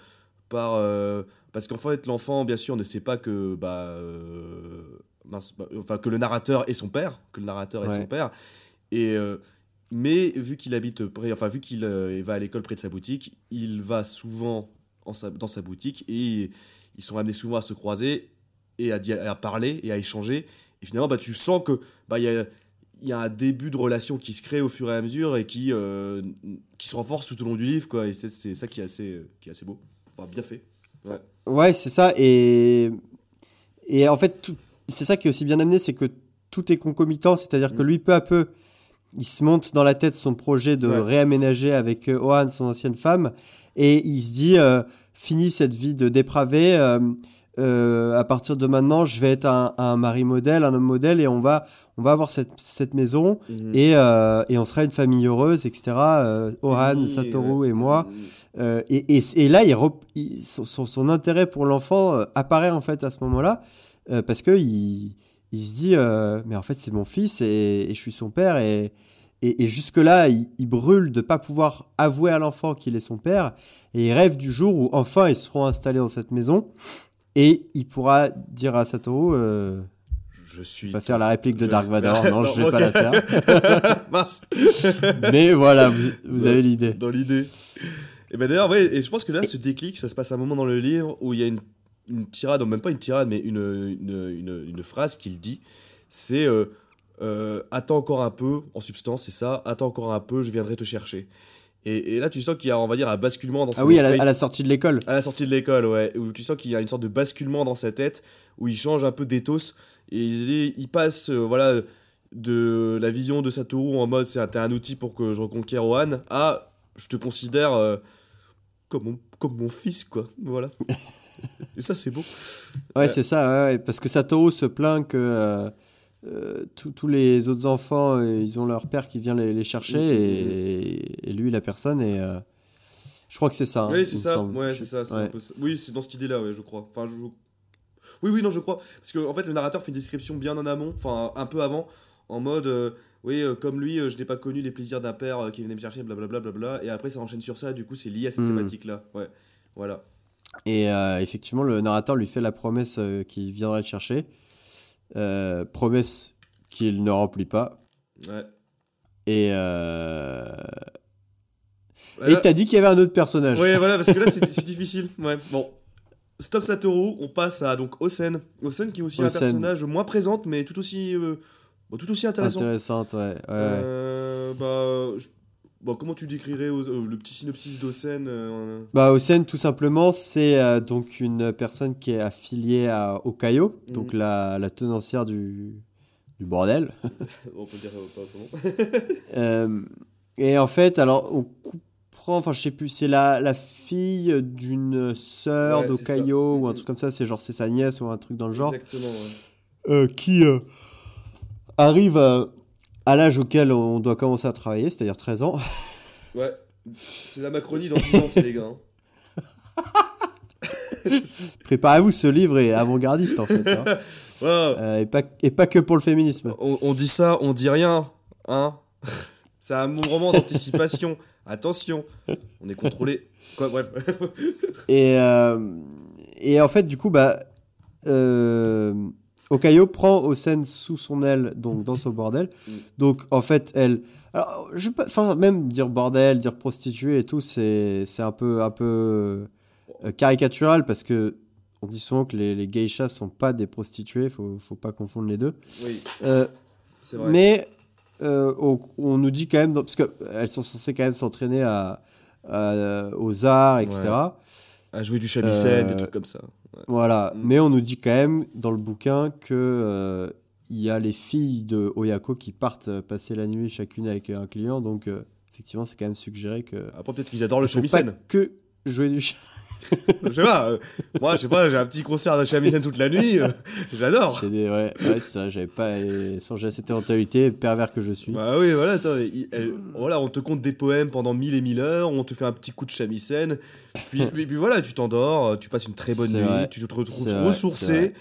par, euh, parce qu'en fait, l'enfant, bien sûr, ne sait pas que, bah, euh, mince, bah, enfin, que le narrateur est son père, que le narrateur est son père. Et, mais vu qu'il habite près, enfin, vu qu'il il va à l'école près de sa boutique, il va souvent en sa- dans sa boutique et ils sont amenés souvent à se croiser et à, à parler et à échanger. Et finalement, bah, tu sens que bah, il y a il y a un début de relation qui se crée au fur et à mesure et qui, euh, qui se renforce tout au long du livre quoi et c'est c'est ça qui est assez qui est assez beau enfin bien fait ouais Ouais, c'est ça. Et, et en fait, c'est ça qui est aussi bien amené, c'est que tout est concomitant. C'est-à-dire que Mm. lui, peu à peu, il se monte dans la tête son projet de Ouais. réaménager avec euh, Ohan, son ancienne femme. Et il se dit, euh, fini cette vie de dépravé. euh, euh, à partir de maintenant, je vais être un, un mari modèle, un homme modèle, et on va, on va avoir cette, cette maison, Mhm. et, euh, et on sera une famille heureuse, etc. Euh, Ohan, Oui, Satoru et moi. Euh, et, et, et là, il rep- il- son, intérêt pour l'enfant apparaît en fait à ce moment-là, parce que il, il se dit, mais en fait c'est mon fils et, et je suis son père, et, et, et jusque-là, il, il brûle de pas pouvoir avouer à l'enfant qu'il est son père, et il rêve du jour où enfin ils seront installés dans cette maison, et il pourra dire à Satoru, euh, Je suis. pas faire la réplique de Je- Dark Vador, (laughs) non, je vais pas la faire, (laughs) Mince. mais voilà, vous, vous avez l'idée. Dans l'idée. Et ben d'ailleurs, ouais, et je pense que là, ce déclic, ça se passe à un moment dans le livre où il y a une, une tirade, non, même pas une tirade, mais une, une, une, une phrase qu'il dit. C'est euh, euh, Attends encore un peu, en substance, c'est ça. Attends encore un peu, je viendrai te chercher. Et, et là, tu sens qu'il y a, on va dire, un basculement dans Ah oui, à la, esprit. à la sortie de l'école. À la sortie de l'école, ouais, où tu sens qu'il y a une sorte de basculement dans sa tête, où il change un peu d'éthos, et il, il passe, euh, voilà, de la vision de Satoru en mode c'est un, t'es un outil pour que je reconquière Ohan, à je te considère euh, comme, mon, comme mon fils, quoi, voilà. (laughs) et ça, c'est beau. Ouais, Ouais. c'est ça, ouais, parce que Satoru se plaint que euh, tous- les autres enfants, euh, ils ont leur père qui vient les, les chercher Mhm. et, et lui, la personne, et euh, je crois que c'est ça. hein, oui, c'est ça, ouais, c'est ça, Ouais. peu. Oui, c'est dans cette idée-là, ouais, je crois. Enfin, je... Oui, oui, non, je crois. Parce qu'en en fait, le narrateur fait une description bien en amont, enfin, un peu avant, en mode, euh, oui, comme lui, je n'ai pas connu les plaisirs d'un père qui venait me chercher, blablabla, et après, ça enchaîne sur ça, du coup, c'est lié à cette Mhm. thématique-là, ouais. Voilà. Et effectivement, le narrateur lui fait la promesse qu'il viendrait le chercher. Euh, promesse qu'il ne remplit pas. Ouais. Et euh, Voilà. et t'as dit qu'il y avait un autre personnage. Ouais, voilà, parce que là, (laughs) c'est difficile. Ouais, bon. Stop Satoru, on passe à donc Osen. Osen qui est aussi un personnage moins présente, mais tout aussi, euh, tout aussi intéressant. Intéressante, ouais. ouais, ouais. Euh, bah, je- bon, comment tu décrirais euh, le petit synopsis d'Osen euh, Bah, Osen, tout simplement, c'est euh, donc une personne qui est affiliée à Okayo, Mhm. donc la, la tenancière du, du bordel. (laughs) On peut dire pas autrement. (laughs) Et en fait, alors, on comprend, enfin, je sais plus, c'est la, la fille d'une sœur Ouais, d'Okayo ou un Mhm. truc comme ça, c'est genre c'est sa nièce ou un truc dans le genre, Exactement, ouais. qui arrive à, à l'âge auquel on doit commencer à travailler, c'est-à-dire 13 ans. (laughs) Ouais. C'est la Macronie dans 10 ans, c'est les gars. hein. (laughs) Préparez-vous, ce livre est avant-gardiste en fait. hein. (laughs) Ouais, Euh, et, pas, et pas que pour le féminisme. on, on dit ça, on dit rien. Hein C'est un roman d'anticipation. Attention, on est contrôlé. Quoi, bref. Et, euh, et en fait, du coup, bah, euh, Okayo prend Osen sous son aile, donc dans son bordel. Mm. Donc, en fait, elle. Alors, je peux. Enfin, même dire bordel, dire prostituée et tout, c'est un peu, un peu euh, caricatural parce que. On dit souvent que les, les geishas sont pas des prostituées, faut, faut pas confondre les deux. Oui, Euh, vrai. mais euh, on, on nous dit quand même, parce qu'elles sont censées quand même s'entraîner à, à- aux arts, etc. À jouer du shamisen, des Euh, trucs comme ça. Voilà, Mm. mais on nous dit quand même dans le bouquin que euh, il y a les filles de Oyako qui partent euh, passer la nuit chacune avec un client, donc euh, effectivement c'est quand même suggéré que Après, peut-être qu'ils adorent le pas shamisen. que jouer du. Je sais pas. euh, moi, je sais pas, j'ai un petit concert de shamisen toute la nuit. euh, J'adore. C'est des- ouais, ouais, ça, j'avais pas songé à cette éventualité, pervers que je suis. Bah oui, voilà, attends, il- elle- voilà, on te compte des poèmes pendant mille et mille heures, on te fait un petit coup de shamisen, puis, (laughs) puis, puis voilà, tu t'endors, tu passes une très bonne nuit, vrai. tu te retrouves ressourcé.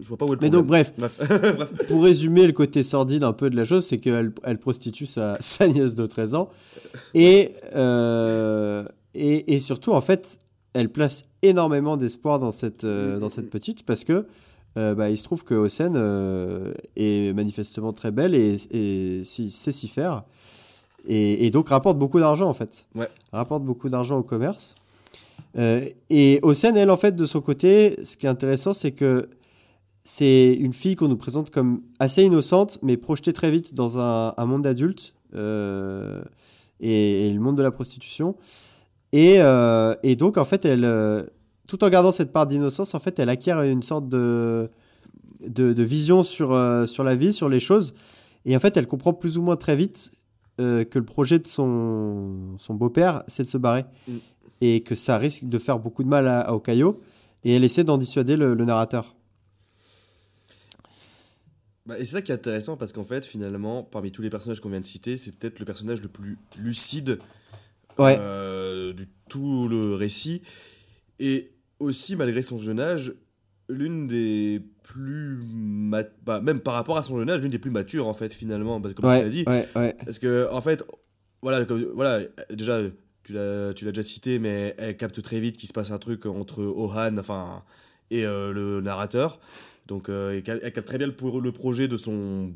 Je vois pas où est le Mais donc Bref. (laughs) Bref. pour résumer le côté sordide un peu de la chose, c'est qu'elle elle prostitue sa, (laughs) sa nièce de 13 ans. Et, euh, et, et surtout, en fait, elle place énormément d'espoir dans cette, euh, dans cette petite parce que euh, bah, il se trouve que Osen euh, est manifestement très belle et, et sait s'y faire. Et, et donc rapporte beaucoup d'argent en fait. Ouais. Rapporte beaucoup d'argent au commerce. Et Osen, elle, en fait, de son côté, ce qui est intéressant, c'est que c'est une fille qu'on nous présente comme assez innocente, mais projetée très vite dans un, un monde d'adulte et, et le monde de la prostitution. Et, euh, et donc, en fait, elle, euh, tout en gardant cette part d'innocence, en fait, elle acquiert une sorte de, de, de vision sur, euh, sur la vie, sur les choses. Et en fait, elle comprend plus ou moins très vite que le projet de son, son beau-père, c'est de se barrer. Mm. Et que ça risque de faire beaucoup de mal à, à Okayo. Et elle essaie d'en dissuader le, le narrateur. Bah, et c'est ça qui est intéressant parce qu'en fait, finalement, parmi tous les personnages qu'on vient de citer, c'est peut-être le personnage le plus lucide Ouais. euh, du tout le récit. Et aussi, malgré son jeune âge, l'une des plus. bah, même par rapport à son jeune âge, l'une des plus matures, en fait, finalement. Parce que, comme tu l'as dit, ouais, ouais. Parce que, en fait, voilà, comme- voilà déjà, tu l'as tu l'as déjà cité, mais elle capte très vite qu'il se passe un truc entre Ohan enfin, et euh, le narrateur. Donc, euh, elle, ca- elle capte très bien le projet de son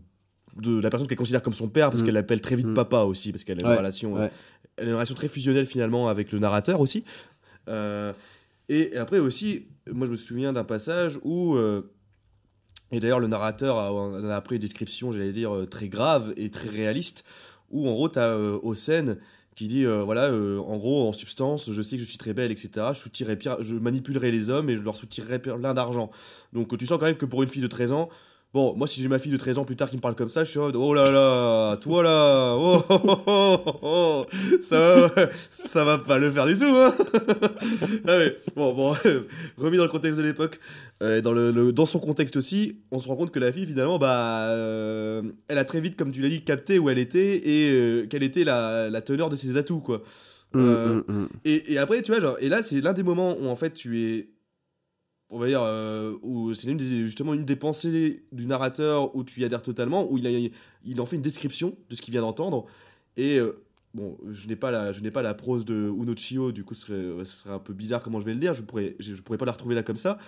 de la personne qu'elle considère comme son père, parce Mm. qu'elle l'appelle très vite Mm. papa aussi, parce qu'elle a une Ouais, relation, ouais. elle a une relation très fusionnelle finalement avec le narrateur aussi. Euh, et après aussi, moi je me souviens d'un passage où, euh, et d'ailleurs le narrateur a, a après une description, j'allais dire, euh, très grave et très réaliste, où en gros tu as Osen qui dit, euh, voilà, euh, en gros, en substance, je sais que je suis très belle, etc. Je, soutirerai je manipulerai les hommes et je leur soutirerai plein d'argent. Donc tu sens quand même que pour une fille de 13 ans, Bon, moi, si j'ai ma fille de 13 ans plus tard qui me parle comme ça, je suis en mode, oh là là, toi là, oh, oh, oh, oh, oh, ça, va, (laughs) ça va pas le faire du tout, hein. (laughs) Ah mais, bon, bon, (laughs) remis dans le contexte de l'époque, euh, dans, le, le- dans son contexte aussi, on se rend compte que la fille, finalement, bah, euh, elle a très vite, comme tu l'as dit, capté où elle était et euh, quelle était la, la teneur de ses atouts, quoi. Mm, Euh, mm, mm. et, et après, tu vois, genre, et là, c'est l'un des moments où en fait tu es. On va dire, euh, où c'est justement une des pensées du narrateur où tu y adhères totalement, où il, a, il en fait une description de ce qu'il vient d'entendre. Et euh, bon, je n'ai pas la, je n'ai pas la prose de Unochio, du coup, ce serait, ce serait un peu bizarre comment je vais le dire, je pourrais, je, je pourrais pas la retrouver là comme ça.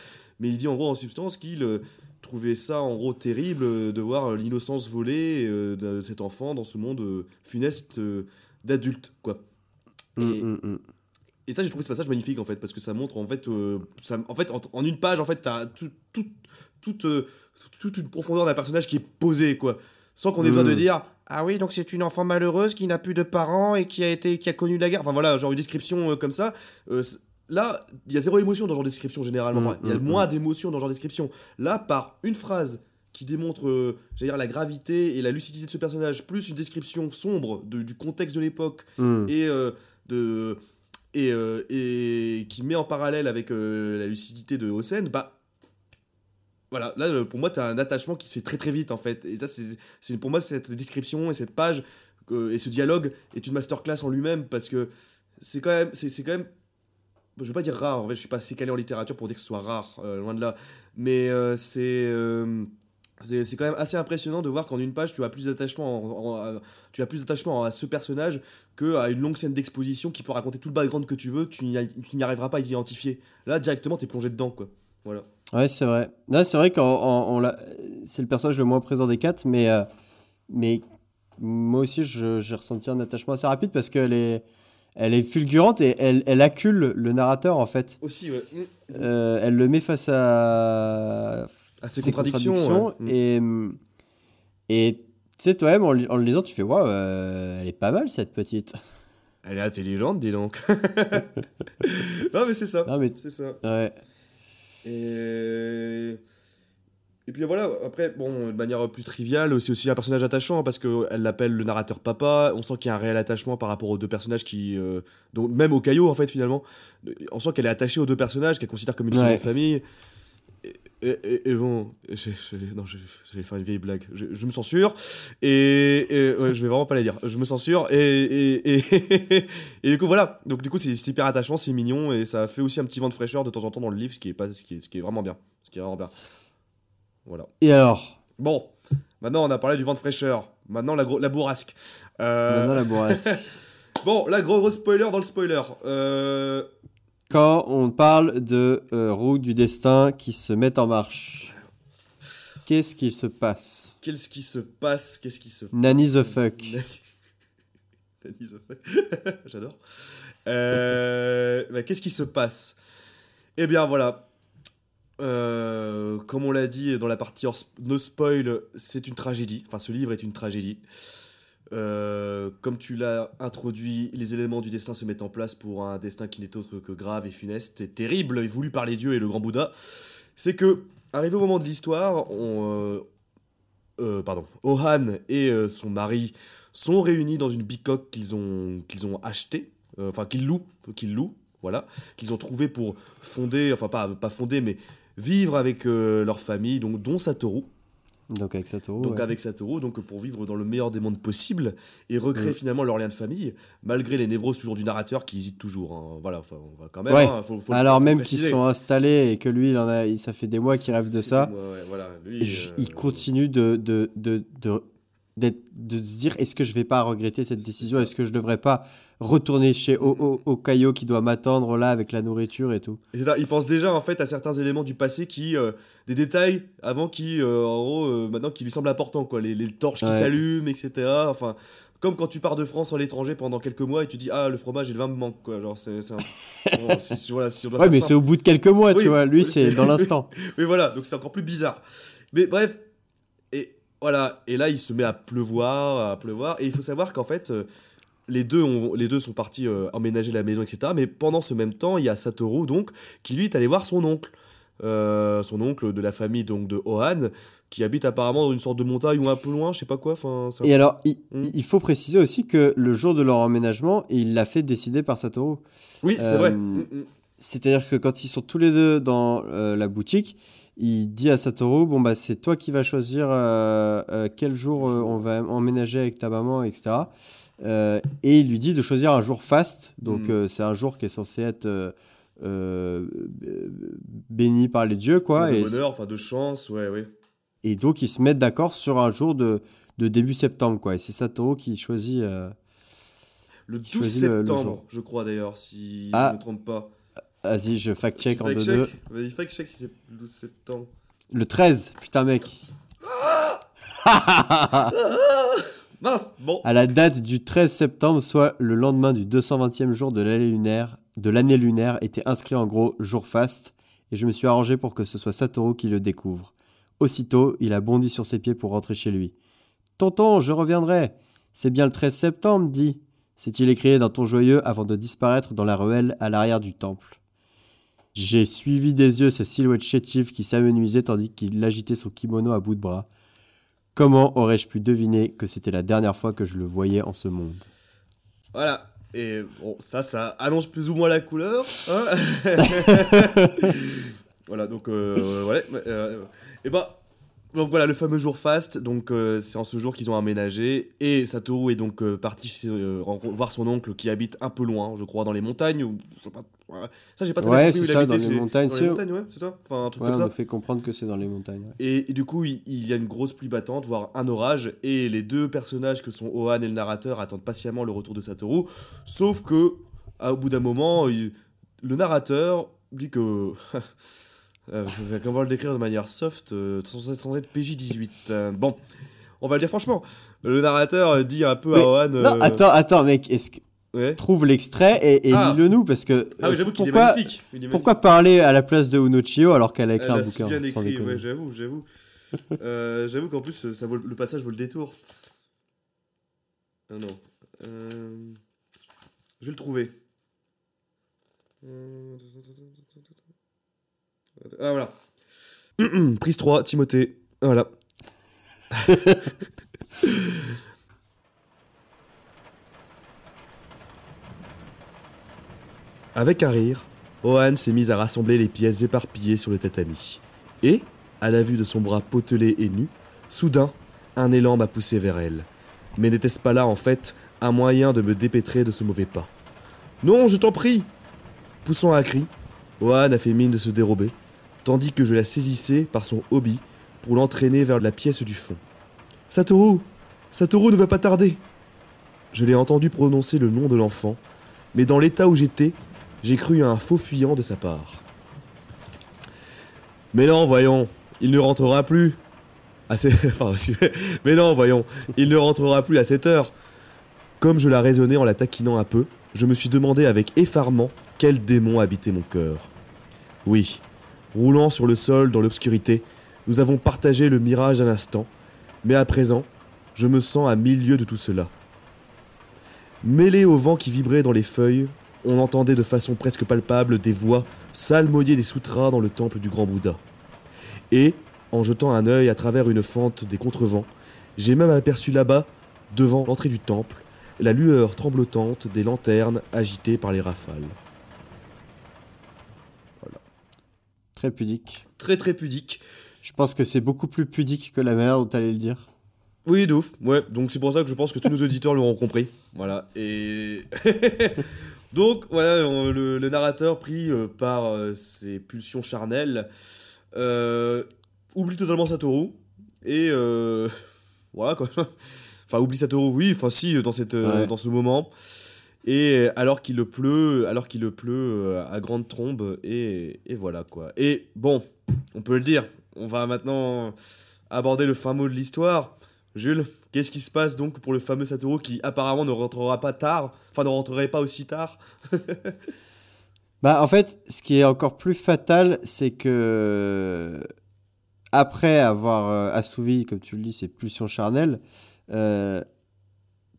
Mais il dit en gros, en substance, qu'il euh, trouvait ça en gros terrible euh, de voir l'innocence volée de cet enfant dans ce monde funeste d'adultes, quoi. Mm, Et- mm, mm. Et ça, j'ai trouvé ce passage magnifique en fait, parce que ça montre en fait, euh, ça, en, fait en, en une page, en fait, t'as tout, tout, toute, euh, toute une profondeur d'un personnage qui est posé, quoi. Sans qu'on ait besoin de dire Ah oui, donc c'est une enfant malheureuse qui n'a plus de parents et qui a, été, qui a connu la guerre. Enfin voilà, genre une description euh, comme ça. Là, il y a zéro émotion dans ce genre de description généralement. Enfin, il y a Mm, mm, moins d'émotion dans ce genre de description. Là, par une phrase qui démontre, euh, j'allais dire, la gravité et la lucidité de ce personnage, plus une description sombre de- du contexte de l'époque et euh, de et, euh, et qui met en parallèle avec euh, la lucidité de Hosen, bah voilà, là euh, pour moi t'as un attachement qui se fait très très vite en fait. Et ça c'est pour moi cette description et cette page et ce dialogue est une masterclass en lui-même parce que c'est quand même c'est quand même je veux pas dire rare, en fait je suis pas assez calé en littérature pour dire que ce soit rare, loin de là, mais c'est c'est quand même assez impressionnant de voir qu'en une page tu as plus d'attachement en- en- à- tu as plus d'attachement à ce personnage que à une longue scène d'exposition qui peut raconter tout le background que tu veux. Tu n'y arriveras pas à identifier. Là directement t'es plongé dedans quoi. Voilà. Ouais, c'est vrai. Là, c'est vrai qu'on c'est le personnage le moins présent des quatre, mais, euh, mais moi aussi, j'ai ressenti un attachement assez rapide parce qu'elle est, elle est fulgurante et elle, elle accule le narrateur, en fait. aussi ouais. Euh, elle le met face à, à ses ses contradictions, contradictions, ouais. et, hum, et tu sais, toi-même, en, le lisant, tu fais, waouh, euh, elle est pas mal, cette petite. (laughs) elle est intelligente dis donc (laughs) non mais c'est ça Non, mais c'est ça ouais. Et... Et puis voilà, après, bon, de manière plus triviale, c'est aussi un personnage attachant parce qu'elle l'appelle le narrateur papa. On sent qu'il y a un réel attachement par rapport aux deux personnages qui. euh, donc, même au caillot, en fait, finalement. On sent qu'elle est attachée aux deux personnages, qu'elle considère comme une Ouais. seconde famille. Et, et- et- et bon, j'ai- j'ai- non, j'allais faire une vieille blague. Je, je me censure. Et, et- ouais, je vais vraiment pas la dire. Je me censure. Et, et, (laughs) du coup, voilà. Donc, du coup, c'est hyper attachant, c'est mignon. Et ça fait aussi un petit vent de fraîcheur de temps en temps dans le livre, ce qui est, pas, ce qui est, ce qui est vraiment bien. Ce qui est vraiment bien. Voilà. Et alors? Bon, maintenant on a parlé du vent de fraîcheur. Maintenant la, gros- la bourrasque. Euh, Maintenant, la bourrasque. (laughs) Bon, là, gros, gros spoiler dans le spoiler. Euh, Quand on parle de euh, roues du destin qui se mettent en marche, qu'est-ce qui se passe? Qu'est-ce qui se passe? Qu'est-ce qui se Nanny the fuck. (laughs) Nanny- the fuck. (laughs) J'adore. Euh, bah, Qu'est-ce qui se passe? Eh bien, voilà. Euh, comme on l'a dit dans la partie hors no spoil, c'est une tragédie. Enfin, ce livre est une tragédie. Euh, comme tu l'as introduit, les éléments du destin se mettent en place pour un destin qui n'est autre que grave et funeste et terrible, et voulu par les dieux et le grand Bouddha. C'est que, arrivé au moment de l'histoire, on, euh, euh, pardon, Ohan et son mari sont réunis dans une bicoque qu'ils ont, ont achetée, enfin qu'ils louent, qu'ils louent, voilà, qu'ils ont trouvé pour fonder, enfin pas, pas fonder, mais vivre avec leur famille, donc, dont Satoru. Donc avec Satoru. Donc ouais. avec Satoru, donc pour vivre dans le meilleur des mondes possibles et recréer Mm. finalement leur lien de famille, malgré les névroses toujours du narrateur qui hésite toujours. hein. Voilà, enfin, on va quand même. Ouais. hein, faut- faut le- Alors faut même qu'ils sont installés et que lui, il en a, ça fait des mois qu'il rêve de ça. Ouais, ouais, voilà, lui, je- euh, il continue de, de, de, de se dire est-ce que je vais pas regretter cette décision? Est-ce que je devrais pas retourner chez Okayo qui doit m'attendre là avec la nourriture et tout? C'est ça, il pense déjà en fait à certains éléments du passé qui, euh, des détails avant qui, euh, en gros, euh, maintenant qui lui semblent importants quoi, les, les torches qui s'allument, etc. Enfin, comme quand tu pars de France à l'étranger pendant quelques mois et tu dis ah le fromage et le vin me manquent quoi, genre c'est, un- (laughs) bon, voilà, si Ouais, mais c'est au bout de quelques mois, Oui, tu vois. Lui, oui, c'est dans (laughs) l'instant. Mais voilà, donc c'est encore plus bizarre. Mais bref, voilà, et là il se met à pleuvoir, à pleuvoir, et il faut savoir qu'en fait, euh, les deux, ont, les deux sont partis euh, emménager la maison, etc. Mais pendant ce même temps, il y a Satoru, donc, qui lui est allé voir son oncle. Euh, son oncle de la famille donc de Ohan, qui habite apparemment dans une sorte de montagne ou un peu loin, je sais pas quoi. Enfin, un- Et alors, il, Mm. il faut préciser aussi que le jour de leur emménagement, il l'a fait décider par Satoru. Oui, c'est vrai. Mm, mm. C'est-à-dire que quand ils sont tous les deux dans la boutique, il dit à Satoru bon bah c'est toi qui vas choisir euh, euh, quel jour euh, on va emménager avec ta maman, etc. Et il lui dit de choisir un jour faste. Donc Mm. c'est un jour qui est censé être béni par les dieux, quoi. de Et, bonheur, enfin de chance, ouais, ouais. et donc ils se mettent d'accord sur un jour de, de début septembre, quoi. Et c'est Satoru qui choisit. Le Qui 12 choisit le- le septembre, je crois d'ailleurs, si Ah. je ne me trompe pas. Vas-y, je fact-check en fact deux deux. check Vas-y, fact check si c'est le 12 septembre. Le 13, putain mec. (laughs) Mince, bon. À la date du 13 septembre, soit le lendemain du 220e jour de l'année lunaire, de l'année lunaire, était inscrit en gros jour faste, et je me suis arrangé pour que ce soit Satoru qui le découvre. Aussitôt, il a bondi sur ses pieds pour rentrer chez lui. Tonton, je reviendrai. C'est bien le 13 septembre, dit. S'est-il écrié d'un ton joyeux avant de disparaître dans la ruelle à l'arrière du temple. J'ai suivi des yeux sa silhouette chétive qui s'amenuisait tandis qu'il agitait son kimono à bout de bras. Comment aurais-je pu deviner que c'était la dernière fois que je le voyais en ce monde? Voilà. Et bon, ça, ça annonce plus ou moins la couleur. hein? (laughs) (laughs) voilà, donc, euh, voilà. euh, et bah, donc voilà, le fameux jour fast. Donc, euh, c'est en ce jour qu'ils ont aménagé. Et Satoru est donc euh, parti euh, voir son oncle qui habite un peu loin, je crois, dans les montagnes. Ou, ça, j'ai pas très bien Ouais, compris où c'est il ça, habitait. dans les c'est- montagnes, Dans les montagnes, ouais, c'est ça Enfin, un truc Ouais, comme on ça. me fait comprendre que c'est dans les montagnes. ouais. Et, et du coup, il, il y a une grosse pluie battante, voire un orage, et les deux personnages que sont Ohan et le narrateur attendent patiemment le retour de Satoru. Sauf que, à- au bout d'un moment, il- le narrateur dit que. (laughs) euh, on va le décrire de manière soft, euh, sans, être PJ18. Euh, bon, on va le dire franchement. Le narrateur dit un peu Mais- à Ohan. Non, euh, attends, attends, mec, est-ce que ouais. trouve l'extrait et, et Ah. lis-le nous parce que Ah oui, j'avoue qu'il est pourquoi, magnifique. Pourquoi parler à la place de Unochio alors qu'elle a écrit Elle un si bouquin bien écrit, ouais, j'avoue, j'avoue. (laughs) Euh, j'avoue qu'en plus, ça vaut, le passage vaut le détour. Ah non. Je vais le trouver. Ah voilà. Prise 3, Timothée. Voilà. (laughs) Avec un rire, Ohan s'est mise à rassembler les pièces éparpillées sur le tatami. Et, à la vue de son bras potelé et nu, soudain, un élan m'a poussé vers elle. Mais n'était-ce pas là, en fait, un moyen de me dépêtrer de ce mauvais pas? Non, je t'en prie Poussant un cri, Ohan a fait mine de se dérober, tandis que je la saisissais par son hobby pour l'entraîner vers la pièce du fond. Satoru Satoru ne va pas tarder Je l'ai entendu prononcer le nom de l'enfant, mais dans l'état où j'étais, j'ai cru à un faux fuyant de sa part. Mais non, voyons, il ne rentrera plus. À (laughs) mais non, voyons, il ne rentrera plus à cette heure. Comme je la raisonnais en la taquinant un peu, je me suis demandé avec effarement quel démon habitait mon cœur. Oui, roulant sur le sol dans l'obscurité, nous avons partagé le mirage d'un instant, mais à présent, je me sens à mille lieues de tout cela. Mêlé au vent qui vibrait dans les feuilles, on entendait de façon presque palpable des voix salmodier des sutras dans le temple du grand Bouddha. Et, en jetant un œil à travers une fente des contrevents, j'ai même aperçu là-bas, devant l'entrée du temple, la lueur tremblotante des lanternes agitées par les rafales. Très pudique. Très très pudique. Je pense que c'est beaucoup plus pudique que la manière dont tu allais le dire. Oui, de ouf. Ouais, donc c'est pour ça que je pense que tous nos auditeurs l'auront compris. Voilà. Et. (laughs) donc, voilà, on- le, le narrateur, pris euh, par euh, ses pulsions charnelles, euh, oublie totalement Satoru. Et. (laughs) voilà, quoi. Enfin, oublie Satoru, oui, enfin, si, dans, cette, Ouais. dans ce moment. Et alors qu'il le pleut, alors qu'il le pleut euh, à grande trombe, et, et voilà quoi. Et bon, on peut le dire, on va maintenant aborder le fin mot de l'histoire. Jules, qu'est-ce qui se passe donc pour le fameux Satoru qui apparemment ne rentrera pas tard, enfin ne rentrerait pas aussi tard? (laughs) Bah, en fait, ce qui est encore plus fatal, c'est que après avoir euh, assouvi, comme tu le dis, ses pulsions charnelles, euh,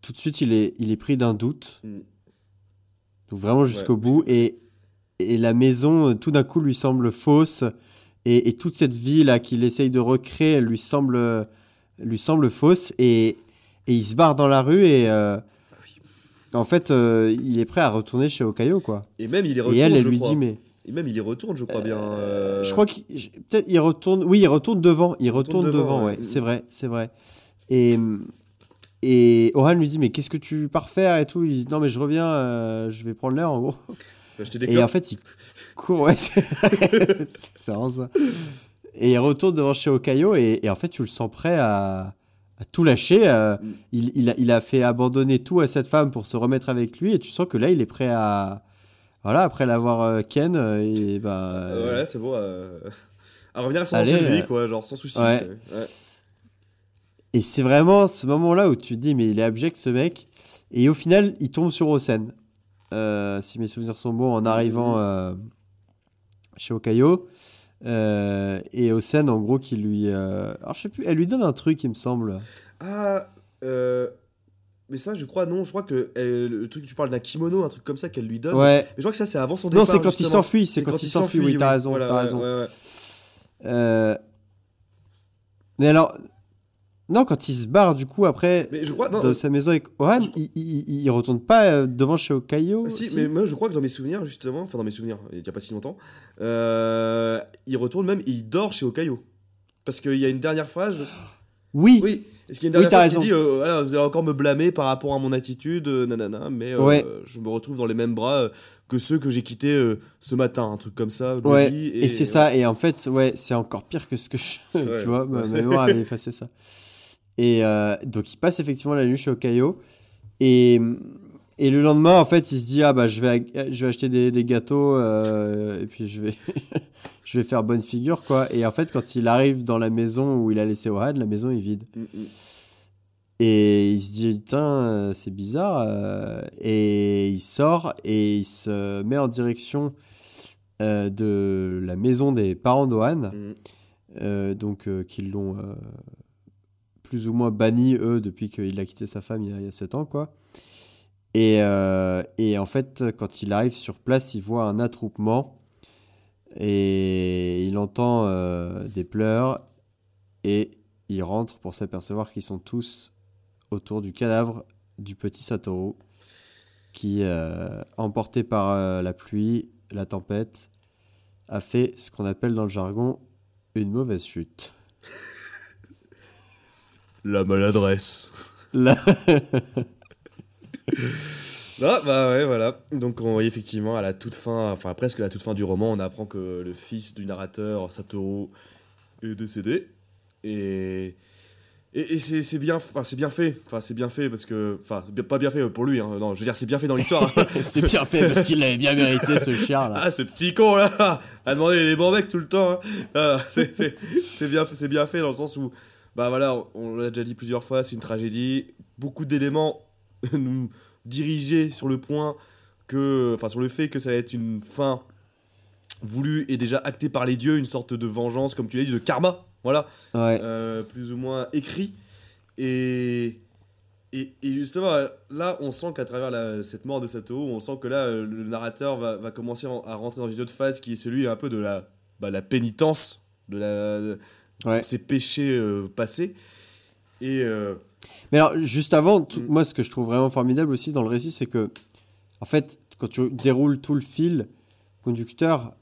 tout de suite, il est, il est pris d'un doute. Mm. Donc vraiment jusqu'au bout. Et, et la maison, euh, tout d'un coup, lui semble fausse. Et, et toute cette vie là qu'il essaye de recréer, elle lui semble, lui semble fausse. Et, et il se barre dans la rue et... euh, en fait, euh, il est prêt à retourner chez Okayo, quoi. Et même il Et retourne, elle, elle je lui crois. dit, mais... Et même il y retourne, je crois bien. euh, Je crois qu'il peut-être il retourne. Oui, il retourne devant. Il retourne retourne, devant, devant, ouais. ouais. C'est vrai, c'est vrai. Et et Oran lui dit mais qu'est-ce que tu pars faire et tout? Il dit non mais je reviens, euh, je vais prendre l'air en gros. des Et en fait il court. Ouais, (laughs) c'est vraiment ça. Et il retourne devant chez Okayo et, et en fait tu le sens prêt à, à tout lâcher. euh, Mm. il, il, a, il a fait abandonner tout à cette femme pour se remettre avec lui et tu sens que là il est prêt à voilà après l'avoir euh, ken et bah voilà, c'est bon. À revenir à son ancienne vie, quoi, genre sans souci. Ouais. Et c'est vraiment ce moment-là où tu te dis, mais il est abject ce mec. Et au final, il tombe sur Osen. Euh, si mes souvenirs sont bons, en arrivant euh, chez Okayo. Euh, et Osen, en gros, qui lui. Alors, je sais plus, elle lui donne un truc, il me semble. Ah, mais ça, je crois, non, je crois que le truc, tu parles d'un kimono, un truc comme ça qu'elle lui donne. Ouais. Mais je crois que ça, c'est avant son Non, départ. c'est quand il s'enfuit, c'est quand il s'enfuit, oui, t'as raison, Voilà, t'as ouais, raison. ouais, Mais alors. Non, quand il se barre, du coup, après, Mais je crois, non, de sa maison avec Ohan, je- il, il, il retourne pas euh, devant chez Okayo si, si mais moi je crois que dans mes souvenirs, justement, enfin dans mes souvenirs, il n'y a pas si longtemps, euh, il retourne même et il dort chez Okayo. Parce qu'il y a une dernière phrase. Oui, Oui, est-ce qu'il y a une Oui, dernière t'as phrase qui dit euh, voilà, Vous allez encore me blâmer par rapport à mon attitude, euh, nanana, mais euh, Ouais. je me retrouve dans les mêmes bras euh, que ceux que j'ai quittés euh, ce matin, un truc comme ça. Ouais, et, c'est ça. Et en fait, ouais, c'est encore pire que ce que je. (laughs) Tu vois, ma mémoire avait effacé ça. (laughs) Et euh, donc, il passe effectivement la nuit chez Okayo. Et, et le lendemain, en fait, il se dit Ah, bah, je vais, je vais acheter des, des gâteaux. euh, et puis, je vais, (laughs) je vais faire bonne figure, quoi. Et en fait, quand il arrive dans la maison où il a laissé Ohan, la maison est vide. Mm, mm. Et il se dit, putain, euh, c'est bizarre. et il sort et il se met en direction euh, de la maison des parents d'Ohan, Mm. donc euh, qui l'ont plus ou moins banni, eux, depuis qu'il a quitté sa femme il y a, il y a 7 ans, quoi. Et, euh, et en fait, quand il arrive sur place, il voit un attroupement et il entend euh, des pleurs et il rentre pour s'apercevoir qu'ils sont tous autour du cadavre du petit Satoru qui, euh, emporté par la pluie, la tempête, a fait ce qu'on appelle dans le jargon une mauvaise chute. La maladresse. Là, Ah, (laughs) bah ouais, voilà. Donc, on, effectivement, à la toute fin, enfin presque à la toute fin du roman, on apprend que le fils du narrateur, Satoru, est décédé. Et. Et, et c'est c'est bien, enfin, c'est bien fait. Enfin, c'est bien fait parce que. Enfin, pas bien fait pour lui, hein. Non, je veux dire, c'est bien fait dans l'histoire. (laughs) c'est bien fait parce qu'il l'avait bien mérité ce chien là. ah, ce petit con là (laughs) A demandé les bons mecs tout le temps. hein. Ah, c'est c'est- c'est bien, c'est bien fait dans le sens où. Bah voilà, on, l'a déjà dit plusieurs fois, c'est une tragédie. Beaucoup d'éléments (laughs) nous diriger sur le point que. Enfin, sur le fait que ça va être une fin voulue et déjà actée par les dieux, une sorte de vengeance, comme tu l'as dit, de karma. Voilà. Ouais. Euh, plus ou moins écrit. Et, et, et justement, là, on sent qu'à travers la- cette mort de Satoru, on sent que là, euh, le narrateur va, va commencer en- à rentrer dans une autre phase qui est celui un peu de la, bah, la pénitence, de, la, de Ouais. ses péchés euh, passés. Et euh, Mais alors, juste avant, tout- Mm. moi, ce que je trouve vraiment formidable aussi dans le récit, c'est que, en fait, quand tu déroules tout le fil conducteur,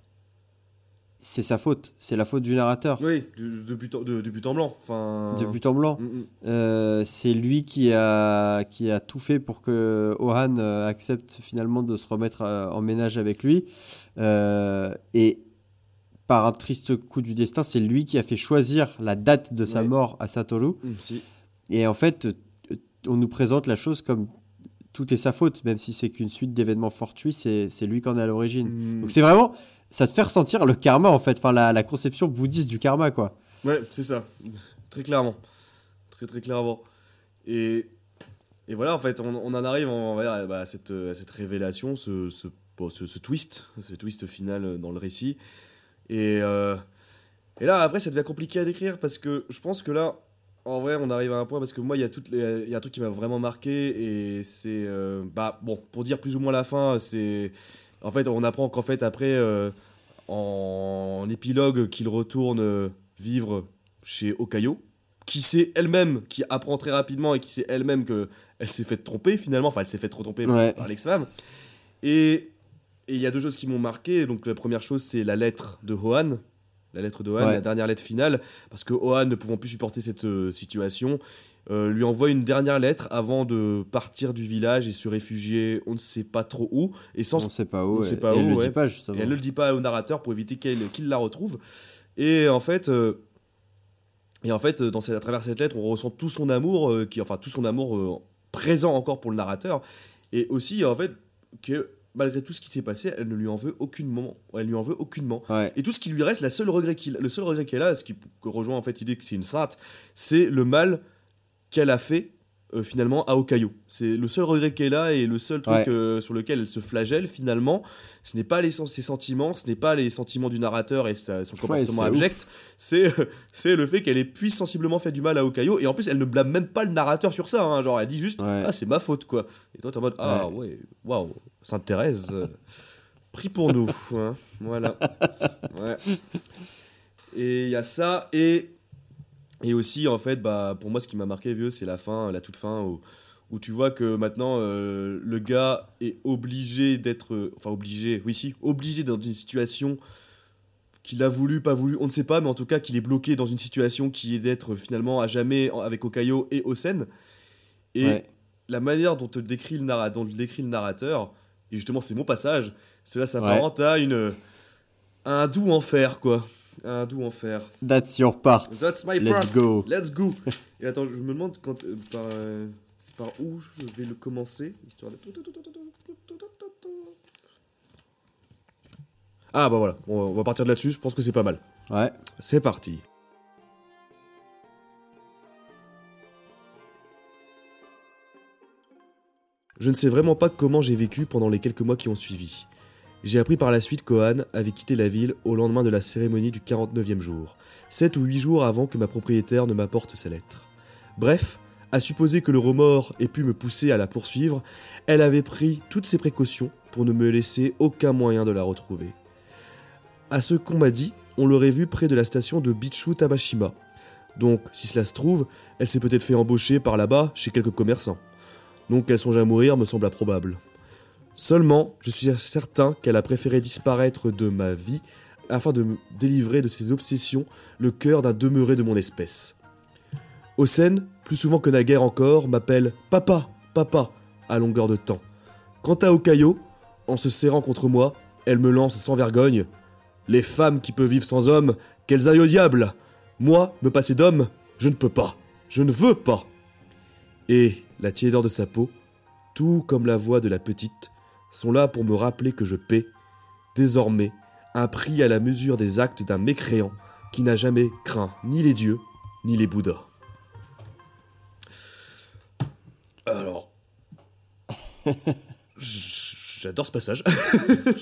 c'est sa faute. C'est la faute du narrateur. Oui, du- de, but en, de, but en blanc. Enfin. De but en blanc. Mm, mm. Euh, c'est lui qui a, qui a tout fait pour que Ohan accepte finalement de se remettre en ménage avec lui. Euh, et par un triste coup du destin, c'est lui qui a fait choisir la date de sa Ouais. mort à Satoru. Mm, si. Et en fait, euh, on nous présente la chose comme tout est sa faute, même si c'est qu'une suite d'événements fortuits, c'est c'est lui qui en est à l'origine. Mm. Donc c'est vraiment, ça te fait ressentir le karma en fait, enfin la, la conception bouddhiste du karma quoi. Ouais, c'est ça. Très clairement. Très très clairement. Et, et voilà, en fait, on, on en arrive on bah, à, cette, à cette révélation, ce, ce, bon, ce, ce twist, ce twist final dans le récit. Et, euh, et là, après, ça devient compliqué à décrire parce que je pense que là, en vrai, on arrive à un point parce que moi, il y, a toutes les- il y a un truc qui m'a vraiment marqué et c'est. euh, bah, bon, pour dire plus ou moins la fin, c'est. En fait, on apprend qu'en fait, après, euh, en épilogue, qu'il retourne vivre chez Okayo, qui sait elle-même, qui apprend très rapidement et qui sait elle-même que elle s'est fait tromper finalement, enfin elle s'est fait trop tromper Ouais. par l'ex-femme. Et et il y a deux choses qui m'ont marqué. Donc la première chose, c'est la lettre de Hohan, la lettre de Hohan, Ouais. la dernière lettre finale, parce que Hohan, ne pouvant plus supporter cette euh, situation, euh, lui envoie une dernière lettre avant de partir du village et se réfugier, on ne sait pas trop où, et sans On sait pas où. on et- sait pas et elle le ouais. dit pas justement. et elle ne le dit pas au narrateur pour éviter qu'il la retrouve. Et en fait, euh, et en fait, dans cette, à travers cette lettre, on ressent tout son amour, qui, enfin tout son amour présent encore pour le narrateur, et aussi en fait que malgré tout ce qui s'est passé, elle ne lui en veut aucunement. Elle lui en veut aucunement. Ouais. Et tout ce qui lui reste, la seule regret qu'il, le seul regret qu'elle a, ce qui rejoint en fait l'idée que c'est une sainte, c'est le mal qu'elle a fait euh, finalement à Okayo. C'est le seul regret qu'elle a et le seul truc Ouais. euh, sur lequel elle se flagelle finalement. Ce n'est pas les, ses sentiments, ce n'est pas les sentiments du narrateur et sa- son comportement c'est abject. C'est (laughs) c'est le fait qu'elle ait puis sensiblement fait du mal à Okayo et en plus elle ne blâme même pas le narrateur sur ça. hein. Genre elle dit juste Ouais. ah c'est ma faute quoi. Et toi t'es en mode ah ouais waouh Sainte Thérèse. euh, Prie pour nous. hein. Voilà. Ouais. Et il y a ça et et aussi, en fait, bah, pour moi, ce qui m'a marqué, vieux, c'est la fin, la toute fin, où, où tu vois que maintenant, euh, le gars est obligé d'être. Enfin, obligé, oui, si, obligé dans une situation qu'il a voulu, pas voulu, on ne sait pas, mais en tout cas, qu'il est bloqué dans une situation qui est d'être finalement à jamais avec Okayo et Osen. Et Ouais. la manière dont te décrit le, dont le décrit le narrateur, et justement, c'est mon passage, cela s'apparente à une. à un doux enfer, quoi. Un doux enfer. That's your part. That's my Let's part. go. Let's go. (laughs) Et attends, je me demande quand, euh, par, euh, par où je vais le commencer, histoire de... Ah bah voilà, on va, on va partir de là-dessus, je pense que c'est pas mal. Ouais. C'est parti. Je ne sais vraiment pas comment j'ai vécu pendant les quelques mois qui ont suivi. J'ai appris par la suite qu'Ohan avait quitté la ville au lendemain de la cérémonie du 49e jour, 7 ou 8 jours avant que ma propriétaire ne m'apporte sa lettre. Bref, à supposer que le remords ait pu me pousser à la poursuivre, elle avait pris toutes ses précautions pour ne me laisser aucun moyen de la retrouver. À ce qu'on m'a dit, on l'aurait vue près de la station de Bichu Tabashima. Donc, si cela se trouve, elle s'est peut-être fait embaucher par là-bas chez quelques commerçants. Donc qu'elle songe à mourir me semble improbable. Seulement, je suis certain qu'elle a préféré disparaître de ma vie afin de me délivrer de ses obsessions le cœur d'un demeuré de mon espèce. Osen, plus souvent que naguère encore, m'appelle Papa, Papa, à longueur de temps. Quant à Okayo, en se serrant contre moi, elle me lance sans vergogne Les femmes qui peuvent vivre sans hommes, qu'elles aillent au diable Moi, me passer d'homme, je ne peux pas, je ne veux pas Et la tiédeur de sa peau, tout comme la voix de la petite, sont là pour me rappeler que je paie, désormais, un prix à la mesure des actes d'un mécréant qui n'a jamais craint ni les dieux, ni les bouddhas. Alors. (laughs) J'adore ce passage. (laughs)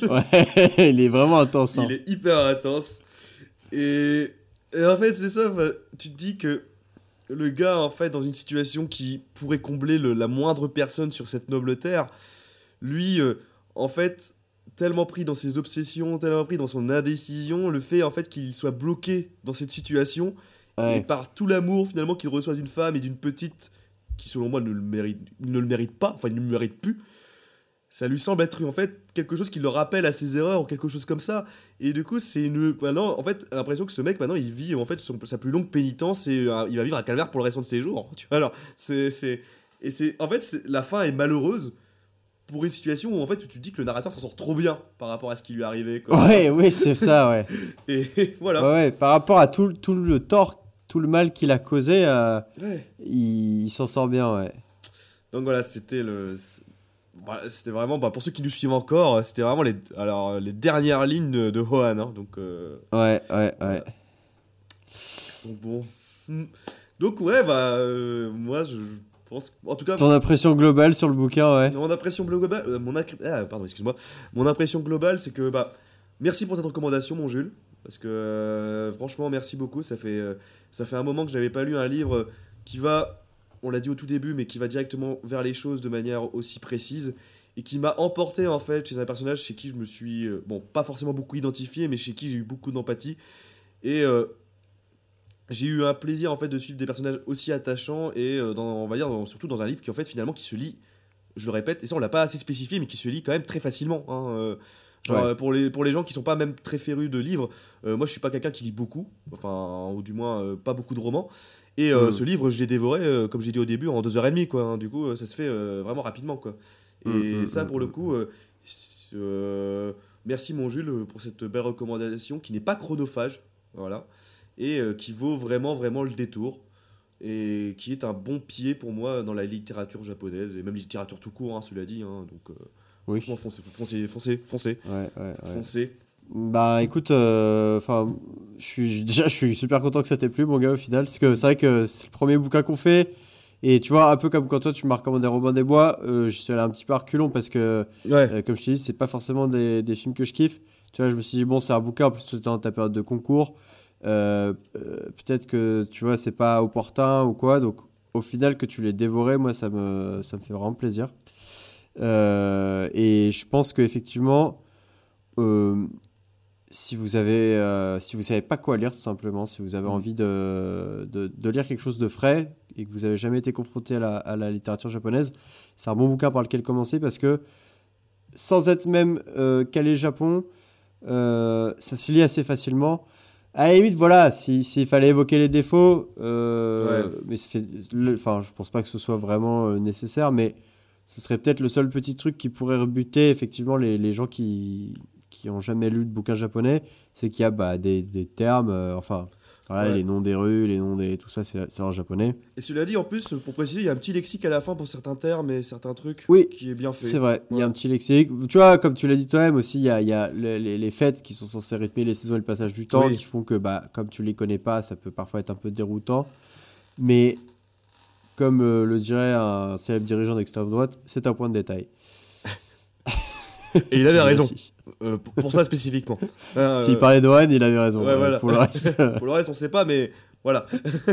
Ouais, il est vraiment intense. hein. Il est hyper intense. Et, et en fait, c'est ça. Tu te dis que le gars, en fait, dans une situation qui pourrait combler le- la moindre personne sur cette noble terre, lui, euh, en fait, tellement pris dans ses obsessions, tellement pris dans son indécision, le fait, en fait, qu'il soit bloqué dans cette situation, Ouais. et par tout l'amour, finalement, qu'il reçoit d'une femme et d'une petite qui, selon moi, ne le mérite, ne le mérite pas, enfin, il ne le mérite plus. Ça lui semble être en fait quelque chose qui le rappelle à ses erreurs ou quelque chose comme ça. Et du coup, c'est une. Maintenant, en fait, l'impression que ce mec, maintenant, il vit en fait son- sa plus longue pénitence et euh, il va vivre un calvaire pour le restant de ses jours. (laughs) Tu vois, alors, c'est. Et c'est. En fait, la fin est malheureuse pour une situation où en fait, tu te dis que le narrateur s'en sort trop bien par rapport à ce qui lui est arrivé. quoi. Ouais, oui, c'est ça, ouais. (laughs) Et (laughs) voilà. Ouais, ouais, par rapport à tout, tout le tort, tout le mal qu'il a causé, euh, Ouais. il, il s'en sort bien, ouais. Donc voilà, c'était le. Voilà, C'était vraiment, bah, pour ceux qui nous suivent encore, c'était vraiment les, alors, les dernières lignes de, de Hohan. hein, donc, euh, Ouais, ouais, ouais. donc bon. Hmm. Donc ouais, bah, euh, moi je pense. En tout cas, Ton impression globale sur le bouquin, ouais. mon impression globale. euh, mon ac- ah, pardon, excuse-moi. Mon impression globale, c'est que, bah, merci pour cette recommandation, mon Jules. Parce que, euh, franchement, merci beaucoup. Ça fait, euh, ça fait un moment que je n'avais pas lu un livre qui va, on l'a dit au tout début, mais qui va directement vers les choses de manière aussi précise. Et qui m'a emporté, en fait, chez un personnage chez qui je me suis, euh, bon, pas forcément beaucoup identifié, mais chez qui j'ai eu beaucoup d'empathie. Et euh, j'ai eu un plaisir, en fait, de suivre des personnages aussi attachants. Et, euh, dans, on va dire, dans- surtout dans un livre qui, en fait, finalement, qui se lit je le répète, et ça on l'a pas assez spécifié, mais qui se lit quand même très facilement. hein, genre, Ouais. pour, les, pour les gens qui sont pas même très férus de livres, moi je suis pas quelqu'un qui lit beaucoup, enfin, ou du moins pas beaucoup de romans. Et euh, Mm. ce livre, je l'ai dévoré, euh, comme j'ai dit au début, en deux heures et demie, quoi. hein, du coup, euh, ça se fait euh, vraiment rapidement, quoi. Et Mm, mm, ça, pour le coup, merci mon Jules pour cette belle recommandation qui n'est pas chronophage, voilà, et qui vaut vraiment, vraiment le détour et qui est un bon pied pour moi dans la littérature japonaise et même littérature tout court, hein, cela dit. hein, donc, Oui. franchement, foncez, foncez, foncez, foncez, Ouais, ouais, ouais. foncez. Bah écoute, euh, enfin, je suis déjà, je suis super content que ça t'ait plu, mon gars, au final, parce que c'est vrai que c'est le premier bouquin qu'on fait, et tu vois, un peu comme quand toi tu m'as recommandé Robin des Bois, euh, je suis allé un petit peu à reculons parce que, Ouais, euh, comme je t'ai dit, c'est pas forcément des, des films que je kiffe. Tu vois, je me suis dit bon, c'est un bouquin, en plus c'était dans ta période de concours, euh, peut-être que tu vois, c'est pas opportun ou quoi, donc au final que tu l'aies dévoré, moi ça me, ça me fait vraiment plaisir. Et je pense qu'effectivement, euh, si vous avez, euh, si vous savez pas quoi lire tout simplement, si vous avez envie de, de, de lire quelque chose de frais et que vous avez jamais été confronté à la, à la littérature japonaise, c'est un bon bouquin par lequel commencer parce que sans être même euh, calé Japon, euh, ça se lit assez facilement. À la limite, voilà, si- s'il fallait évoquer les défauts, euh, Ouais. mais c'est fait- le- enfin, je pense pas que ce soit vraiment nécessaire, mais ce serait peut-être le seul petit truc qui pourrait rebuter effectivement les, les gens qui qui ont jamais lu de bouquin japonais, c'est qu'il y a bah, des, des termes, euh, enfin, voilà, Ouais. les noms des rues, les noms des tout ça, c'est en japonais. et cela dit, en plus, pour préciser, il y a un petit lexique à la fin pour certains termes et certains trucs Oui. qui est bien fait. C'est vrai, il y a un petit lexique. Tu vois, comme tu l'as dit toi-même aussi, il y a, il y a le- les, les fêtes qui sont censées rythmer les saisons et le passage du temps, Oui. qui font que, bah, comme tu les connais pas, ça peut parfois être un peu déroutant. Mais, comme euh, le dirait un célèbre dirigeant d'extrême droite, c'est un point de détail. Et il avait raison, euh, pour, ça spécifiquement. (laughs) Euh, S'il parlait de Rennes, il avait raison. ouais, Euh, voilà. Pour le reste, (laughs) euh, Pour le reste, on sait pas, mais voilà. (laughs)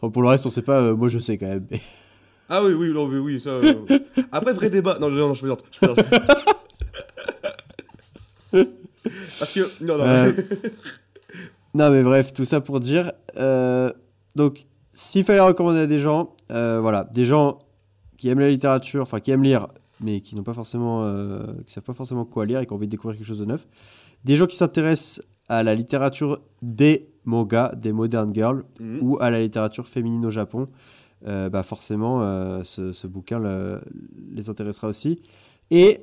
enfin, pour le reste, on sait pas. euh, moi, je sais quand même. Ah oui, oui, non, mais oui, ça. euh, Après, vrai débat. Non, non, je plaisante. Je plaisante. Parce que. Non, non. Euh, Non, mais bref, tout ça pour dire. euh, donc, s'il fallait recommander à des gens, euh, voilà, des gens qui aiment la littérature, enfin qui aiment lire, mais qui n'ont pas forcément, euh, qui savent pas forcément quoi lire et qui ont envie de découvrir quelque chose de neuf. Des gens qui s'intéressent à la littérature des mangas, des modern girls, Mhm. ou à la littérature féminine au Japon, euh, bah forcément, euh, ce, ce bouquin le- les intéressera aussi. Et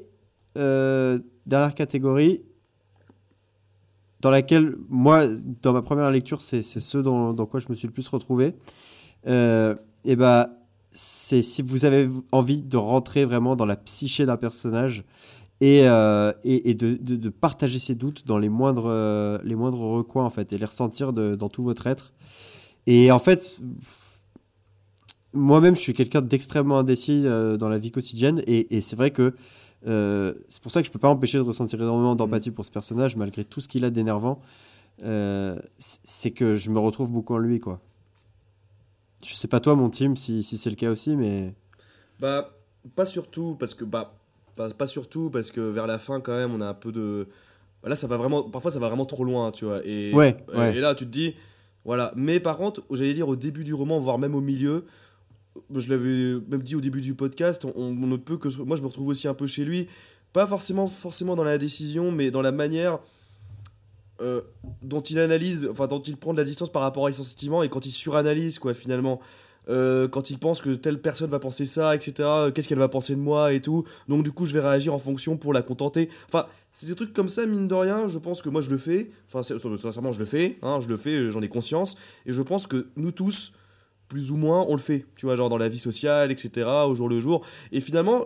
euh, dernière catégorie, dans laquelle, moi, dans ma première lecture, c'est ce dans, dans quoi je me suis le plus retrouvé. Et bah, c'est si vous avez envie de rentrer vraiment dans la psyché d'un personnage et, euh, et, et de, de, de partager ses doutes dans les moindres, euh, les moindres recoins, en fait, et les ressentir de- dans tout votre être. Et en fait, moi-même, je suis quelqu'un d'extrêmement indécis euh, dans la vie quotidienne, et, et c'est vrai que c'est pour ça que je peux pas m'empêcher de ressentir énormément d'empathie pour ce personnage, malgré tout ce qu'il a d'énervant. C'est que je me retrouve beaucoup en lui, quoi. Je sais pas toi, mon team, si, si c'est le cas aussi, mais. Bah, pas surtout, parce que. Bah, pas, pas surtout, parce que vers la fin, quand même, on a un peu de. Là, ça va vraiment. Parfois, ça va vraiment trop loin, tu vois. Et, Ouais, ouais. Et là, tu te dis. Voilà. Mais par contre, j'allais dire au début du roman, voire même au milieu, je l'avais même dit au début du podcast, on, on ne peut que. Moi, je me retrouve aussi un peu chez lui. Pas forcément, forcément dans la décision, mais dans la manière euh, dont il analyse, enfin, dont il prend de la distance par rapport à ses sentiments et quand il suranalyse, quoi, finalement. Euh, quand il pense que telle personne va penser ça, etc. euh, Qu'est-ce qu'elle va penser de moi et tout. Donc, du coup, je vais réagir en fonction pour la contenter. Enfin, c'est des trucs comme ça, mine de rien. Je pense que moi, je le fais. Enfin, sincèrement, je le fais. Hein, je le fais, j'en ai conscience. Et je pense que nous tous, plus ou moins, on le fait. Tu vois, genre dans la vie sociale, etc., au jour le jour. Et finalement,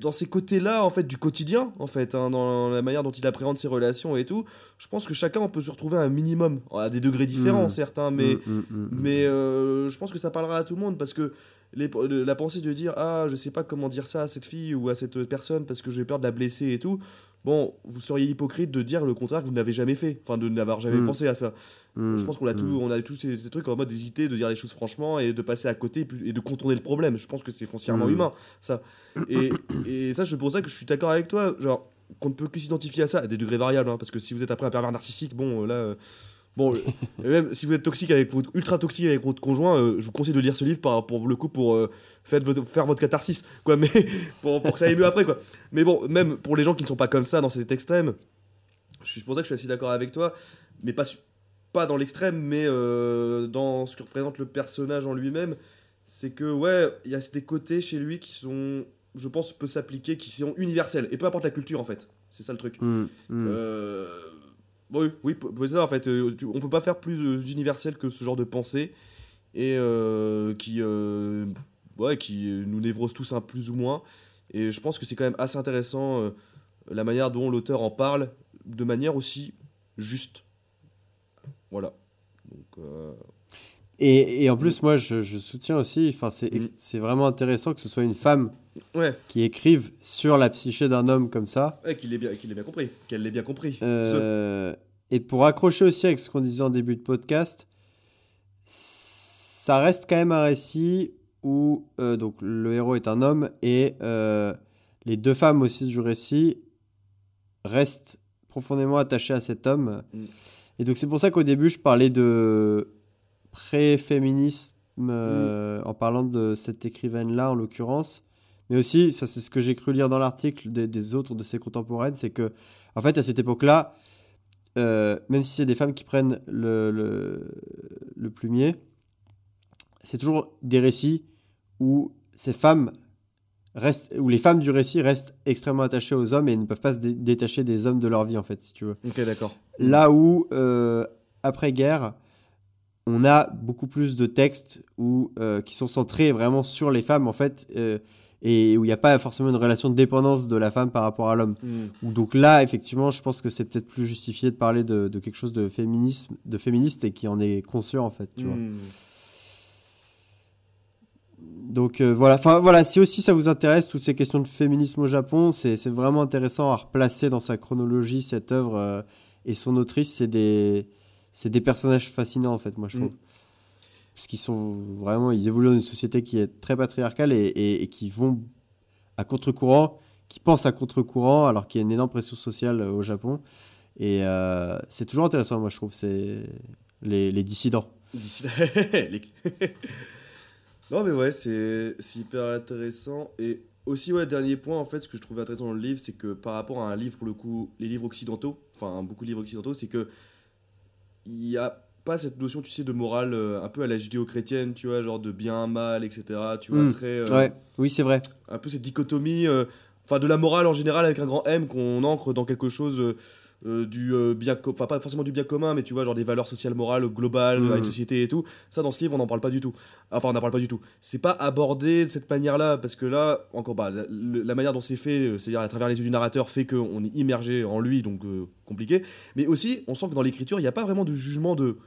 dans ces côtés-là, en fait, du quotidien, en fait, hein, dans la manière dont il appréhende ses relations et tout, je pense que chacun, on peut se retrouver à un minimum, à des degrés différents, Mm. certes, hein, mais, Mm, mm, mais euh, je pense que ça parlera à tout le monde parce que les- la pensée de dire ah je sais pas comment dire ça à cette fille ou à cette personne parce que j'ai peur de la blesser et tout bon vous seriez hypocrite de dire le contraire que vous n'avez jamais fait enfin de n'avoir jamais Mm. pensé à ça Mm, je pense qu'on a, tout, mm. on a tous ces, ces trucs en mode d'hésiter, de dire les choses franchement et de passer à côté et de contourner le problème. Je pense que c'est foncièrement humain, ça. Et, et ça, c'est pour ça que je suis d'accord avec toi. Genre, qu'on ne peut que s'identifier à ça à des degrés variables. hein, parce que si vous êtes après un pervers narcissique, bon, euh, là. Bon, euh, même si vous êtes toxique avec votre, ultra toxique avec votre conjoint, euh, je vous conseille de lire ce livre par, pour le coup pour euh, faites votre- faire votre catharsis, quoi. Mais (laughs) pour, pour que ça aille mieux après, quoi. Mais bon, même pour les gens qui ne sont pas comme ça dans cet extrême, je suis c'est pour ça que je suis assez d'accord avec toi, mais pas, pas dans l'extrême, mais euh, dans ce que représente le personnage en lui-même, c'est que, ouais, il y a des côtés chez lui qui sont, je pense, peut s'appliquer, qui sont universels, et peu importe la culture, en fait. C'est ça le truc. Mm, mm. Euh, oui, oui, c'est ça, en fait. euh, on peut pas faire plus euh, universel que ce genre de pensée, et euh, qui, ouais, qui nous névrose tous un plus ou moins. Et je pense que c'est quand même assez intéressant la manière dont l'auteur en parle, de manière aussi juste. Voilà. Donc, Et, et en plus, moi, je, je soutiens aussi, enfin, c'est Mm. c'est vraiment intéressant que ce soit une femme ouais, qui écrive sur la psyché d'un homme comme ça. ouais, qu'il l'ait bien, bien compris. Qu'elle l'ait bien compris. Euh, et pour accrocher aussi avec ce qu'on disait en début de podcast, ça reste quand même un récit où euh, donc le héros est un homme et euh, les deux femmes aussi du récit restent profondément attachées à cet homme. Mm. Et donc c'est pour ça qu'au début je parlais de pré-féminisme euh, en parlant de cette écrivaine-là en l'occurrence. Mais aussi, ça c'est ce que j'ai cru lire dans l'article des, des autres de ses contemporaines, c'est que en fait à cette époque-là, euh, même si c'est des femmes qui prennent le, le, le plumier, c'est toujours des récits où ces femmes restent, où les femmes du récit restent extrêmement attachées aux hommes et ne peuvent pas se dé- détacher des hommes de leur vie en fait, si tu veux. Ok, d'accord. Là où, euh, après-guerre, on a beaucoup plus de textes où, euh, qui sont centrés vraiment sur les femmes, en fait, euh, et où il n'y a pas forcément une relation de dépendance de la femme par rapport à l'homme. Mm. Donc là, effectivement, je pense que c'est peut-être plus justifié de parler de, de quelque chose de, féminisme, de féministe et qui en est conscient, en fait. Tu vois. Mm. Donc euh, voilà, enfin voilà, si aussi ça vous intéresse, toutes ces questions de féminisme au Japon, c'est c'est vraiment intéressant à replacer dans sa chronologie cette œuvre. et son autrice, c'est des, c'est des personnages fascinants en fait, moi je trouve. Mm. Parce qu'ils sont vraiment, ils évoluent dans une société qui est très patriarcale et, et- et qui vont à contre-courant, qui pensent à contre-courant alors qu'il y a une énorme pression sociale euh, au Japon. Et euh, c'est toujours intéressant, moi je trouve, c'est les, les dissidents. (laughs) (laughs) Non, mais ouais, c'est c'est hyper intéressant. Et aussi, ouais, dernier point, en fait, ce que je trouvais intéressant dans le livre, c'est que par rapport à un livre, pour le coup, les livres occidentaux, enfin, beaucoup de livres occidentaux, c'est que il n'y a pas cette notion, tu sais, de morale euh, un peu à la judéo-chrétienne, tu vois, genre de bien, mal, etc. Tu vois, Mm. très. euh, Ouais, oui, c'est vrai. un peu cette dichotomie, euh, enfin de la morale en général avec un grand M qu'on ancre dans quelque chose euh, du euh, bien, enfin pas forcément du bien commun, mais tu vois genre des valeurs sociales morales globales, Mhm. à une société et tout. Ça dans ce livre on n'en parle pas du tout. Enfin on n'en parle pas du tout. C'est pas abordé de cette manière-là parce que là encore bah, la, manière dont c'est fait, euh, c'est-à-dire à travers les yeux du narrateur, fait qu'on est immergé en lui donc euh, compliqué. Mais aussi on sent que dans l'écriture il n'y a pas vraiment de jugement de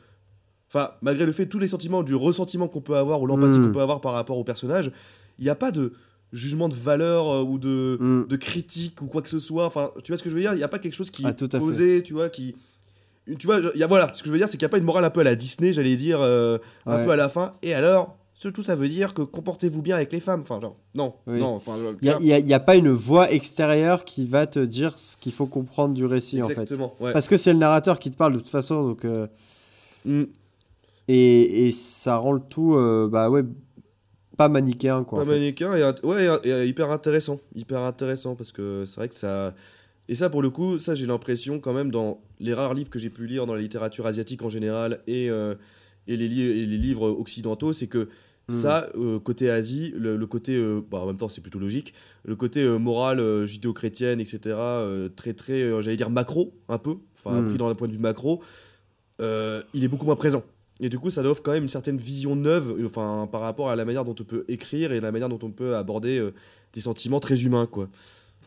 Enfin, malgré le fait, tous les sentiments, du ressentiment qu'on peut avoir ou l'empathie Mhm. qu'on peut avoir par rapport au personnage, il n'y a pas de jugement de valeur euh, ou de, Mm. de critique ou quoi que ce soit. Enfin, tu vois ce que je veux dire? Il n'y a pas quelque chose qui Ah, est fait. posé, tu vois, qui. Tu vois, y a, voilà, ce que je veux dire, c'est qu'il n'y a pas une morale un peu à la Disney, j'allais dire, euh, un Ouais. peu à la fin. Et alors, surtout, ça veut dire que comportez-vous bien avec les femmes. Enfin, genre, non, Oui. non, enfin, Il n'y a, y a pas une voix extérieure qui va te dire ce qu'il faut comprendre du récit, en fait. exactement. Ouais. Parce que c'est le narrateur qui te parle de toute façon, donc... euh, Mm. et, et ça rend le tout, euh, bah ouais, pas manichéen, quoi. Pas manichéen et, ouais, et- et hyper intéressant. Hyper intéressant parce que c'est vrai que ça. Et ça, pour le coup, ça, j'ai l'impression quand même dans les rares livres que j'ai pu lire dans la littérature asiatique en général et, euh, et, les, li- et les livres occidentaux, c'est que Hmm. ça, euh, côté Asie, le, le côté. euh, bah, en même temps, c'est plutôt logique. Le côté euh, moral euh, judéo-chrétienne, etc., euh, très, très, euh, j'allais dire macro, un peu, enfin, Hmm. pris dans le point de vue macro, euh, il est beaucoup moins présent. Et du coup, ça offre quand même une certaine vision neuve euh, enfin, par rapport à la manière dont on peut écrire et la manière dont on peut aborder euh, des sentiments très humains. Quoi.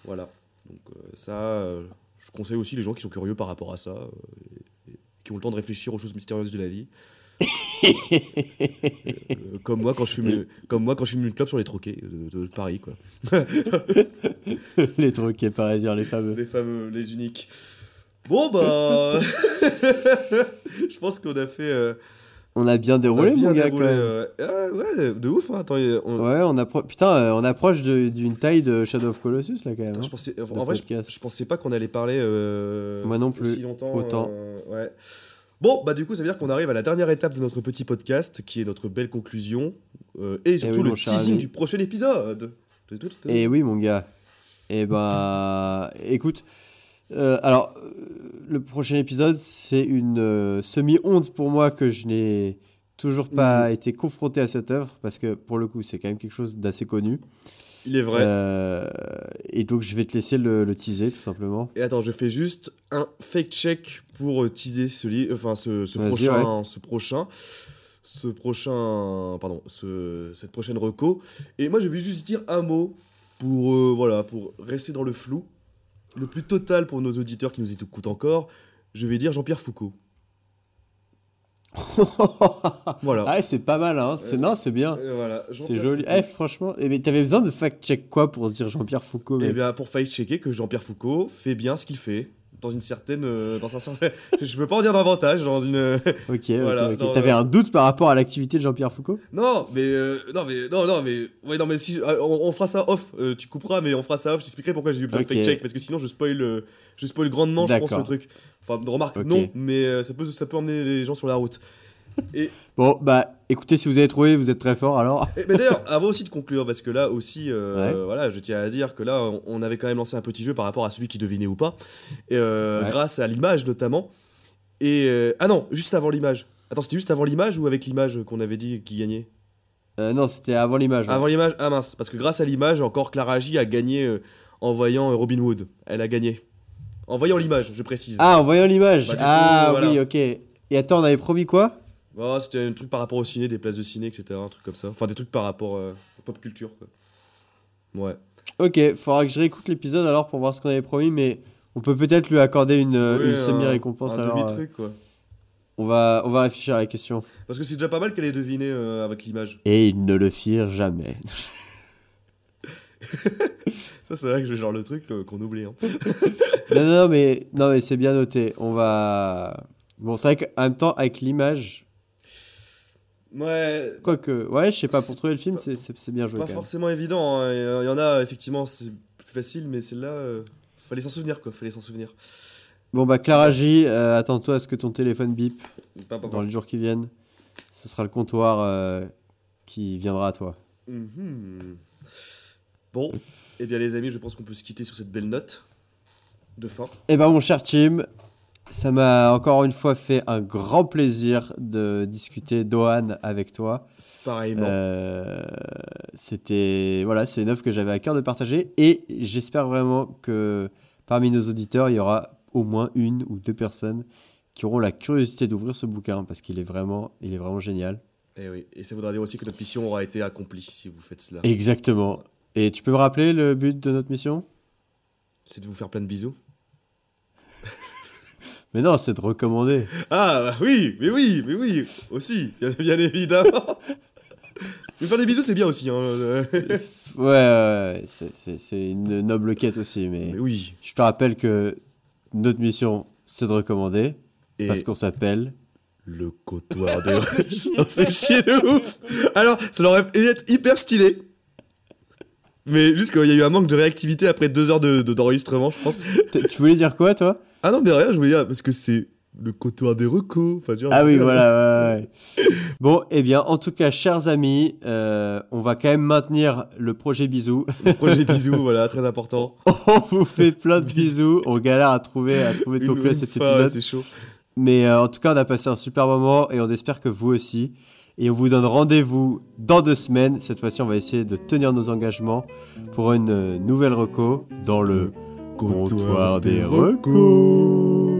Voilà. Donc, euh, ça, euh, je conseille aussi les gens qui sont curieux par rapport à ça et, et qui ont le temps de réfléchir aux choses mystérieuses de la vie. Comme moi quand je fume comme moi quand je fume une clope sur les troquets de, de Paris quoi (laughs) les trucs et parisiens, les fameux. les fameux les uniques bon bah (laughs) je pense qu'on a fait euh, On a bien a déroulé, bien mon gars, déroulé, euh, ah, ouais de ouf hein. attends on- Ouais, on appro... Putain, euh, on approche d'une taille de Shadow of Colossus, là, quand même. Hein. je pensais, en vrai, je, podcast. je pensais pas qu'on allait parler euh, Moi non plus, aussi longtemps. autant. euh, ouais. Bon, bah du coup, ça veut dire qu'on arrive à la dernière étape de notre petit podcast, qui est notre belle conclusion, euh, et surtout Eh oui, le teasing du prochain épisode. Et oui, mon gars. Et ben, écoute, euh, alors, euh, le prochain épisode, c'est une euh, semi-honte pour moi que je n'ai toujours pas Mhm. été confronté à cette œuvre, parce que pour le coup, c'est quand même quelque chose d'assez connu. Il est vrai. Euh, et donc, je vais te laisser le, le teaser, tout simplement. Et attends, je fais juste un fake check pour teaser ce enfin ce, ce prochain, ce prochain, ce prochain, pardon, ce, cette prochaine reco. Et moi, je vais juste dire un mot pour euh, voilà, pour rester dans le flou, le plus total pour nos auditeurs qui nous écoutent encore. Je vais dire Jean-Pierre Foucault. (laughs) Voilà. Ah, c'est pas mal, hein. C'est, non, c'est bien. Voilà, C'est joli. Eh, franchement, eh, mais t'avais besoin de fact-check quoi pour dire Jean-Pierre Foucault Eh bien, pour fact-checker que Jean-Pierre Foucault fait bien ce qu'il fait. Dans une certaine. euh, dans un certain. (laughs) je peux pas en dire davantage, dans une. Ok, (laughs) Voilà, ok, ok. non, T'avais un doute par rapport à l'activité de Jean-Pierre Foucault? Non, mais euh, non, mais non, non, mais ouais, non, mais si euh, on, on fera ça off. euh, tu couperas, mais on fera ça off. J'expliquerai pourquoi j'ai eu besoin Ok. de fake check parce que sinon je spoil, je spoil grandement, je pense le truc. Enfin, remarque, non, mais ça peut, ça peut emmener les gens sur la route. Et, (laughs) Bon, bah, écoutez, si vous avez trouvé, vous êtes très fort alors. et- mais d'ailleurs, avant aussi de conclure, parce que là aussi, euh, Ouais. voilà, je tiens à dire que là, on, avait quand même lancé un petit jeu par rapport à celui qui devinait ou pas, et, euh, Ouais. grâce à l'image notamment. Et euh, ah non, juste avant l'image. Attends, c'était juste avant l'image ou avec l'image qu'on avait dit qui gagnait? Non, c'était avant l'image. ouais. Avant l'image, ah mince, parce que grâce à l'image, encore Clara J a gagné en voyant Robin Hood. Elle a gagné. En voyant l'image, je précise. Ah, en voyant l'image. Bah, ah, coup, voilà. oui, ok. Et attends, on avait promis quoi? Oh, C'était un truc par rapport au ciné, des places de ciné, etc. Un truc comme ça. Enfin, des trucs par rapport euh, à pop culture, quoi. Ouais. Ok, faudra que je réécoute l'épisode alors pour voir ce qu'on avait promis, mais on peut peut-être lui accorder une, euh, Oui, une un- semi-récompense. Un alors, euh, demi-truc, quoi. on, va, on va réfléchir à la question. Parce que c'est déjà pas mal qu'elle ait deviné euh, avec l'image. Et ils ne le firent jamais. (laughs) Ça, c'est vrai que j'ai genre le truc euh, qu'on oublie. Hein. (laughs) non, non, non, mais, non, mais c'est bien noté. On va. Bon, c'est vrai qu'en même temps, avec l'image. Ouais. Quoique, ouais, je sais pas, pour trouver le film, c'est- bien joué Pas quand même. forcément évident. hein. Il y en a, effectivement, c'est plus facile, mais celle-là, euh, fallait s'en souvenir, quoi. Fallait s'en souvenir. Bon, bah, Clara J, euh, attends-toi à ce que ton téléphone bip dans les jours qui viennent. Ce sera le comptoir euh, qui viendra à toi. Mhm. Bon, eh bien les amis, je pense qu'on peut se quitter sur cette belle note de fin. Eh ben, mon cher Tim, ça m'a encore une fois fait un grand plaisir de discuter Dohan avec toi. Pareillement. Euh, c'était voilà, c'est une œuvre que j'avais à cœur de partager et j'espère vraiment que parmi nos auditeurs, il y aura au moins une ou deux personnes qui auront la curiosité d'ouvrir ce bouquin parce qu'il est vraiment, il est vraiment génial. Et Eh oui, et ça voudra dire aussi que notre mission aura été accomplie si vous faites cela. Exactement. Et tu peux me rappeler le but de notre mission? C'est de vous faire plein de bisous. Mais non, c'est de recommander. Ah bah oui, mais oui, mais oui, aussi, bien, évidemment. (laughs) Mais faire des bisous, c'est bien aussi. Hein. euh, Ouais, ouais, ouais, c'est- c'est c'est une noble quête aussi, mais Mais oui. je te rappelle que notre mission, c'est de recommander Et parce qu'on s'appelle. le comptoir de On s'est chié de ouf. Alors, ça aurait être hyper stylé. Mais juste qu'il y a eu un manque de réactivité après deux heures de- de- d'enregistrement, je pense. Tu voulais dire quoi, toi? Ah non, mais rien, je voulais dire, parce que c'est le comptoir des recos. Enfin, Ah oui, voilà. ouais, ouais. (laughs) Bon, eh bien, en tout cas, chers amis, euh, on va quand même maintenir le projet bisous. Le projet (laughs) bisous, voilà, très important. on vous fait plein de bisous. On galère à trouver, à trouver de conclure cet épisode. c'est chaud. Mais euh, en tout cas, on a passé un super moment et on espère que vous aussi. Et on vous donne rendez-vous dans deux semaines. Cette fois-ci, on va essayer de tenir nos engagements pour une euh, nouvelle reco dans le comptoir des recos.